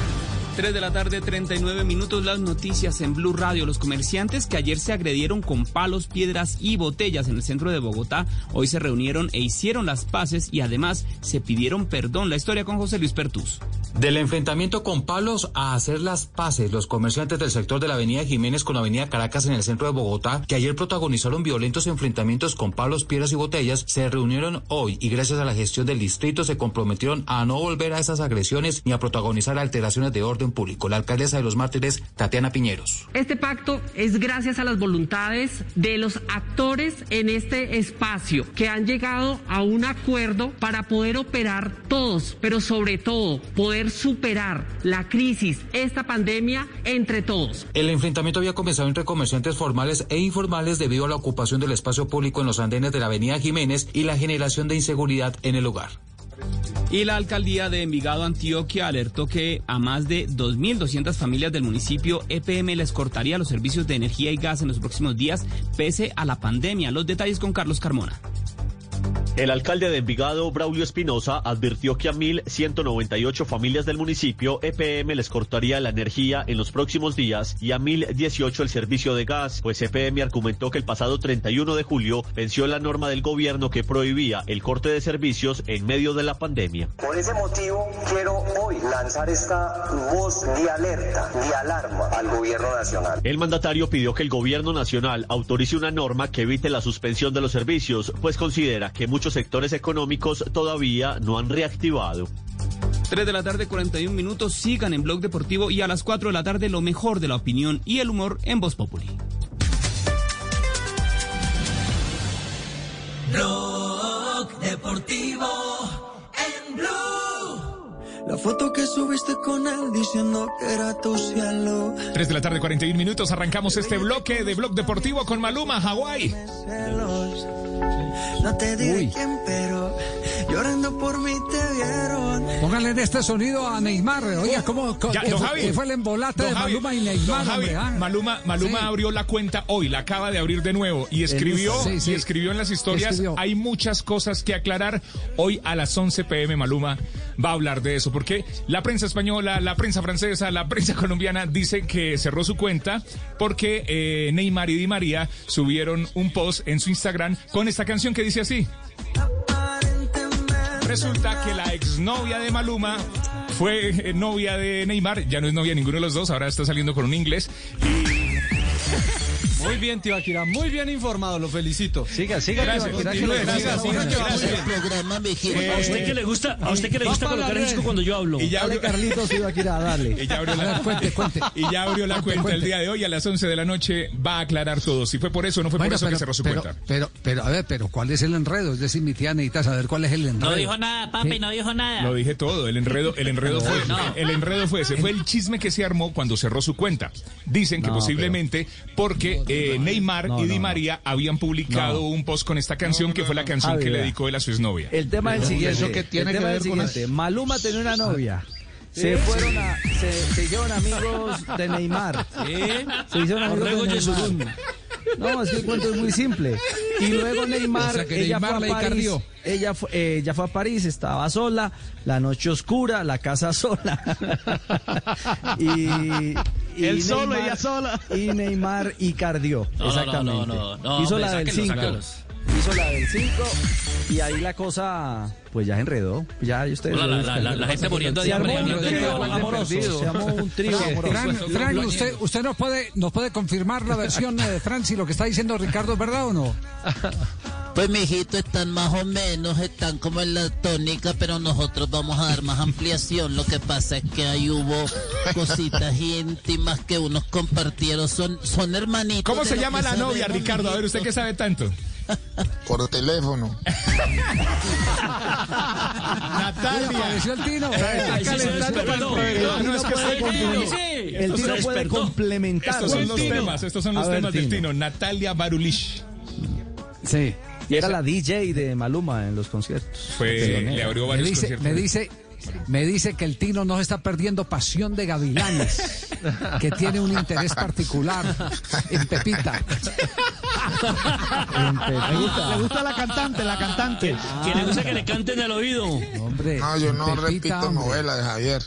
3 de la tarde, 39 minutos, las noticias en Blue Radio. Los comerciantes que ayer se agredieron con palos, piedras y botellas en el centro de Bogotá, hoy se reunieron e hicieron las paces y además se pidieron perdón. La historia con José Luis Pertus. Del enfrentamiento con palos a hacer las paces, los comerciantes del sector de la Avenida Jiménez con la Avenida Caracas en el centro de Bogotá, que ayer protagonizaron violentos enfrentamientos con palos, piedras y botellas, se reunieron hoy y gracias a la gestión del distrito se comprometieron a no volver a esas agresiones ni a protagonizar alteraciones de orden público. La alcaldesa de los mártires, Tatiana Piñeros. Este pacto es gracias a las voluntades de los actores en este espacio que han llegado a un acuerdo para poder operar todos, pero sobre todo poder superar la crisis, esta pandemia, entre todos. El enfrentamiento había comenzado entre comerciantes formales e informales debido a la ocupación del espacio público en los andenes de la Avenida Jiménez y la generación de inseguridad en el lugar. Y la alcaldía de Envigado, Antioquia, alertó que a más de 2.200 familias del municipio EPM les cortaría los servicios de energía y gas en los próximos días, pese a la pandemia. Los detalles con Carlos Carmona. El alcalde de Envigado, Braulio Espinosa, advirtió que a 1.198 familias del municipio EPM les cortaría la energía en los próximos días y a 1.018 el servicio de gas, pues EPM argumentó que el pasado 31 de julio venció la norma del gobierno que prohibía el corte de servicios en medio de la pandemia. Por ese motivo, quiero hoy lanzar esta voz de alerta, de alarma al gobierno nacional. El mandatario pidió que el gobierno nacional autorice una norma que evite la suspensión de los servicios, pues considera que muchos sectores económicos todavía no han reactivado. 3 de la tarde, 41 minutos. Sigan en Blog Deportivo y a las 4 de la tarde lo mejor de la opinión y el humor en Voz Populi. Blog Deportivo. La foto que subiste con él diciendo que era tu cielo. 3 de la tarde, 41 minutos. Arrancamos este bloque de Blog Deportivo con Maluma, Hawái. No te diré quién, pero llorando por mí te vieron. Póngale de este sonido a Neymar. Oiga, ¿cómo, cómo- Ya, fue, Javi. qué fue el embolate de Javi, Maluma y Neymar? Javi, hombre, ah? Maluma, Maluma Sí. abrió la cuenta hoy, la acaba de abrir de nuevo y escribió, Sí, sí. y escribió en las historias. Escribió. Hay muchas cosas que aclarar. Hoy a las 11 pm Maluma va a hablar de eso, porque la prensa española, la prensa francesa, la prensa colombiana dice que cerró su cuenta porque eh, Neymar y Di María subieron un post en su Instagram con esta canción que dice así. Resulta que la exnovia de Maluma fue eh, novia de Neymar, ya no es novia de ninguno de los dos, ahora está saliendo con un inglés. Muy bien, Tibaquira, muy bien informado, lo felicito. Siga, siga, Gracias, gusta, gracias, siga, siga, que va gracias. programa, mijito. Eh, a usted que le gusta, a usted que le gusta colocar el disco cuando yo hablo. Y ya Dale, abrió- Carlitos, Tibaquira, dale. (laughs) Y ya abrió A la, cuente, cuente. Y ya abrió la Cuente, cuenta el día de hoy a las 11 de la noche. Va a aclarar todo. Si fue por eso o no fue por Bueno, eso pero, que cerró su pero, cuenta. pero, pero, a ver, pero ¿cuál es el enredo? Es decir, mi tía necesita saber cuál es el enredo. No dijo nada, papi, no dijo nada. Lo dije todo, el enredo, el enredo fue, el enredo fue ese, fue el (laughs) chisme que se armó cuando cerró su cuenta. Dicen que No, posiblemente porque eh, Neymar No, y Di no. María habían publicado No. un post con esta canción que fue la canción que le dedicó él a su exnovia. El tema es el siguiente. ¿Eso qué tiene el tema que es el ver con siguiente. Maluma tenía una novia. Se fueron a, se, se hicieron amigos de Neymar. Se hicieron amigos de. Neymar. No, es que el cuento es muy simple. Y luego Neymar, O sea, que ella Neymar fue a París. Ella fue, eh, ella fue a París, estaba sola, la noche oscura, la casa (laughs) sola. y, y Él solo, Neymar- ella sola. Y Neymar icardió. (laughs) No, no, exactamente. no, no, no, Hizo hombre, la del sáquenlo, 5. sáquenlos. Hizo la del 5 y ahí la cosa pues ya se enredó. Ya ustedes la- la- la- la gente muriendo de hambre. Se armó un trío amoroso. Fran, Fran, usted, usted nos puede, nos puede confirmar la versión de Fran si lo que está diciendo Ricardo es verdad o no. Pues mijito, están más o menos, están como en la tónica, pero nosotros vamos a dar más ampliación. Lo que pasa es que ahí hubo cositas íntimas que unos compartieron, son, son hermanitos. ¿Cómo se llama la novia, sabemos, Ricardo? A ver, usted que sabe tanto. Por teléfono. Natalia. Apareció el Tino. El tino se puede complementar. Estos son los temas, estos son los temas del Tino. Tino. Natalia Barulish. Sí. Y era la DJ de Maluma en los conciertos. Fue, le abrió Me varios dice, conciertos. me dice, me dice que el Tino no está perdiendo pasión de gavilanes, que tiene un interés particular en Pepita. Le gusta, le gusta la cantante, la cantante. Que le gusta que le canten al oído. Hombre, No, yo no Pepita, repito hombre. novelas de Javier.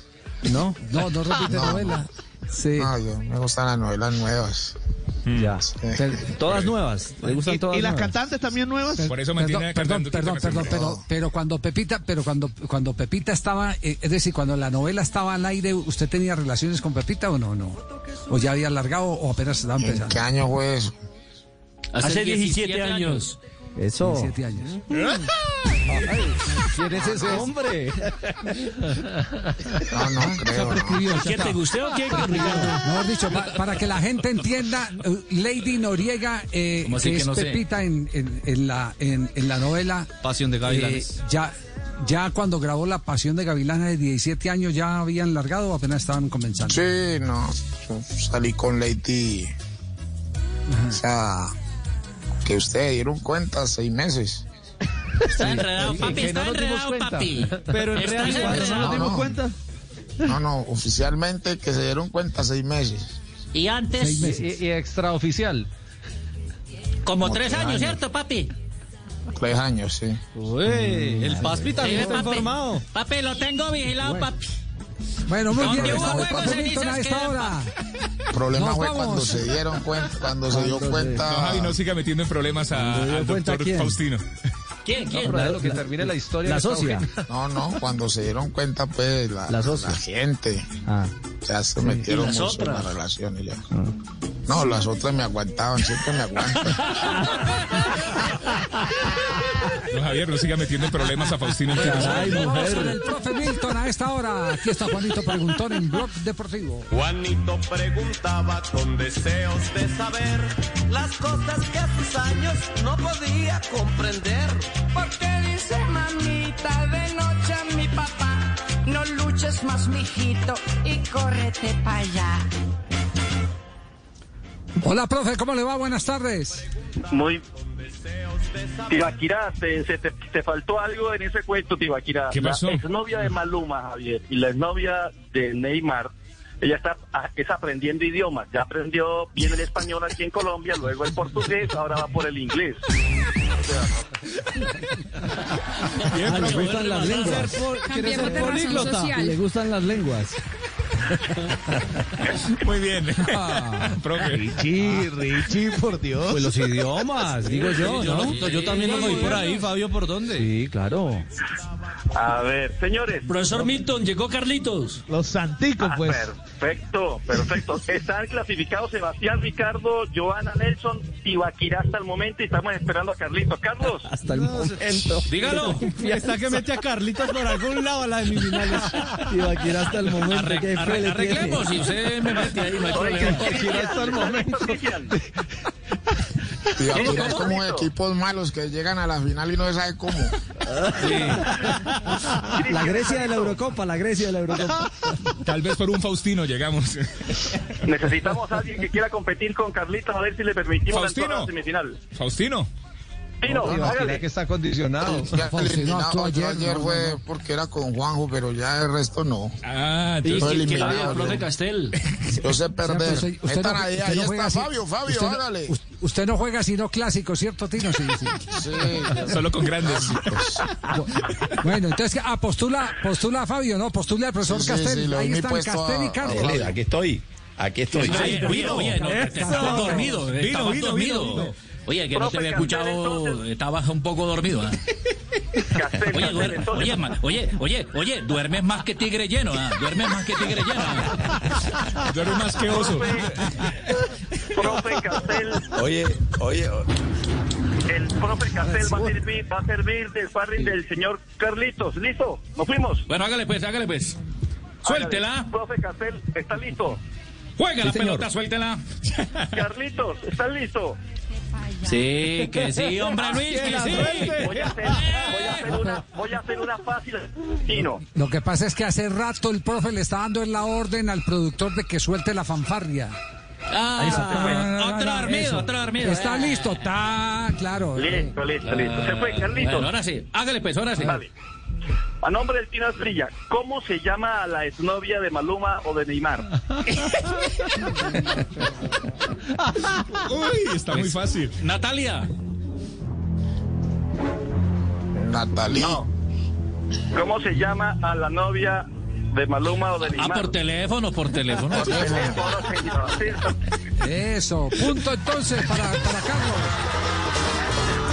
¿No? No, no repite No. novela. Sí. No, yo me gustan las novelas nuevas. Ya. Pero- Todas nuevas. Le gustan todas ¿Y las nuevas. cantantes también nuevas? Por eso Perdón, mantiene perdón, perdón, perdón, pero, pero cuando Pepita, pero cuando, cuando Pepita estaba, eh, es decir, cuando la novela estaba al aire, ¿usted tenía relaciones con Pepita o no? no? ¿O ya había alargado o apenas estaba ¿En empezando? qué año fue eso? Hace 17 años. Eso. 17 años. ¿Quién es ese hombre? No, no creo. no. ¿Qué te gustó o qué, Ricardo? Mejor dicho, pa- para que la gente entienda, eh, Lady Noriega, eh, ¿Cómo así que que es no? Pepita en, en- en la, en, en la novela, Pasión de eh, Gavilanes. ya, ya cuando grabó La Pasión de Gavilanes de 17 años, ¿ya habían largado o apenas estaban comenzando? Sí, no. yo Salí con Lady. O sea, que ustedes dieron cuenta seis meses. Está enredado, papi, que no está dimos enredado, papi. Pero en Está realidad no nos dimos No. cuenta. No, no, oficialmente que se dieron cuenta seis meses. Y antes, meses. Y, y extraoficial. como Como tres tres años, años. ¿cierto, papi? Tres años, sí. Uy, el Paspi también Sí, está papi. informado. Papi, lo tengo vigilado, papi. Bueno, muy bien, profe Milton a esta hora. El problema Nos fue vamos. cuando se dieron cuenta, cuando se dio cuenta. No, Javi, no siga metiendo en problemas a- ¿Se dio al doctor? Faustino. ¿Quién, quién? pero Lo que termine la historia. La socia. No, no, cuando se dieron cuenta, pues, la, La socia. la gente Ah. ya se metieron ¿Y las mucho en otras? las relaciones ya. No, las otras me aguantaban, siempre me aguantan. No, Javier, no siga metiendo en problemas a Faustino. Vamos con el mujer. profe Milton a esta hora. Aquí está Juanito Preguntón en Blog Deportivo. Juanito preguntaba con deseos de saber las cosas que a sus años no podía comprender. Porque dice mamita de noche a mi papá, no luches más mijito y córrete para allá. Hola, profe, ¿cómo le va? Buenas tardes. Muy. Tibaquira, te, se te, te faltó algo en ese cuento, Tibaquira. ¿Qué pasó? La exnovia de Maluma, Javier, y la exnovia de Neymar, ella está ah, es aprendiendo idiomas. Ya aprendió bien el español aquí en Colombia, luego el portugués, ahora va por el inglés. Ah, le gustan las lenguas. ¿Quiere ser políglota? Le gustan las (laughs) lenguas. Muy bien. Profe. Richie, Richie, por Dios. Pues los idiomas, digo yo, Sí, yo ¿no? lo- Yo, también lo oí por ahí, Fabio, ¿por dónde? Sí, claro. A ver, señores. Profesor Milton, llegó Carlitos. Los santicos, Ah, pues. Perfecto, perfecto. Están clasificados Sebastián, Ricardo, Joana, Nelson y Baquirá hasta el momento y estamos esperando a Carlitos. Carlos. (laughs) Hasta el momento. Dígalo. (laughs) Está que mete a Carlitos por algún lado a las semifinales. Y va a quedar hasta el momento. Arre- que arre- le arreglemos, si usted me mete ahí, no hay problema. hasta el momento. Y aquí es como equipos malos que llegan a la final y no se sabe cómo. La Grecia de la Eurocopa, la Grecia de la Eurocopa. Tal vez por un Faustino llegamos. Necesitamos a alguien que quiera competir con Carlitos a ver si le permitimos Faustino. entrar a la semifinal. Faustino. Ibaquirá hágale. que está condicionado. Ya Faustino eliminado, ayer, ayer no, fue no, porque era con Juanjo, pero ya el resto no. Ah, ¿Y Estoy qué- qué eliminado, había, profe yo. Castel? Yo sé perder. usted- usted Están no- ahí, usted ahí no está juega así. Fabio, Fabio, Usted no- hágale. us- Usted no juega sino clásicos, ¿cierto, Tino? Sí, sí. Sí, Solo con grandes. Bueno, entonces, ah, postula, postula a Fabio, ¿no? Postula al profesor Sí, sí, Castel. sí, Ahí están Castel y Carlos. aquí estoy. Aquí estoy. No, Vino, vino, dormido. vino, vino. Oye, que no te Profe había escuchado, entonces. estabas un poco dormido. ¿ah? (laughs) Castel, Oye, duer- entonces. oye, ma- oye, oye, oye, duermes más que tigre lleno, ¿ah? duermes más que tigre lleno. ¿ah? (laughs) Duerme más que oso. Profe Castel, Oye, oye, el profe Castel va a servir, va a servir de sparring del señor Carlitos. ¿Listo? ¿Nos fuimos? Bueno, hágale pues, hágale pues. Suéltela, Hágale. Profe Castel, ¿está listo? juega la señor. pelota, suéltela. Carlitos, ¿estás listo? Sí, que sí, hombre Luis, que sí. Voy a hacer, voy a hacer una, voy a hacer una fácil. Tino, Lo que pasa es que hace rato el profe le está dando en la orden al productor de que suelte la fanfarria. Ah, otro no, dormido, otro dormido. Está eh. listo, está claro. listo, listo, listo. Se fue, Carlitos. Bueno, ahora sí, hágale pues, ahora sí. Vale. A nombre del Tino Estrella, ¿cómo se llama a la exnovia de Maluma o de Neymar? Uy, está muy fácil. Natalia. Natalí. No. ¿Cómo se llama a la novia de Maluma o de Ah, Neymar? por teléfono, por teléfono. Teléfono, señor. Sí, Eso, punto entonces para, para Carlos.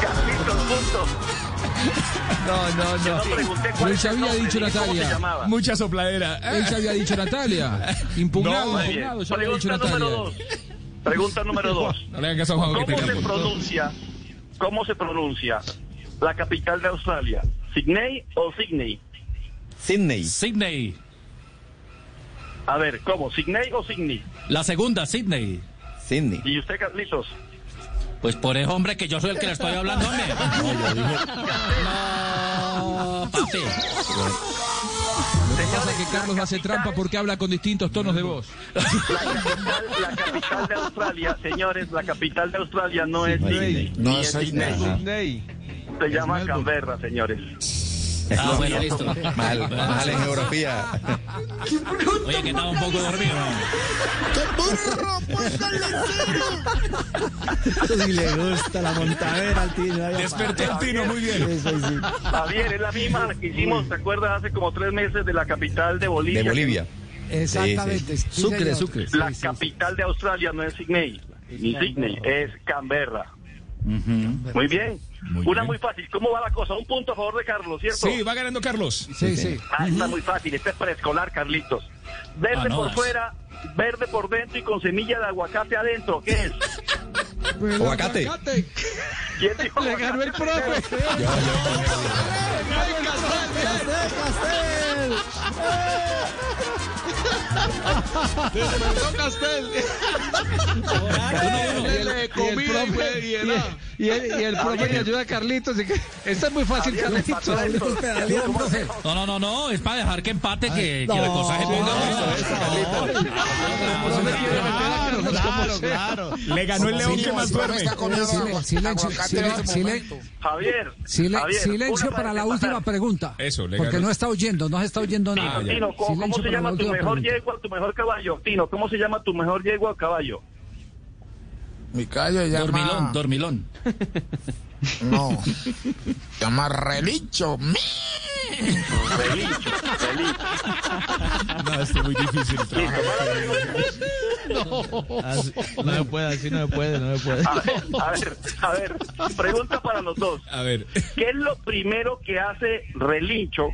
Carlitos, punto. No, no, Yo no. no pregunté cuál había dicho Natalia. Mucha sopladera. Él se había dicho Natalia. Impugnado, No, impugnado, se había dicho Pregunta número Natalia. dos. Pregunta número dos. No le hagan caso a Juanjo que ¿Cómo te se pronuncia? ¿Cómo se pronuncia la capital de Australia? ¿Sydney o Sydney? Sydney. Sydney. A ver, ¿cómo? ¿Sydney o Sydney? La segunda, Sydney. Sydney. ¿Y usted, Carlitos? Pues por eso, hombre, que yo soy el que le estoy hablando, hombre. (laughs) No, papi. Lo que pasa es que Carlos hace trampa porque habla con distintos tonos de voz. La capital, la capital de Australia, señores, la capital de Australia no es Sydney. No es Sydney. Sydney. Se llama Canberra, señores. Ah, bueno, listo. Mal, mal en geografía. Oye, que estaba un poco dormido. Eso sí le gusta la montadera al Tino. Despertó el Tino, muy bien. Eso sí. Javier, es la misma que hicimos, ¿te acuerdas? Hace como tres meses de la capital de Bolivia. De Bolivia. Exactamente. sí, Sucre. Sucre. La capital de Australia no es Sydney, ni Sydney, es Canberra. Muy bien. Una muy fácil. ¿Cómo va la cosa? Un punto a favor de Carlos, ¿cierto? Sí, va ganando Carlos. Sí, sí. Ah, está muy fácil. Este es preescolar, Carlitos. Verde Ah, no, por fuera, verde por dentro y con semilla de aguacate adentro. ¿Qué es? Aguacate. ¿Quién dijo Le ganó el profe. Despertó Castel. Le comí y el, y el profe le ayuda a Carlitos. y que- Esto es muy fácil, Carlitos. No, no, no, no, es para dejar que empate, que, que la cosa se ponga Claro, claro, claro. Le ganó el león que más duerme. Este. Javier. Sile- Javier, silencio para la última pregunta. Eso, Porque no está oyendo, no se está oyendo nada. ¿cómo, se para la llama tu última mejor yegua, tu mejor caballo? Tino, ¿cómo se llama tu mejor yegua o caballo? Mi calle llama... Dormilón, dormilón. No. Se llama Relicho. Relicho, relicho. No, esto muy difícil trabajar. Así- no se puede, así no se puede, no se puede. A ver, a ver, a ver, pregunta para los dos. A ver. ¿Qué es lo primero que hace Relincho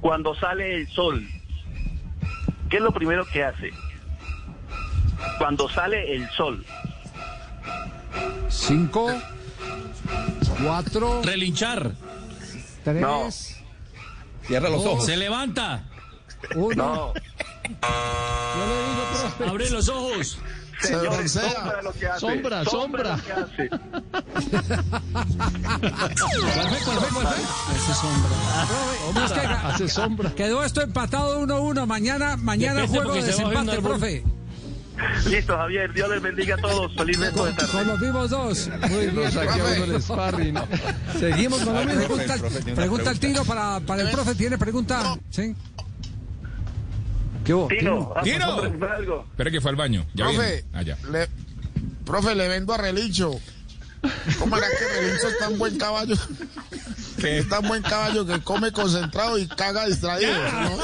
cuando sale el sol? ¿Qué es lo primero que hace? Cuando sale el sol. Cinco, cuatro, Relinchar. tres, No. Cierra los ojos. Se levanta. uno. No. Abre los ojos. Señores, sombra lo que hace. Sombra, sombra. lo que hace. ¿Cuál fue? ¿Cuál fue? ¿Cuál fue? Ese sombra. Es que Hace sombra. quedó esto empatado 1-1. Mañana, mañana Depende juego de desempate, profe. Listo, Javier. Dios les bendiga a todos. Feliz resto de tarde. Con los mismos dos. Muy bien. Uno el sparring. Seguimos con lo mismo. Pregunta, El pregunta al tiro para, para el profe. ¿Tiene pregunta? ¿Sí? ¿Qué hubo? Tino, ah, Tino. algo. Espera que fue al baño. Ya Profe. Allá. le, profe, le vendo a Relincho. ¿Cómo era que Relincho es tan buen caballo? (laughs) Que es tan buen caballo que come concentrado y caga distraído. ¿no?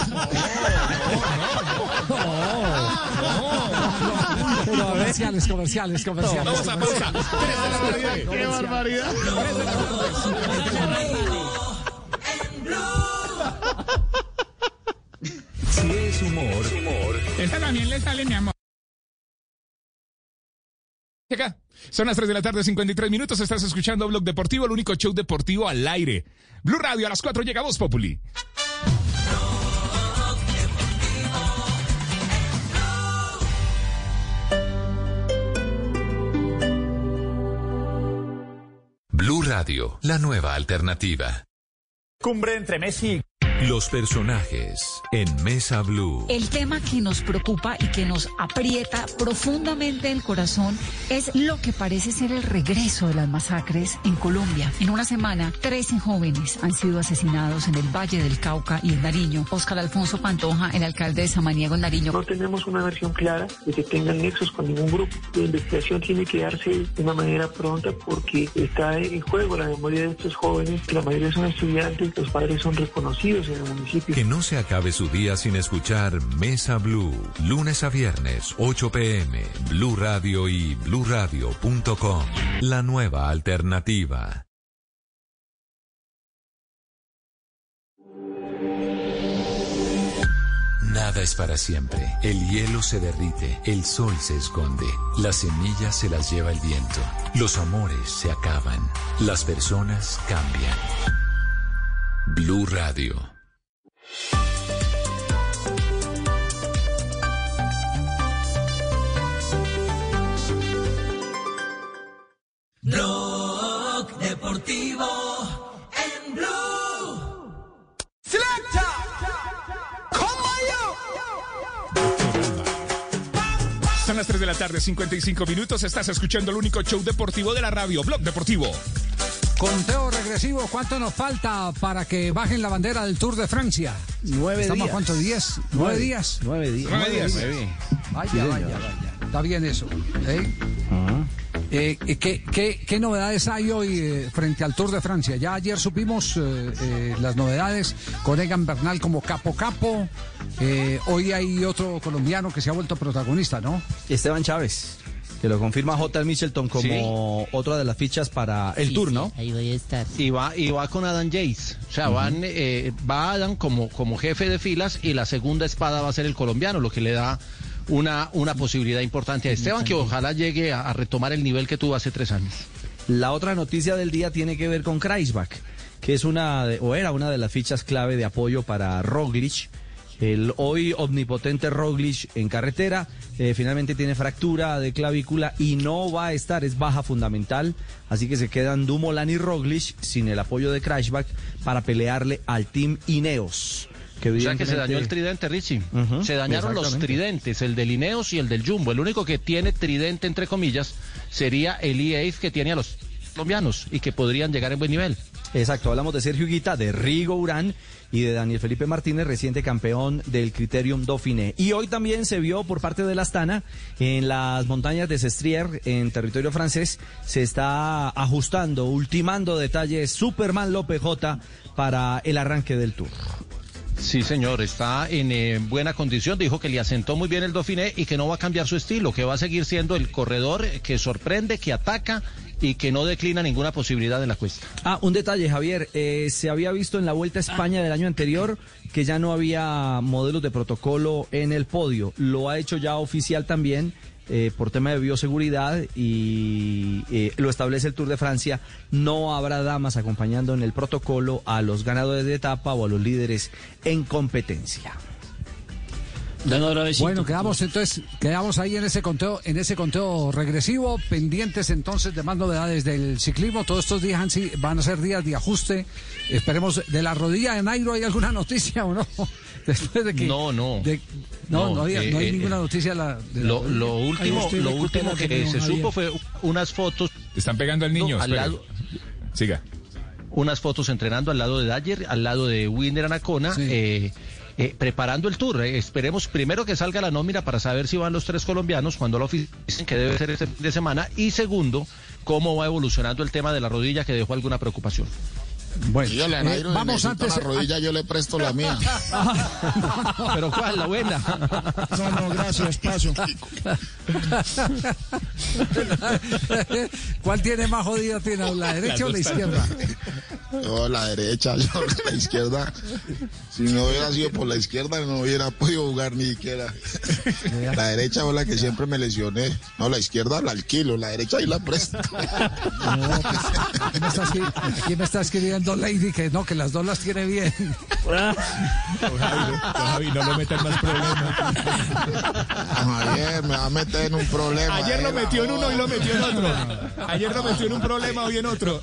Comerciales, comerciales, comerciales. Vamos a pausa. La tarde. ¡Qué barbaridad! Si es humor, Esta también le sale, mi amor. Acá. Son las 3 de la tarde, 53 minutos. Estás escuchando Blog Deportivo, el único show deportivo al aire. Blue Radio a las 4 llega Voz Populi. Blue Radio, la nueva alternativa. Cumbre entre Messi Los personajes en Mesa Blue. El tema que nos preocupa y que nos aprieta profundamente el corazón es lo que parece ser el regreso de las masacres en Colombia. En una semana, 13 jóvenes han sido asesinados en el Valle del Cauca y en Nariño. Oscar Alfonso Pantoja, el alcalde de Samaniego en Nariño. No tenemos una versión clara de que tengan nexos con ningún grupo. La investigación tiene que darse de una manera pronta porque está en juego la memoria de estos jóvenes. La mayoría son estudiantes, los padres son reconocidos Que no se acabe su día sin escuchar Mesa Blue. Lunes a viernes, 8 pm. Blue Radio y bluradio.com. La nueva alternativa. Nada es para siempre. El hielo se derrite, el sol se esconde, las semillas se las lleva el viento, los amores se acaban, las personas cambian. Blue Radio. Blog Deportivo en Blue. Selecta. Son las 3 de la tarde, 55 minutos. Estás escuchando el único show deportivo de la radio, Blog Deportivo. Conteo regresivo, ¿cuánto nos falta para que bajen la bandera del Tour de Francia? Nueve ¿Estamos días. a cuántos días? ¿Nueve, Nueve. días? Nueve días. Nueve días. Vaya, Sí, vaya, vaya. Está bien eso. ¿eh? Eh, eh, ¿qué, qué, qué novedades hay hoy eh, frente al Tour de Francia? Ya ayer supimos eh, eh, las novedades con Egan Bernal como capo capo. Eh, hoy hay otro colombiano que se ha vuelto protagonista, ¿no? Esteban Chávez, que lo confirma J. Mitchelton como otra de las fichas para el Sí, tour, sí, ¿no? ahí voy a estar. Y va, y va con Adam Yates. O sea, van, eh, va Adam como, como jefe de filas y la segunda espada va a ser el colombiano, lo que le da una, una posibilidad importante a Esteban, que ojalá llegue a, a retomar el nivel que tuvo hace tres años. La otra noticia del día tiene que ver con Kreisbach, que es una de- o era una de las fichas clave de apoyo para Roglic. El hoy omnipotente Roglic en carretera eh, finalmente tiene fractura de clavícula y no va a estar, es baja fundamental. Así que se quedan Dumoulin y Roglic sin el apoyo de Kreisbach para pelearle al Team Ineos. Que O sea que se dañó el tridente, Richie. Se dañaron los tridentes, el del Ineos y el del Jumbo. El único que tiene tridente, entre comillas, sería el EA que tiene a los colombianos y que podrían llegar en buen nivel. Exacto, hablamos de Sergio Guita, de Rigo Urán y de Daniel Felipe Martínez, reciente campeón del Criterium Dauphiné. Y hoy también se vio por parte de la Astana en las montañas de Sestrier, en territorio francés, se está ajustando, ultimando detalles Superman López J para el arranque del Tour. Sí, señor, está en eh, buena condición. Dijo que le asentó muy bien el Dauphiné y que no va a cambiar su estilo, que va a seguir siendo el corredor que sorprende, que ataca y que no declina ninguna posibilidad en la cuesta. Ah, un detalle, Javier. eh, se había visto en la Vuelta a España del año anterior que ya no había modelos de protocolo en el podio. Lo ha hecho ya oficial también eh, por tema de bioseguridad y eh, lo establece el Tour de Francia. No habrá damas acompañando en el protocolo a los ganadores de etapa o a los líderes en competencia. Bueno, quedamos entonces, quedamos ahí en ese conteo, en ese conteo regresivo, pendientes entonces de más novedades del ciclismo. Todos estos días van a ser días de ajuste. Esperemos de la rodilla de Nairo, ¿hay alguna (laughs) noticia o no? (laughs) Después de que No, no. de- no, no, No, había- eh, no hay eh, ninguna noticia de la, de la Lo, último, lo último que se supo fue unas fotos. Están pegando al niño. No, al espere. lado- Siga. unas fotos entrenando al lado de Dyer, al lado de Winder Anacona, eh, eh, preparando el tour. Eh, esperemos primero que salga la nómina para saber si van los tres colombianos cuando lo oficialen, que debe ser este fin de semana, y segundo, cómo va evolucionando el tema de la rodilla que dejó alguna preocupación. Bueno, Dígale a eh, vamos antes- la rodilla, yo le presto la mía. (laughs) Pero ¿cuál? La buena. No, no, gracias, paso. (laughs) ¿Cuál tiene más jodida tiene la derecha o la izquierda? No, la derecha, yo (laughs) la izquierda. Si no hubiera sido por la izquierda, no hubiera podido jugar ni siquiera. La derecha fue la que siempre me lesioné. No, la izquierda la alquilo, la derecha ahí la presto. Aquí me está, escri- aquí me está escribiendo Lady que no, que las dos las tiene bien. Don Javi, don Javi, no lo metan más problemas. Javier, me va a meter en un problema. Ayer lo eh, metió en uno y lo metió en otro. Ayer lo metió en un problema, hoy en otro.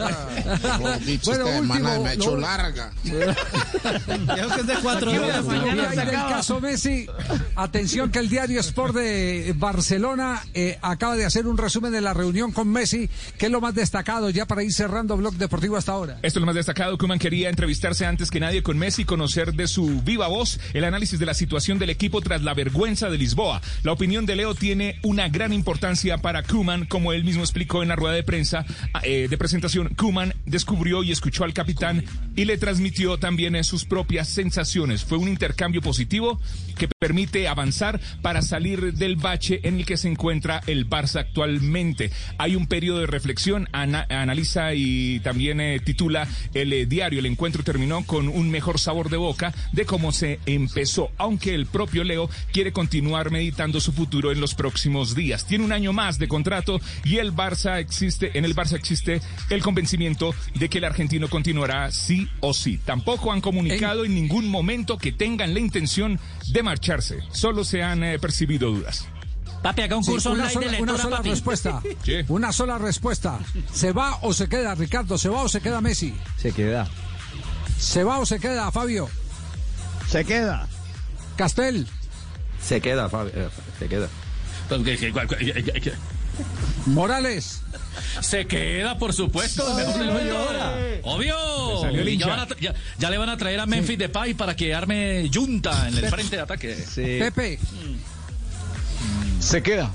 Dicho, Bueno, esta semana último, me ha hecho lo- larga. Creo que es de cuatro del caso Messi. Atención que el diario Sport de Barcelona eh, acaba de hacer un resumen de la reunión con Messi, que es lo más destacado ya para ir cerrando Blog Deportivo hasta ahora. Esto es lo más destacado. Koeman quería entrevistarse antes que nadie con Messi, conocer de su viva voz el análisis de la situación del equipo tras la vergüenza de Lisboa. La opinión de Leo tiene una gran importancia para Kuman, como él mismo explicó en la rueda de prensa eh, de presentación. Kuman descubrió y escuchó al capitán y le transmitió también sus propias sensaciones. Fue un intercambio positivo que permite avanzar para salir del bache en el que se encuentra el Barça actualmente. Hay un periodo de reflexión, ana- analiza y también eh, titula el eh, diario. El encuentro terminó con un mejor sabor de boca de cómo se empezó, aunque el propio Leo quiere continuar meditando su futuro en los próximos días. Tiene un año más de contrato y el Barça existe, en el Barça existe el convencimiento de que el argentino continuará sí o sí. Tampoco han comunicado en ningún momento que tengan la intención de marcharse. Solo se han eh, percibido dudas. Papi, haga un Sí, curso una online sola, de una lectura, sola papi. respuesta. (laughs) Sí. Una sola respuesta. ¿Se va o se queda, Ricardo? ¿Se va o se queda Messi? Se queda. ¿Se va o se queda, Fabio? Se queda. Castel. Se queda, Fabio, eh, se queda. Morales. Se queda, por supuesto, el mejor del mundo ahora. Obvio. Ya, hincha. van a tra- ya- ya le van a traer a Memphis Depay para que arme yunta en el frente de ataque. Pepe. Se queda.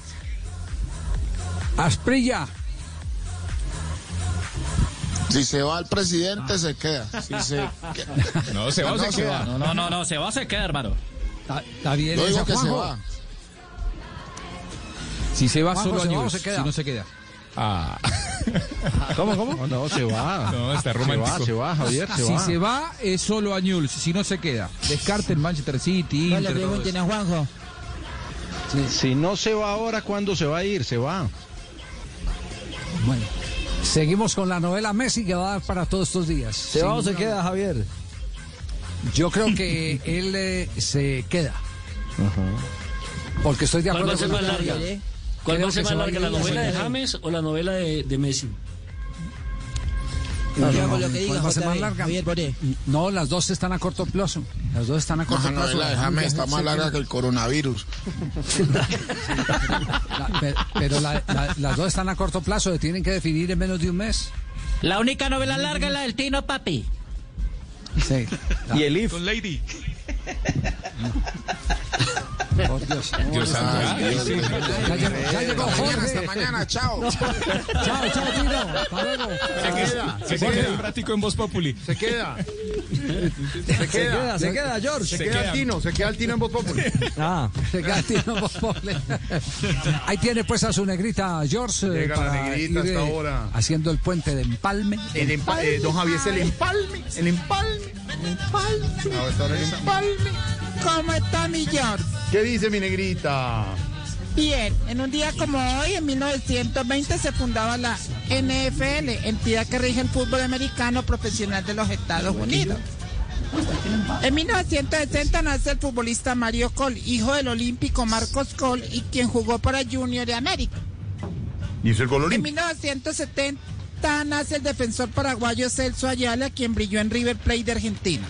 Asprilla. Si se va el presidente, se queda. Si se No, se va No, se se queda. va. No, no, no, no, se va o se queda, hermano. Está, bien. Yo digo que se va. Si se va Juanjo, solo ¿se o años, se si no se queda. Ah. (laughs) ¿Cómo, cómo? No, no, se va. No, está Se romántico. va, se va, Javier, se si va. se va, es solo a Newell's. Si no se queda. Descarten Manchester City, No le Inter. todo pregunten eso. a Juanjo. Si no se va ahora, ¿cuándo se va a ir? Se va. Bueno. Seguimos con la novela Messi que va a dar para todos estos días. ¿Se va o se queda, Javier? Yo creo que él eh, se queda. Porque estoy de ¿Cuál va a acuerdo ser con más Natalia. larga? ¿Cuál va a ser más se va a larga, la novela de. James o la novela de, de Messi? No, las dos están a corto plazo. Las dos están a corto plazo. novela de James está más larga que el coronavirus. (laughs) La- pe- pero la- la- las dos están a corto plazo, se tienen que definir en menos de un mes. La única novela larga es la del Tino, papi. Sí. Y el IF. Lady. (laughs) Por Dios. Dios mío. Ya llegó, mañana, Jorge. hasta mañana, chao. Chao, chao, Tino. Hasta luego. Se queda, se queda un ratico en Voz Populi. Se queda. Se queda, se queda, George. Se, queda el Tino, se queda el Tino en Voz Populi. Ah, se queda el Tino en Voz Populi. Ahí tiene pues a su negrita George. eh, Llega la negrita hasta eh, ahora. Haciendo el puente de empalme. El empa- eh, don Javier es el empalme, el empalme. Empalme. A estar el empalme. ¿Cómo está mi George? ¿Qué dice mi negrita? Bien, en un día como hoy, en 1920, se fundaba la NFL, entidad que rige el fútbol americano profesional de los Estados Unidos. En 1960 nace el futbolista Mario Cole, hijo del olímpico Marcos Cole y quien jugó para Junior de América. Y es el gol En olímpico. 1970 nace el defensor paraguayo Celso Ayala, quien brilló en River Plate de Argentina.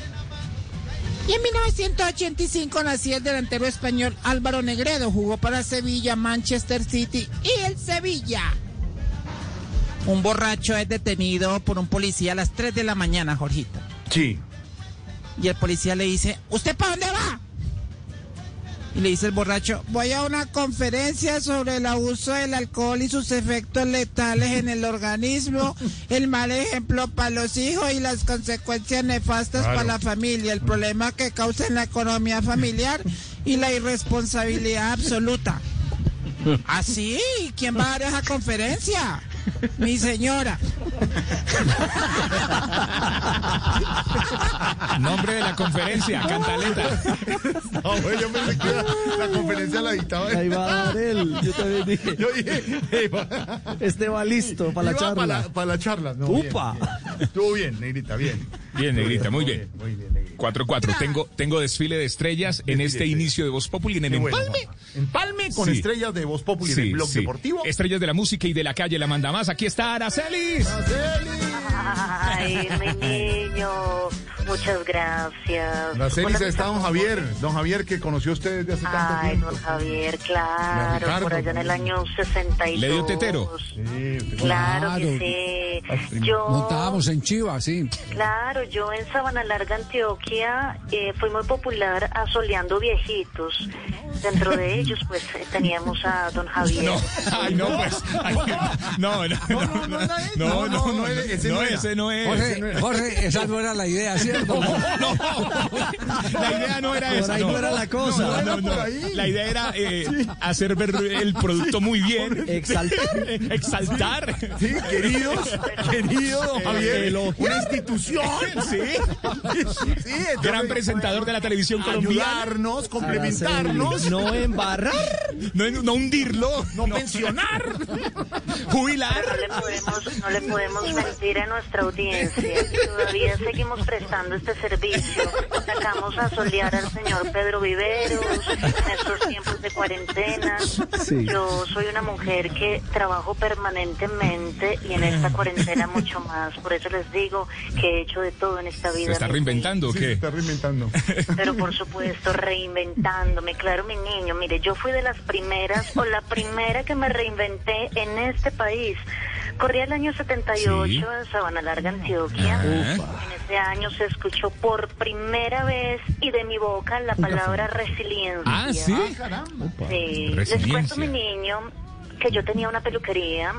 Y en 1985 nació el delantero español Álvaro Negredo, jugó para Sevilla, Manchester City y el Sevilla. Un borracho es detenido por un policía a las 3 de la mañana, Jorgito. Sí. Y el policía le dice, ¿usted para dónde va? Y le dice el borracho, voy a una conferencia sobre el abuso del alcohol y sus efectos letales en el organismo, el mal ejemplo para los hijos y las consecuencias nefastas Claro. para la familia, el problema que causa en la economía familiar y la irresponsabilidad absoluta. (laughs) ¿Así? ¿Quién va a dar esa conferencia? Mi señora. Nombre de la conferencia, Cantaleta. No, güey, yo pensé que la conferencia la dictaba La iba a dar él, yo también dije. (laughs) Yo dije, Este va listo para la iba charla. Para la, para la charla. No, bien, Upa. bien. Estuvo bien, negrita, bien. Bien, negrita, muy bien. Muy bien, negrita. 4-4. Tengo, tengo desfile de estrellas en este inicio de Voz Populi en el Empalme. Empalme con Sí. estrellas de Voz Populi en el blog sí. deportivo. Estrellas de la música y de la calle la manda más. Aquí está Aracelis. Ay, mi niño, muchas gracias. La está don Javier, don Javier que conoció usted desde hace tanto Ay, tiempo. don Javier, La claro, Ricardo, por allá en el año 62. ¿Le dio tetero? Sí, Claro Claro. que sí. Yo, Montábamos en Chiva, sí. claro, yo en Sabana Larga, Antioquia, eh, fui muy popular asoleando viejitos. Dentro de ellos, pues, eh, teníamos a don Javier. No, ay, no, pues. ay, no, no, no, no, no, no, no, no, no, ese no era. ese no es. Jorge, Jorge, esa no era la idea, ¿cierto? No, (laughs) la idea no era Por esa. ahí no era la cosa. No, no, No no. La idea era eh, hacer ver el producto muy bien. Exaltar. (laughs) Exaltar. Sí, queridos, querido don Eh, Javier, elogiar. una institución. (laughs) Sí. Sí, entonces, Gran presentador de la televisión colombiana. ayudarnos, complementarnos, No embarrar. No, no hundirlo. no pensionar. Jubilar. No le podemos, no le podemos mentir a nuestra audiencia. Todavía seguimos prestando este servicio. Sacamos a solear al señor Pedro Viveros en estos tiempos de cuarentena. Sí. Yo soy una mujer que trabajo permanentemente y en esta cuarentena (laughs) mucho más. Por eso les digo que he hecho de todo en esta vida. ¿Se está reinventando o Sí, se qué? está reinventando. pero por supuesto reinventándome. Claro, mi niño, mire, yo fui de las primeras o la primera que me reinventé en este país. Corría el año 78 Sí. en Sabana Larga, Antioquia. Ajá. En ese año se escuchó por primera vez y de mi boca la palabra resiliencia. Ah, sí. Sí. Les cuento, Resiliencia. mi niño, que yo tenía una peluquería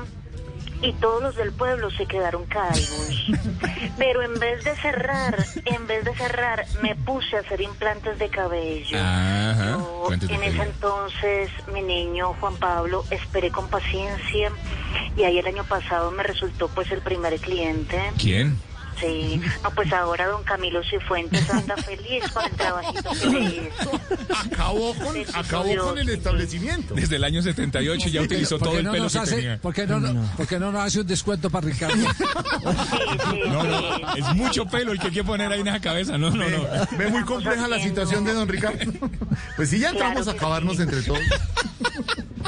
y todos los del pueblo se quedaron calvos. (laughs) Pero en vez de cerrar, en vez de cerrar, me puse a hacer implantes de cabello. Ajá. Yo, en ese entonces, mi niño Juan Pablo, esperé con paciencia y ahí el año pasado me resultó pues el primer cliente. ¿Quién? Sí, no, pues ahora don Camilo Cifuentes anda feliz con el trabajito que le hizo. Acabó con, acabó con el establecimiento. Desde el año 78 ya utilizó ¿Por todo el no pelo nos que hace, tenía. ¿por qué no, no- por qué no nos hace un descuento para Ricardo? No, no, es mucho pelo el que hay que poner ahí en esa cabeza. No, no, no. Ve muy compleja la situación de don Ricardo. Pues sí, ya entramos Claro a acabarnos entre todos.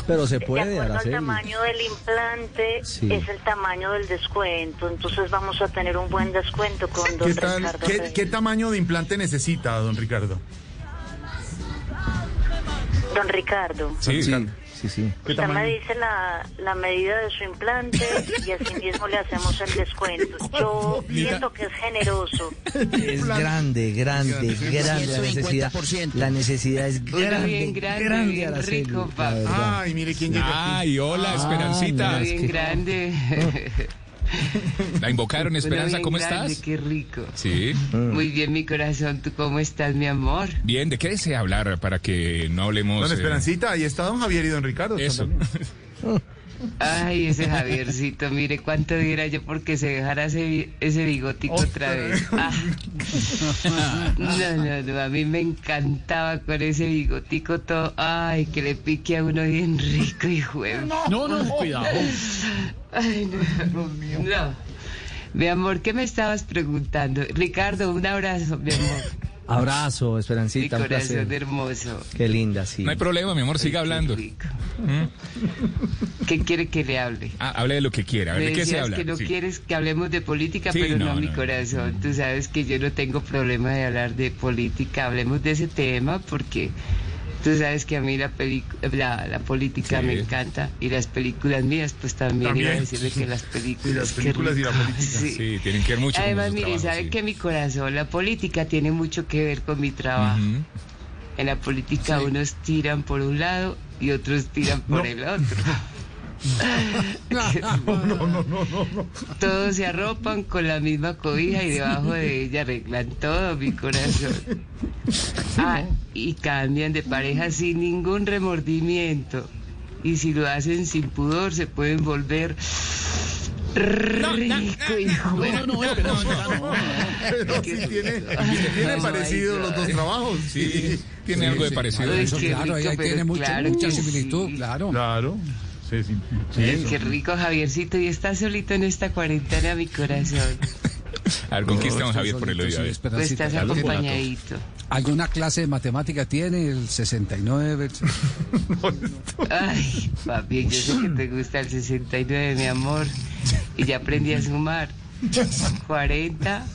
Pero se de puede, acuerdo al Araceli. tamaño del implante Sí. es el tamaño del descuento. Entonces vamos a tener un buen descuento con don ¿Qué, tal- Ricardo. qué, tamaño de implante necesita, don Ricardo? Don Ricardo, Sí, sí, sí. ¿Qué usted me dice la, la medida de su implante y así mismo le hacemos el descuento. (laughs) Yo siento que es generoso. Es grande, grande, grande la necesidad. 150%. La necesidad es grande, bien grande, grande, bien Araceli, rico, papá. Ay, mire quién llega. Ay, hola, Ah, Esperancita. no, es Bien que- grande. La invocaron, Esperanza, bien ¿cómo grande, estás? Qué rico. Sí. Muy bien, mi corazón. ¿Tú cómo estás, mi amor? Bien, ¿de qué desea hablar para que no hablemos? Don eh, Esperancita, ahí está don Javier y don Ricardo. Eso. (laughs) Ay, ese Javiercito, mire cuánto diera yo porque se dejara ese, ese bigotico otra vez. Ah. No, no, no, a mí me encantaba con ese bigotico todo. Ay, que le pique a uno bien rico, hijo de- No, no, cuidado. Ay, no, no. Mi amor, ¿qué me estabas preguntando? Ricardo, un abrazo, mi amor. Abrazo, Mi Esperancita, un corazón placer. hermoso. Qué linda, sí. No hay problema, mi amor, siga hablando. ¿Qué quiere que le hable? Ah, hable de lo que quiera. A ver, Me ¿de qué se decías habla? que no Sí. quieres que hablemos de política, Sí, pero no, no, mi no. corazón. Tú sabes que yo no tengo problema de hablar de política. Hablemos de ese tema porque tú sabes que a mí la, la, la política Sí. me encanta y las películas mías, pues también, iba a También. decirle que las (laughs) películas. Y las películas y la política. Sí. Sí, tienen que ver mucho Además, mire, trabajo, sabe sí. que mi corazón, la política tiene mucho que ver con mi trabajo. En la política unos tiran por un lado y otros tiran por el otro. (laughs) No, no, no, no, no. Todos se arropan con la misma cobija y debajo de ella arreglan todo mi corazón. Ah, y cambian de pareja sin ningún remordimiento. Y si lo hacen sin pudor, se pueden volver rico, hijo. de- No, no, Esperanza, no. Pero sí tiene, (laughs) parecido los dos trabajos. Sí, tiene algo de parecido. Eso, claro, ahí, tiene mucha, similitud. Claro. Sí, Ay, qué rico, Javiercito. Y está solito en esta cuarentena, mi corazón. A ver, conquista a don Javier por el oído. Pues estás acompañadito. ¿Alguna clase de matemática tiene? El 69. el- (laughs) Ay, papi, yo sé que te gusta el 69, mi amor. Y ya aprendí a sumar. 40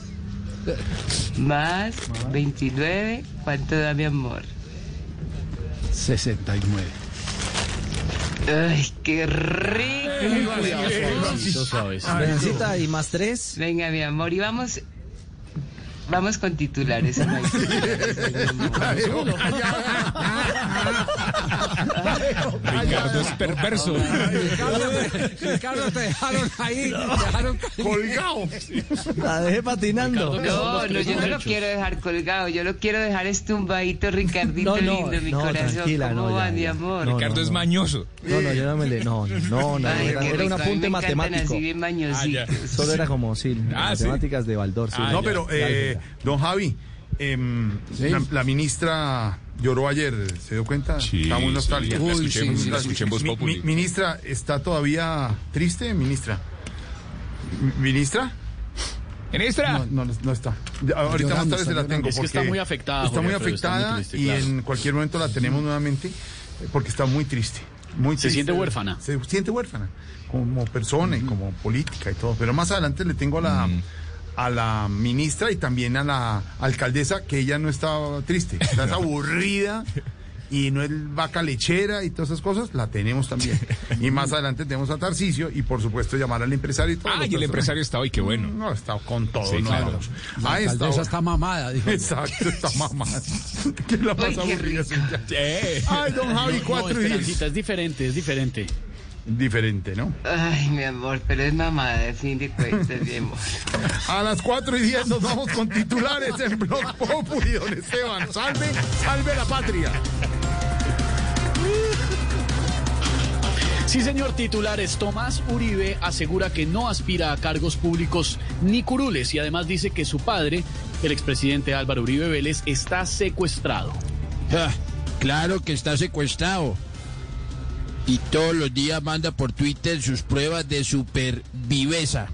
más 29, ¿cuánto da mi amor? 69. Ay, qué rico. Esperancita, ¿y más tres? Venga, mi amor, y vamos, vamos con titulares. no hay titulares, mi amor. Ricardo es perverso. (laughs) Ricardo, te dejaron ahí. te dejaron Colgado. La dejé patinando. No, no, yo no lo quiero dejar colgado, yo lo quiero dejar estumbadito, Ricardito No, no, lindo, mi no, corazón. tranquila, ¿Cómo no, va, ya, mi amor? No, Ricardo es mañoso. No, no, yo no me le. No, no, no. Ay, era, era un apunte matemático. así bien mañositos. Solo era como, sí, Ah, sí. matemáticas de Baldor. sí. no, pero, eh, don Javi, em, la, la ministra lloró ayer, ¿se dio cuenta? Sí, Está muy sí, nostálgica. la escuché, sí, sí, la escuché en Voz Mi- mi- ministra, ¿está todavía triste, ministra? Mi- ¿Ministra? ¡Ministra! No, no, no está. Ahorita más tarde se la tengo. Es que está muy afectada, Está muy está afectada triste, y claro. en cualquier momento la tenemos nuevamente porque está muy triste. Muy Se triste. siente huérfana. Se siente huérfana como persona y como política y todo. Pero más adelante le tengo a la, a la ministra y también a la alcaldesa que ella no está triste. Está (laughs) aburrida. Y no es vaca lechera y todas esas cosas, la tenemos también. (laughs) Y más adelante tenemos a Tarcisio y por supuesto llamar al empresario y todo. Ah, y el empresario está hoy, qué bueno. No, está con todo. Sí, no, claro. no. La Ah, está- alcaldesa está mamada, dijo. Exacto, está mamada. (laughs) ¿Qué la pasa aburrida. Ay, don Javi, No, cuatro y diez. Es diferente, es diferente. Diferente, ¿no? Ay, mi amor, pero es mamada, cuentas, mi amor. A las 4 y 10 nos vamos con titulares en Blog Populi, don Esteban. Salve, salve la patria. Sí, señor titulares, Tomás Uribe asegura que no aspira a cargos públicos ni curules y además dice que su padre, el expresidente Álvaro Uribe Vélez, está secuestrado. Ah, claro que está secuestrado. Y todos los días manda por Twitter sus pruebas de superviveza.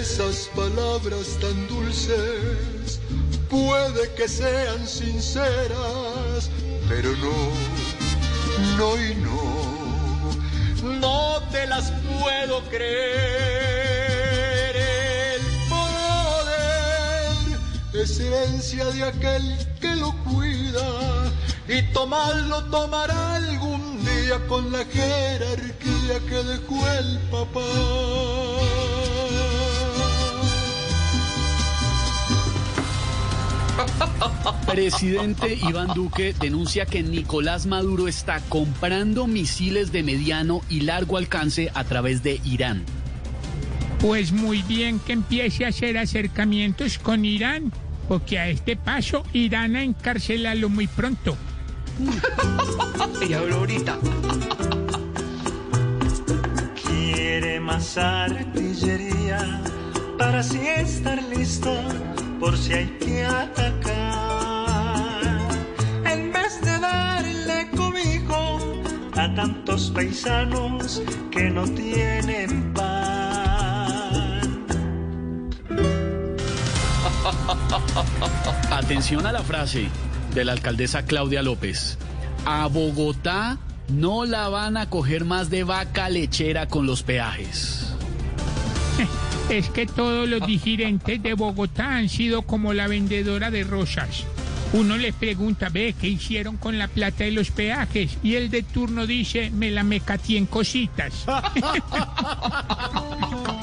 Esas palabras tan dulces puede que sean sinceras, pero no, no y no, no te las puedo creer. Es herencia de aquel que lo cuida y tomarlo tomará algún día con la jerarquía que dejó el papá. Presidente Iván Duque denuncia que Nicolás Maduro está comprando misiles de mediano y largo alcance a través de Irán. Pues muy bien que empiece a hacer acercamientos con Irán, porque a este paso irán a encarcelarlo muy pronto. (laughs) Y ahorita. Quiere más artillería para así estar listo por si hay que atacar. En vez de darle cobijo a tantos paisanos que no tienen pan. Atención a la frase de la alcaldesa Claudia López. A Bogotá no la van a coger más de vaca lechera con los peajes. (laughs) Es que todos los dirigentes de Bogotá han sido como la vendedora de rosas. Uno les pregunta, ve, ¿qué hicieron con la plata de los peajes? Y el de turno dice, me la mecatí en cositas. (laughs)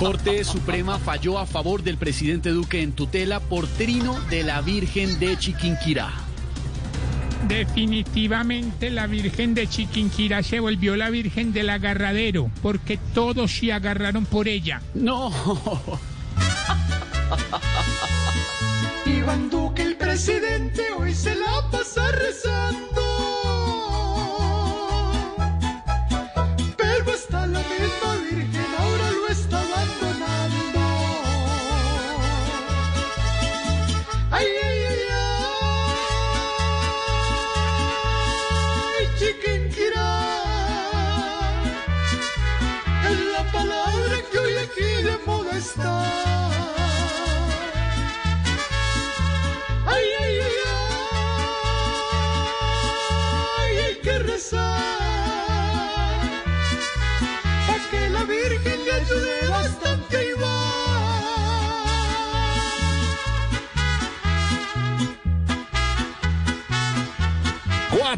Corte Suprema falló a favor del presidente Duque en tutela por trino de la Virgen de Chiquinquirá. Definitivamente la Virgen de Chiquinquirá se volvió la Virgen del agarradero, porque todos se agarraron por ella. No. Iván Duque, el presidente, hoy se la pasa rezando.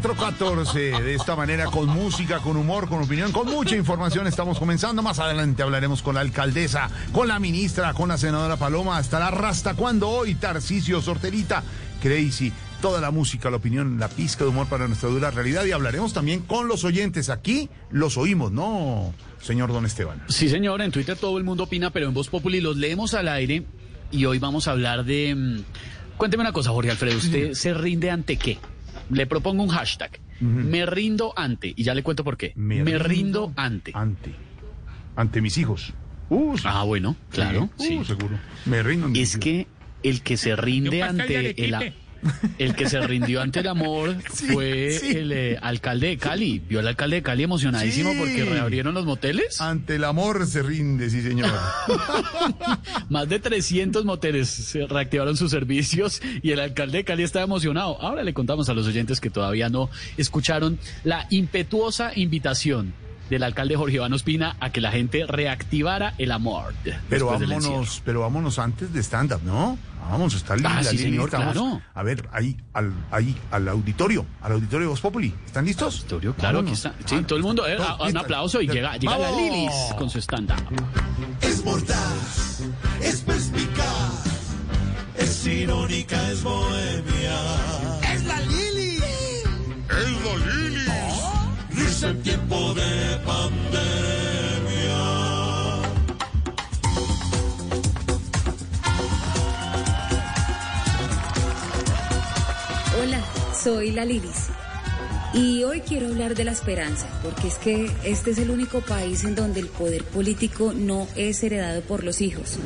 414, de esta manera, con música, con humor, con opinión, con mucha información, estamos comenzando. Más adelante hablaremos con la alcaldesa, con la ministra, con la senadora Paloma. Estará Rasta cuando hoy, Tarcisio Sorterita, Crazy, toda la música, la opinión, la pizca de humor para nuestra dura realidad. Y hablaremos también con los oyentes. Aquí los oímos, ¿no, señor Don Esteban? Sí, señor, en Twitter todo el mundo opina, pero en Voz Populi los leemos al aire y hoy vamos a hablar de... mm, Cuénteme una cosa, Jorge Alfredo, ¿usted se rinde ante qué? Le propongo un hashtag. Me rindo ante, y ya le cuento por qué. Me, rindo, ante. Ante. Ante mis hijos. Uh, sí. Ah, bueno, claro. Sí, sí. uh, seguro. Me rindo ante Es que el que se rinde ante el. El que se rindió ante el amor (laughs) Sí, fue sí. el eh, alcalde de Cali. Vio al alcalde de Cali emocionadísimo Sí. porque reabrieron los moteles. Ante el amor se rinde, sí, señor. (laughs) Más de 300 moteles se reactivaron sus servicios y el alcalde de Cali estaba emocionado. Ahora le contamos a los oyentes que todavía no escucharon la impetuosa invitación del alcalde Jorge Iván Ospina a que la gente reactivara el amor. Pero vámonos, pero vámonos antes de stand-up, ¿no? Vamos, está Ah, la sí, línea, señor, estamos- claro. A ver, ahí al, ahí, al auditorio, al auditorio de Voz Populi. ¿Están listos? Auditorio, claro, aquí está. Sí, todo el mundo, eh, Todos, un aplauso y llega, llega la. Lilis con su stand-up. Es mordaz, es perspicaz, es irónica, es bohemia. Es la Lili. Es la Lili. Risa en tiempo de pandemia. Soy la Lilis. Y hoy quiero hablar de la esperanza, porque es que este es el único país en donde el poder político no es heredado por los hijos.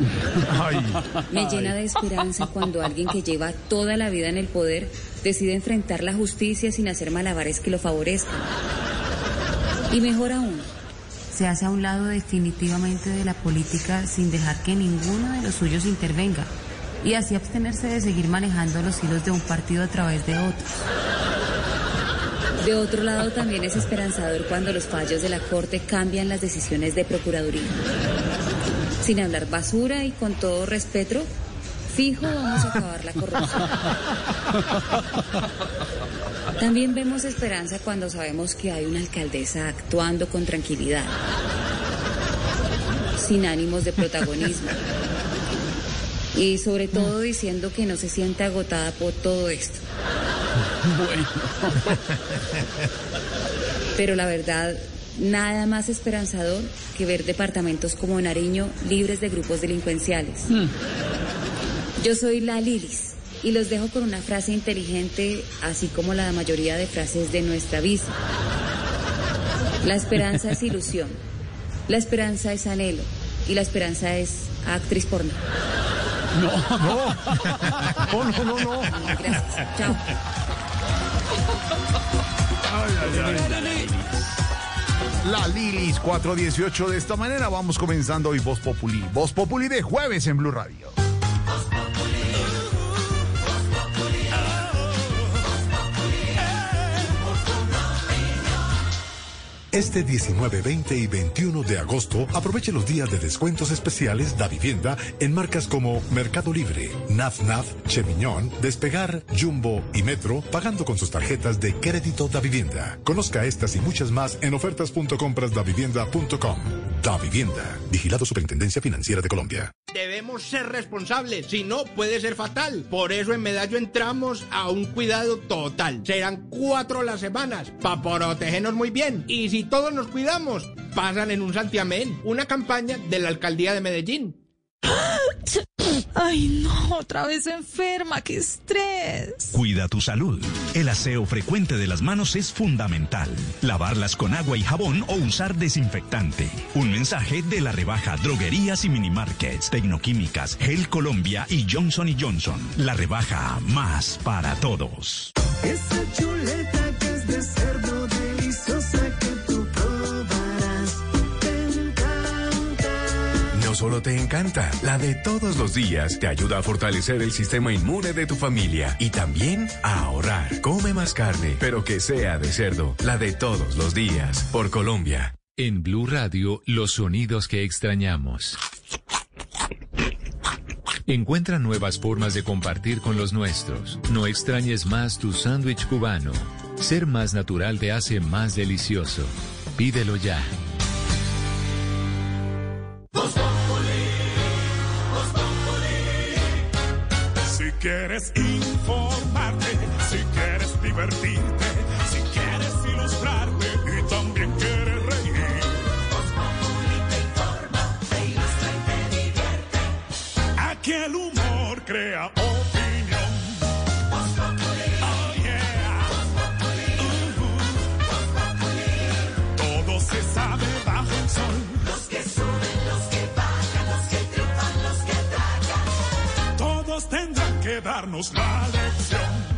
Me llena de esperanza cuando alguien que lleva toda la vida en el poder decide enfrentar la justicia sin hacer malabares que lo favorezcan. Y mejor aún, se hace a un lado definitivamente de la política sin dejar que ninguno de los suyos intervenga y así abstenerse de seguir manejando los hilos de un partido a través de otros. De otro lado, también es esperanzador cuando los fallos de la Corte cambian las decisiones de Procuraduría. Sin hablar basura y con todo respeto, fijo vamos a acabar la corrupción. También vemos esperanza cuando sabemos que hay una alcaldesa actuando con tranquilidad, sin ánimos de protagonismo. Y sobre todo diciendo que no se siente agotada por todo esto. Pero la verdad, nada más esperanzador que ver departamentos como Nariño libres de grupos delincuenciales. Yo soy la Lilis y los dejo con una frase inteligente, así como la mayoría de frases de nuestra visa. La esperanza es ilusión, la esperanza es anhelo y la esperanza es actriz porno. No, no. No, no, no, no. Gracias. Chao. La Lilis 418 de esta manera vamos comenzando hoy Voz Populi. Voz Populi de jueves en Blue Radio. Este 19, 20 y 21 de agosto aproveche los días de descuentos especiales da vivienda en marcas como Mercado Libre, Naf Naf, Chemiñón, Despegar, Jumbo y Metro, pagando con sus tarjetas de crédito da vivienda. Conozca estas y muchas más en ofertas.comprasdavivienda.com. Da Vivienda, vigilado Superintendencia Financiera de Colombia. Debemos ser responsables, si no puede ser fatal. Por eso en Medallo entramos a un cuidado total. Serán cuatro las semanas para protegernos muy bien. Y si todos nos cuidamos, pasan en un santiamén, una campaña de la alcaldía de Medellín. (gasps) Ay, no, otra vez enferma, qué estrés. Cuida tu salud. El aseo frecuente de las manos es fundamental. Lavarlas con agua y jabón o usar desinfectante. Un mensaje de la rebaja Droguerías y Minimarkets, Tecnoquímicas, Gel Colombia y Johnson Johnson. La rebaja más para todos. Esa chuleta solo te encanta, la de todos los días te ayuda a fortalecer el sistema inmune de tu familia y también a ahorrar. Come más carne, pero que sea de cerdo, la de todos los días, por Colombia. En Blue Radio, los sonidos que extrañamos. Encuentra nuevas formas de compartir con los nuestros. No extrañes más tu sándwich cubano. Ser más natural te hace más delicioso. Pídelo ya. Quieres informarte, si quieres divertirte, si quieres ilustrarte y también quieres reír. te informa, te ilustra y te divierte. Aquí el humor crea darnos la lección.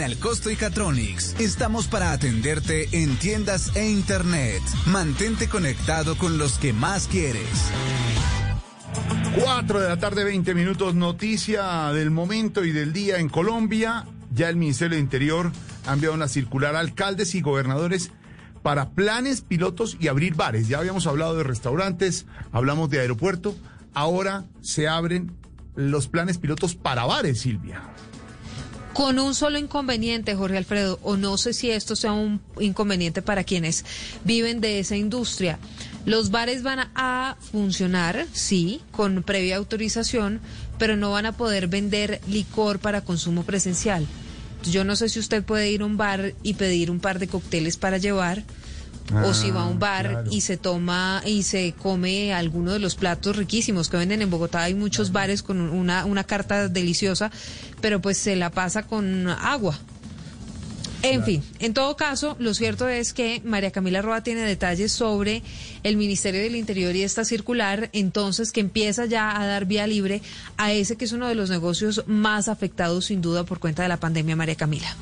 En Alcosto y Catronics estamos para atenderte en tiendas e internet. Mantente conectado con los que más quieres. 4 de la tarde, 20 minutos. Noticia del momento y del día en Colombia. Ya el Ministerio de Interior ha enviado una circular a alcaldes y gobernadores para planes pilotos y abrir bares. Ya habíamos hablado de restaurantes, hablamos de aeropuerto. Ahora se abren los planes pilotos para bares, Silvia. Con un solo inconveniente, Jorge Alfredo, o no sé si esto sea un inconveniente para quienes viven de esa industria. Los bares van a funcionar, sí, con previa autorización, pero no van a poder vender licor para consumo presencial. Yo no sé si usted puede ir a un bar y pedir un par de cócteles para llevar, o si va a un bar claro. y se toma y se come alguno de los platos riquísimos que venden en Bogotá. Hay muchos bares con una, una carta deliciosa, pero pues se la pasa con agua. En fin, en todo caso, lo cierto es que María Camila Roa tiene detalles sobre el Ministerio del Interior y esta circular, entonces que empieza ya a dar vía libre a ese que es uno de los negocios más afectados sin duda por cuenta de la pandemia, María Camila.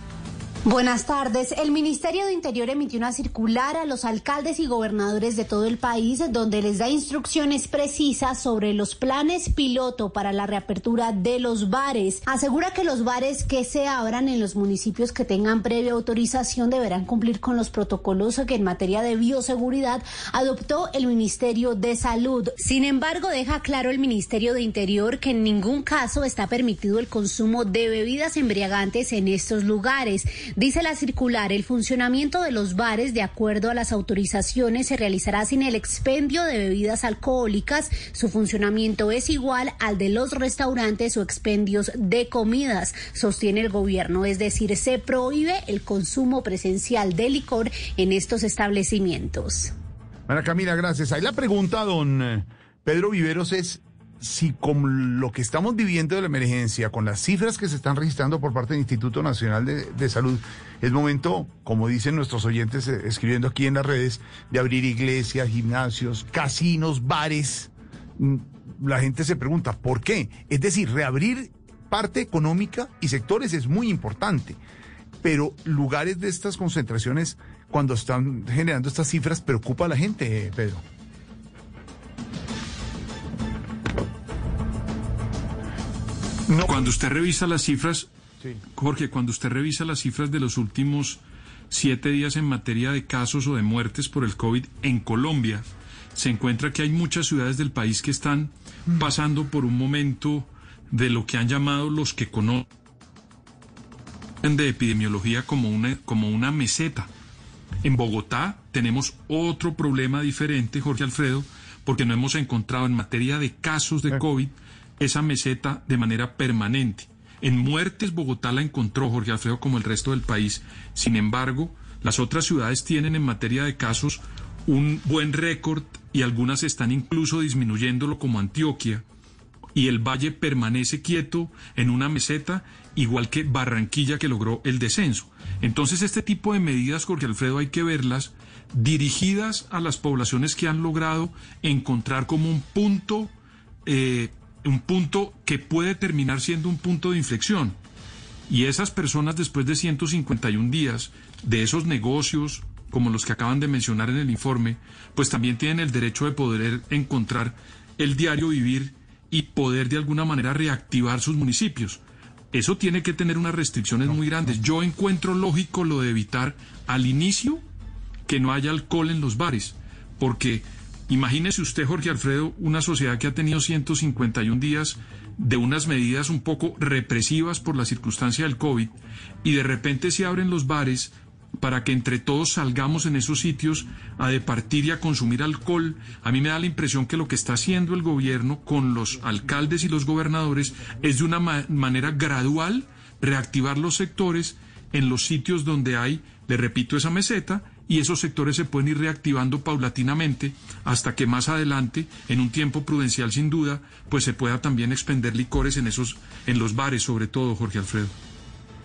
Buenas tardes. El Ministerio de Interior emitió una circular a los alcaldes y gobernadores de todo el país donde les da instrucciones precisas sobre los planes piloto para la reapertura de los bares. Asegura que los bares que se abran en los municipios que tengan previa autorización deberán cumplir con los protocolos que en materia de bioseguridad adoptó el Ministerio de Salud. Sin embargo, deja claro el Ministerio de Interior que en ningún caso está permitido el consumo de bebidas embriagantes en estos lugares. Dice la circular, el funcionamiento de los bares, de acuerdo a las autorizaciones, se realizará sin el expendio de bebidas alcohólicas. Su funcionamiento es igual al de los restaurantes o expendios de comidas, sostiene el gobierno. Es decir, se prohíbe el consumo presencial de licor en estos establecimientos. María Camila, gracias. Ahí la pregunta, don eh, Pedro Viveros, es si con lo que estamos viviendo de la emergencia, con las cifras que se están registrando por parte del Instituto Nacional de, Salud, es momento, como dicen nuestros oyentes eh, escribiendo aquí en las redes, de abrir iglesias, gimnasios, casinos, bares. Mm, La gente se pregunta, ¿por qué? Es decir, reabrir parte económica y sectores es muy importante, pero lugares de estas concentraciones, cuando están generando estas cifras, preocupa a la gente, eh, Cuando usted revisa las cifras, Jorge, cuando usted revisa las cifras de los últimos siete días en materia de casos o de muertes por el COVID en Colombia, se encuentra que hay muchas ciudades del país que están pasando por un momento de lo que han llamado los que conocen de epidemiología como una, como una meseta. En Bogotá tenemos otro problema diferente, Jorge Alfredo, porque no hemos encontrado en materia de casos de COVID esa meseta de manera permanente. En muertes Bogotá la encontró Jorge Alfredo como el resto del país. Sin embargo, las otras ciudades tienen en materia de casos un buen récord y algunas están incluso disminuyéndolo como Antioquia. Y el valle permanece quieto en una meseta, igual que Barranquilla que logró el descenso. Entonces este tipo de medidas, Jorge Alfredo, hay que verlas dirigidas a las poblaciones que han logrado encontrar como un punto eh, un punto que puede terminar siendo un punto de inflexión. Y esas personas después de 151 días de esos negocios, como los que acaban de mencionar en el informe, pues también tienen el derecho de poder encontrar el diario vivir y poder de alguna manera reactivar sus municipios. Eso tiene que tener unas restricciones muy grandes. Yo encuentro lógico lo de evitar al inicio que no haya alcohol en los bares, porque Imagínese usted, Jorge Alfredo, una sociedad que ha tenido 151 días de unas medidas un poco represivas por la circunstancia del COVID y de repente se abren los bares para que entre todos salgamos en esos sitios a departir y a consumir alcohol. A mí me da la impresión que lo que está haciendo el gobierno con los alcaldes y los gobernadores es de una ma- manera gradual reactivar los sectores en los sitios donde hay, le repito, esa meseta y esos sectores se pueden ir reactivando paulatinamente hasta que más adelante, en un tiempo prudencial sin duda, pues se pueda también expender licores en esos, en los bares sobre todo, Jorge Alfredo.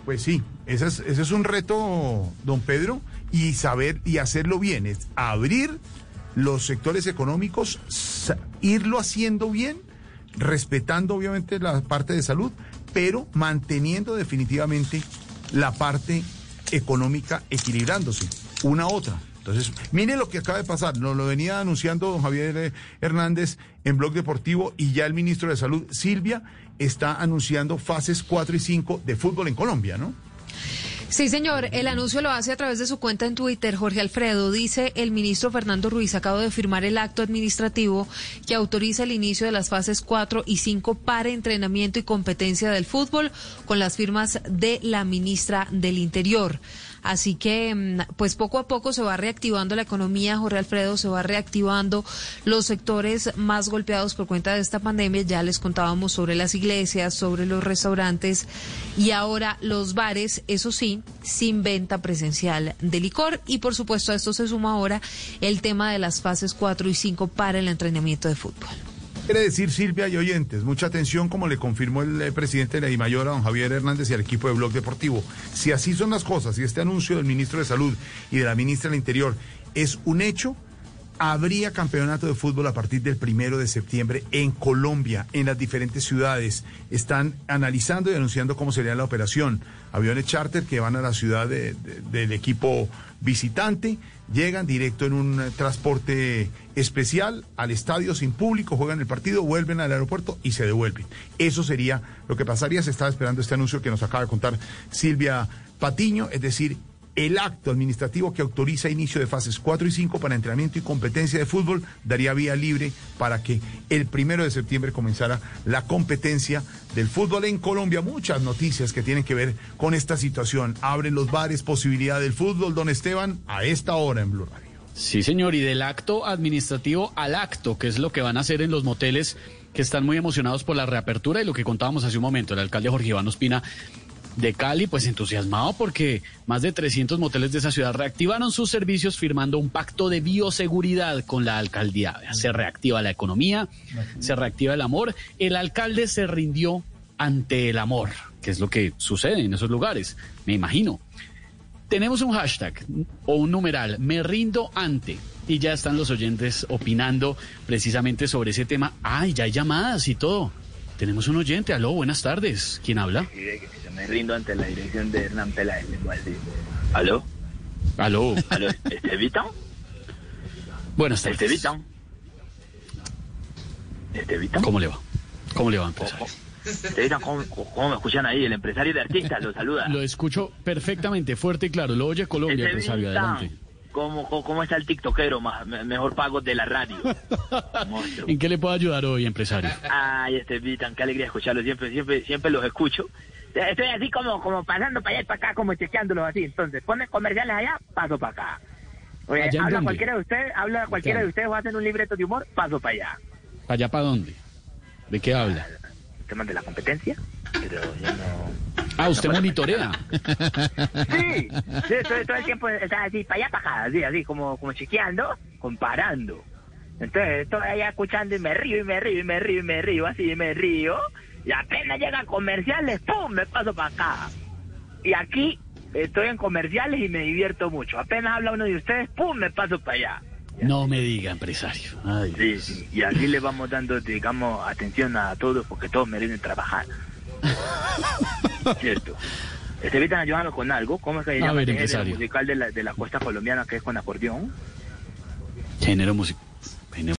Pues sí, ese es, ese es un reto, don Pedro, y saber y hacerlo bien, es abrir los sectores económicos, irlo haciendo bien, respetando obviamente la parte de salud, pero manteniendo definitivamente la parte económica equilibrándose, una otra. Entonces, mire lo que acaba de pasar, nos lo venía anunciando don Javier eh, Hernández en Blog Deportivo y ya el ministro de Salud, Silvia, está anunciando fases 4 y 5 de fútbol en Colombia, ¿no? Sí, señor. El anuncio lo hace a través de su cuenta en Twitter. Jorge Alfredo dice el ministro Fernando Ruiz acaba de firmar el acto administrativo que autoriza el inicio de las fases 4 y 5 para entrenamiento y competencia del fútbol con las firmas de la ministra del Interior. Así que, mm, pues poco a poco se va reactivando la economía, Jorge Alfredo, se va reactivando los sectores más golpeados por cuenta de esta pandemia. Ya les contábamos sobre las iglesias, sobre los restaurantes y ahora los bares, eso sí, sin venta presencial de licor. Y por supuesto a esto se suma ahora el tema de las fases 4 y 5 para el entrenamiento de fútbol. Quiere decir, Silvia y oyentes, mucha atención, como le confirmó el eh, presidente de la DIMAYOR, don Javier Hernández, y al equipo de Blog Deportivo. Si así son las cosas, y este anuncio del ministro de Salud y de la ministra del Interior es un hecho, habría campeonato de fútbol a partir del primero de septiembre en Colombia, en las diferentes ciudades. Están analizando y anunciando cómo sería la operación. Aviones charter que van a la ciudad de- de- del equipo visitante, llegan directo en un eh, transporte especial al estadio sin público, juegan el partido, vuelven al aeropuerto y se devuelven. Eso sería lo que pasaría. Se estaba esperando este anuncio que nos acaba de contar Silvia Patiño, es decir, el acto administrativo que autoriza inicio de fases 4 y 5 para entrenamiento y competencia de fútbol daría vía libre para que el primero de septiembre comenzara la competencia del fútbol en Colombia. Muchas noticias que tienen que ver con esta situación. Abren los bares, posibilidad del fútbol, don Esteban, a esta hora en Blue Radio. Sí, señor, y del acto administrativo al acto, que es lo que van a hacer en los moteles que están muy emocionados por la reapertura y lo que contábamos hace un momento, el alcalde Jorge Iván Ospina de Cali, pues entusiasmado porque más de 300 moteles de esa ciudad reactivaron sus servicios firmando un pacto de bioseguridad con la alcaldía. Se reactiva la economía, se reactiva el amor. El alcalde se rindió ante el amor, que es lo que sucede en esos lugares, me imagino. Tenemos un hashtag o un numeral, me rindo ante. Y ya están los oyentes opinando precisamente sobre ese tema. Ay, ya hay llamadas y todo. Tenemos un oyente, aló, buenas tardes. ¿Quién habla? Me rindo ante la dirección de Hernán Peláez. le voy a decir. ¿Aló? Aló. ¿Aló? ¿Estevita? Buenas tardes. ¿Estevita? ¿Estevita? ¿Cómo le va? ¿Cómo le va, empresario? Estevita, ¿cómo, cómo me escuchan ahí? El empresario de artistas lo saluda. Lo escucho perfectamente, fuerte y claro. Lo oye Colombia, empresario. Adelante. ¿Cómo, está el tiktokero más, me- mejor pago de la radio? (laughs) ¿En qué le puedo ayudar hoy, empresario? Ay, Estevita, qué alegría escucharlo. Siempre, siempre, siempre los escucho. Estoy así como, como pasando para allá y para acá, como chequeándolos así. Entonces, ponen comerciales allá, paso para acá. Oye, ¿Allá en habla cualquiera de ustedes, habla cualquiera de ustedes o hacen un libreto de humor, paso para allá. ¿Para allá para dónde? ¿De qué habla? Temas de la competencia, pero yo no... Ah, usted monitorea. (laughs) Sí, sí, todo, todo el tiempo está así, para allá, para acá, así, así, como, como chequeando, comparando. Entonces, estoy allá escuchando y me río, y me río, y me río, y me río, así, y me río. Y apenas llegan comerciales, ¡pum!, me paso para acá. Y aquí estoy en comerciales y me divierto mucho. Apenas habla uno de ustedes, ¡pum!, me paso para allá. No me diga, empresario. Ay, Sí, sí, y así le vamos dando, digamos, atención a todos porque todos merecen trabajar. (laughs) Cierto. Este ahorita ayudando con algo, ¿cómo es que se A llama ver, género empresario. musical de la, de la costa colombiana que es con acordeón? Género musical.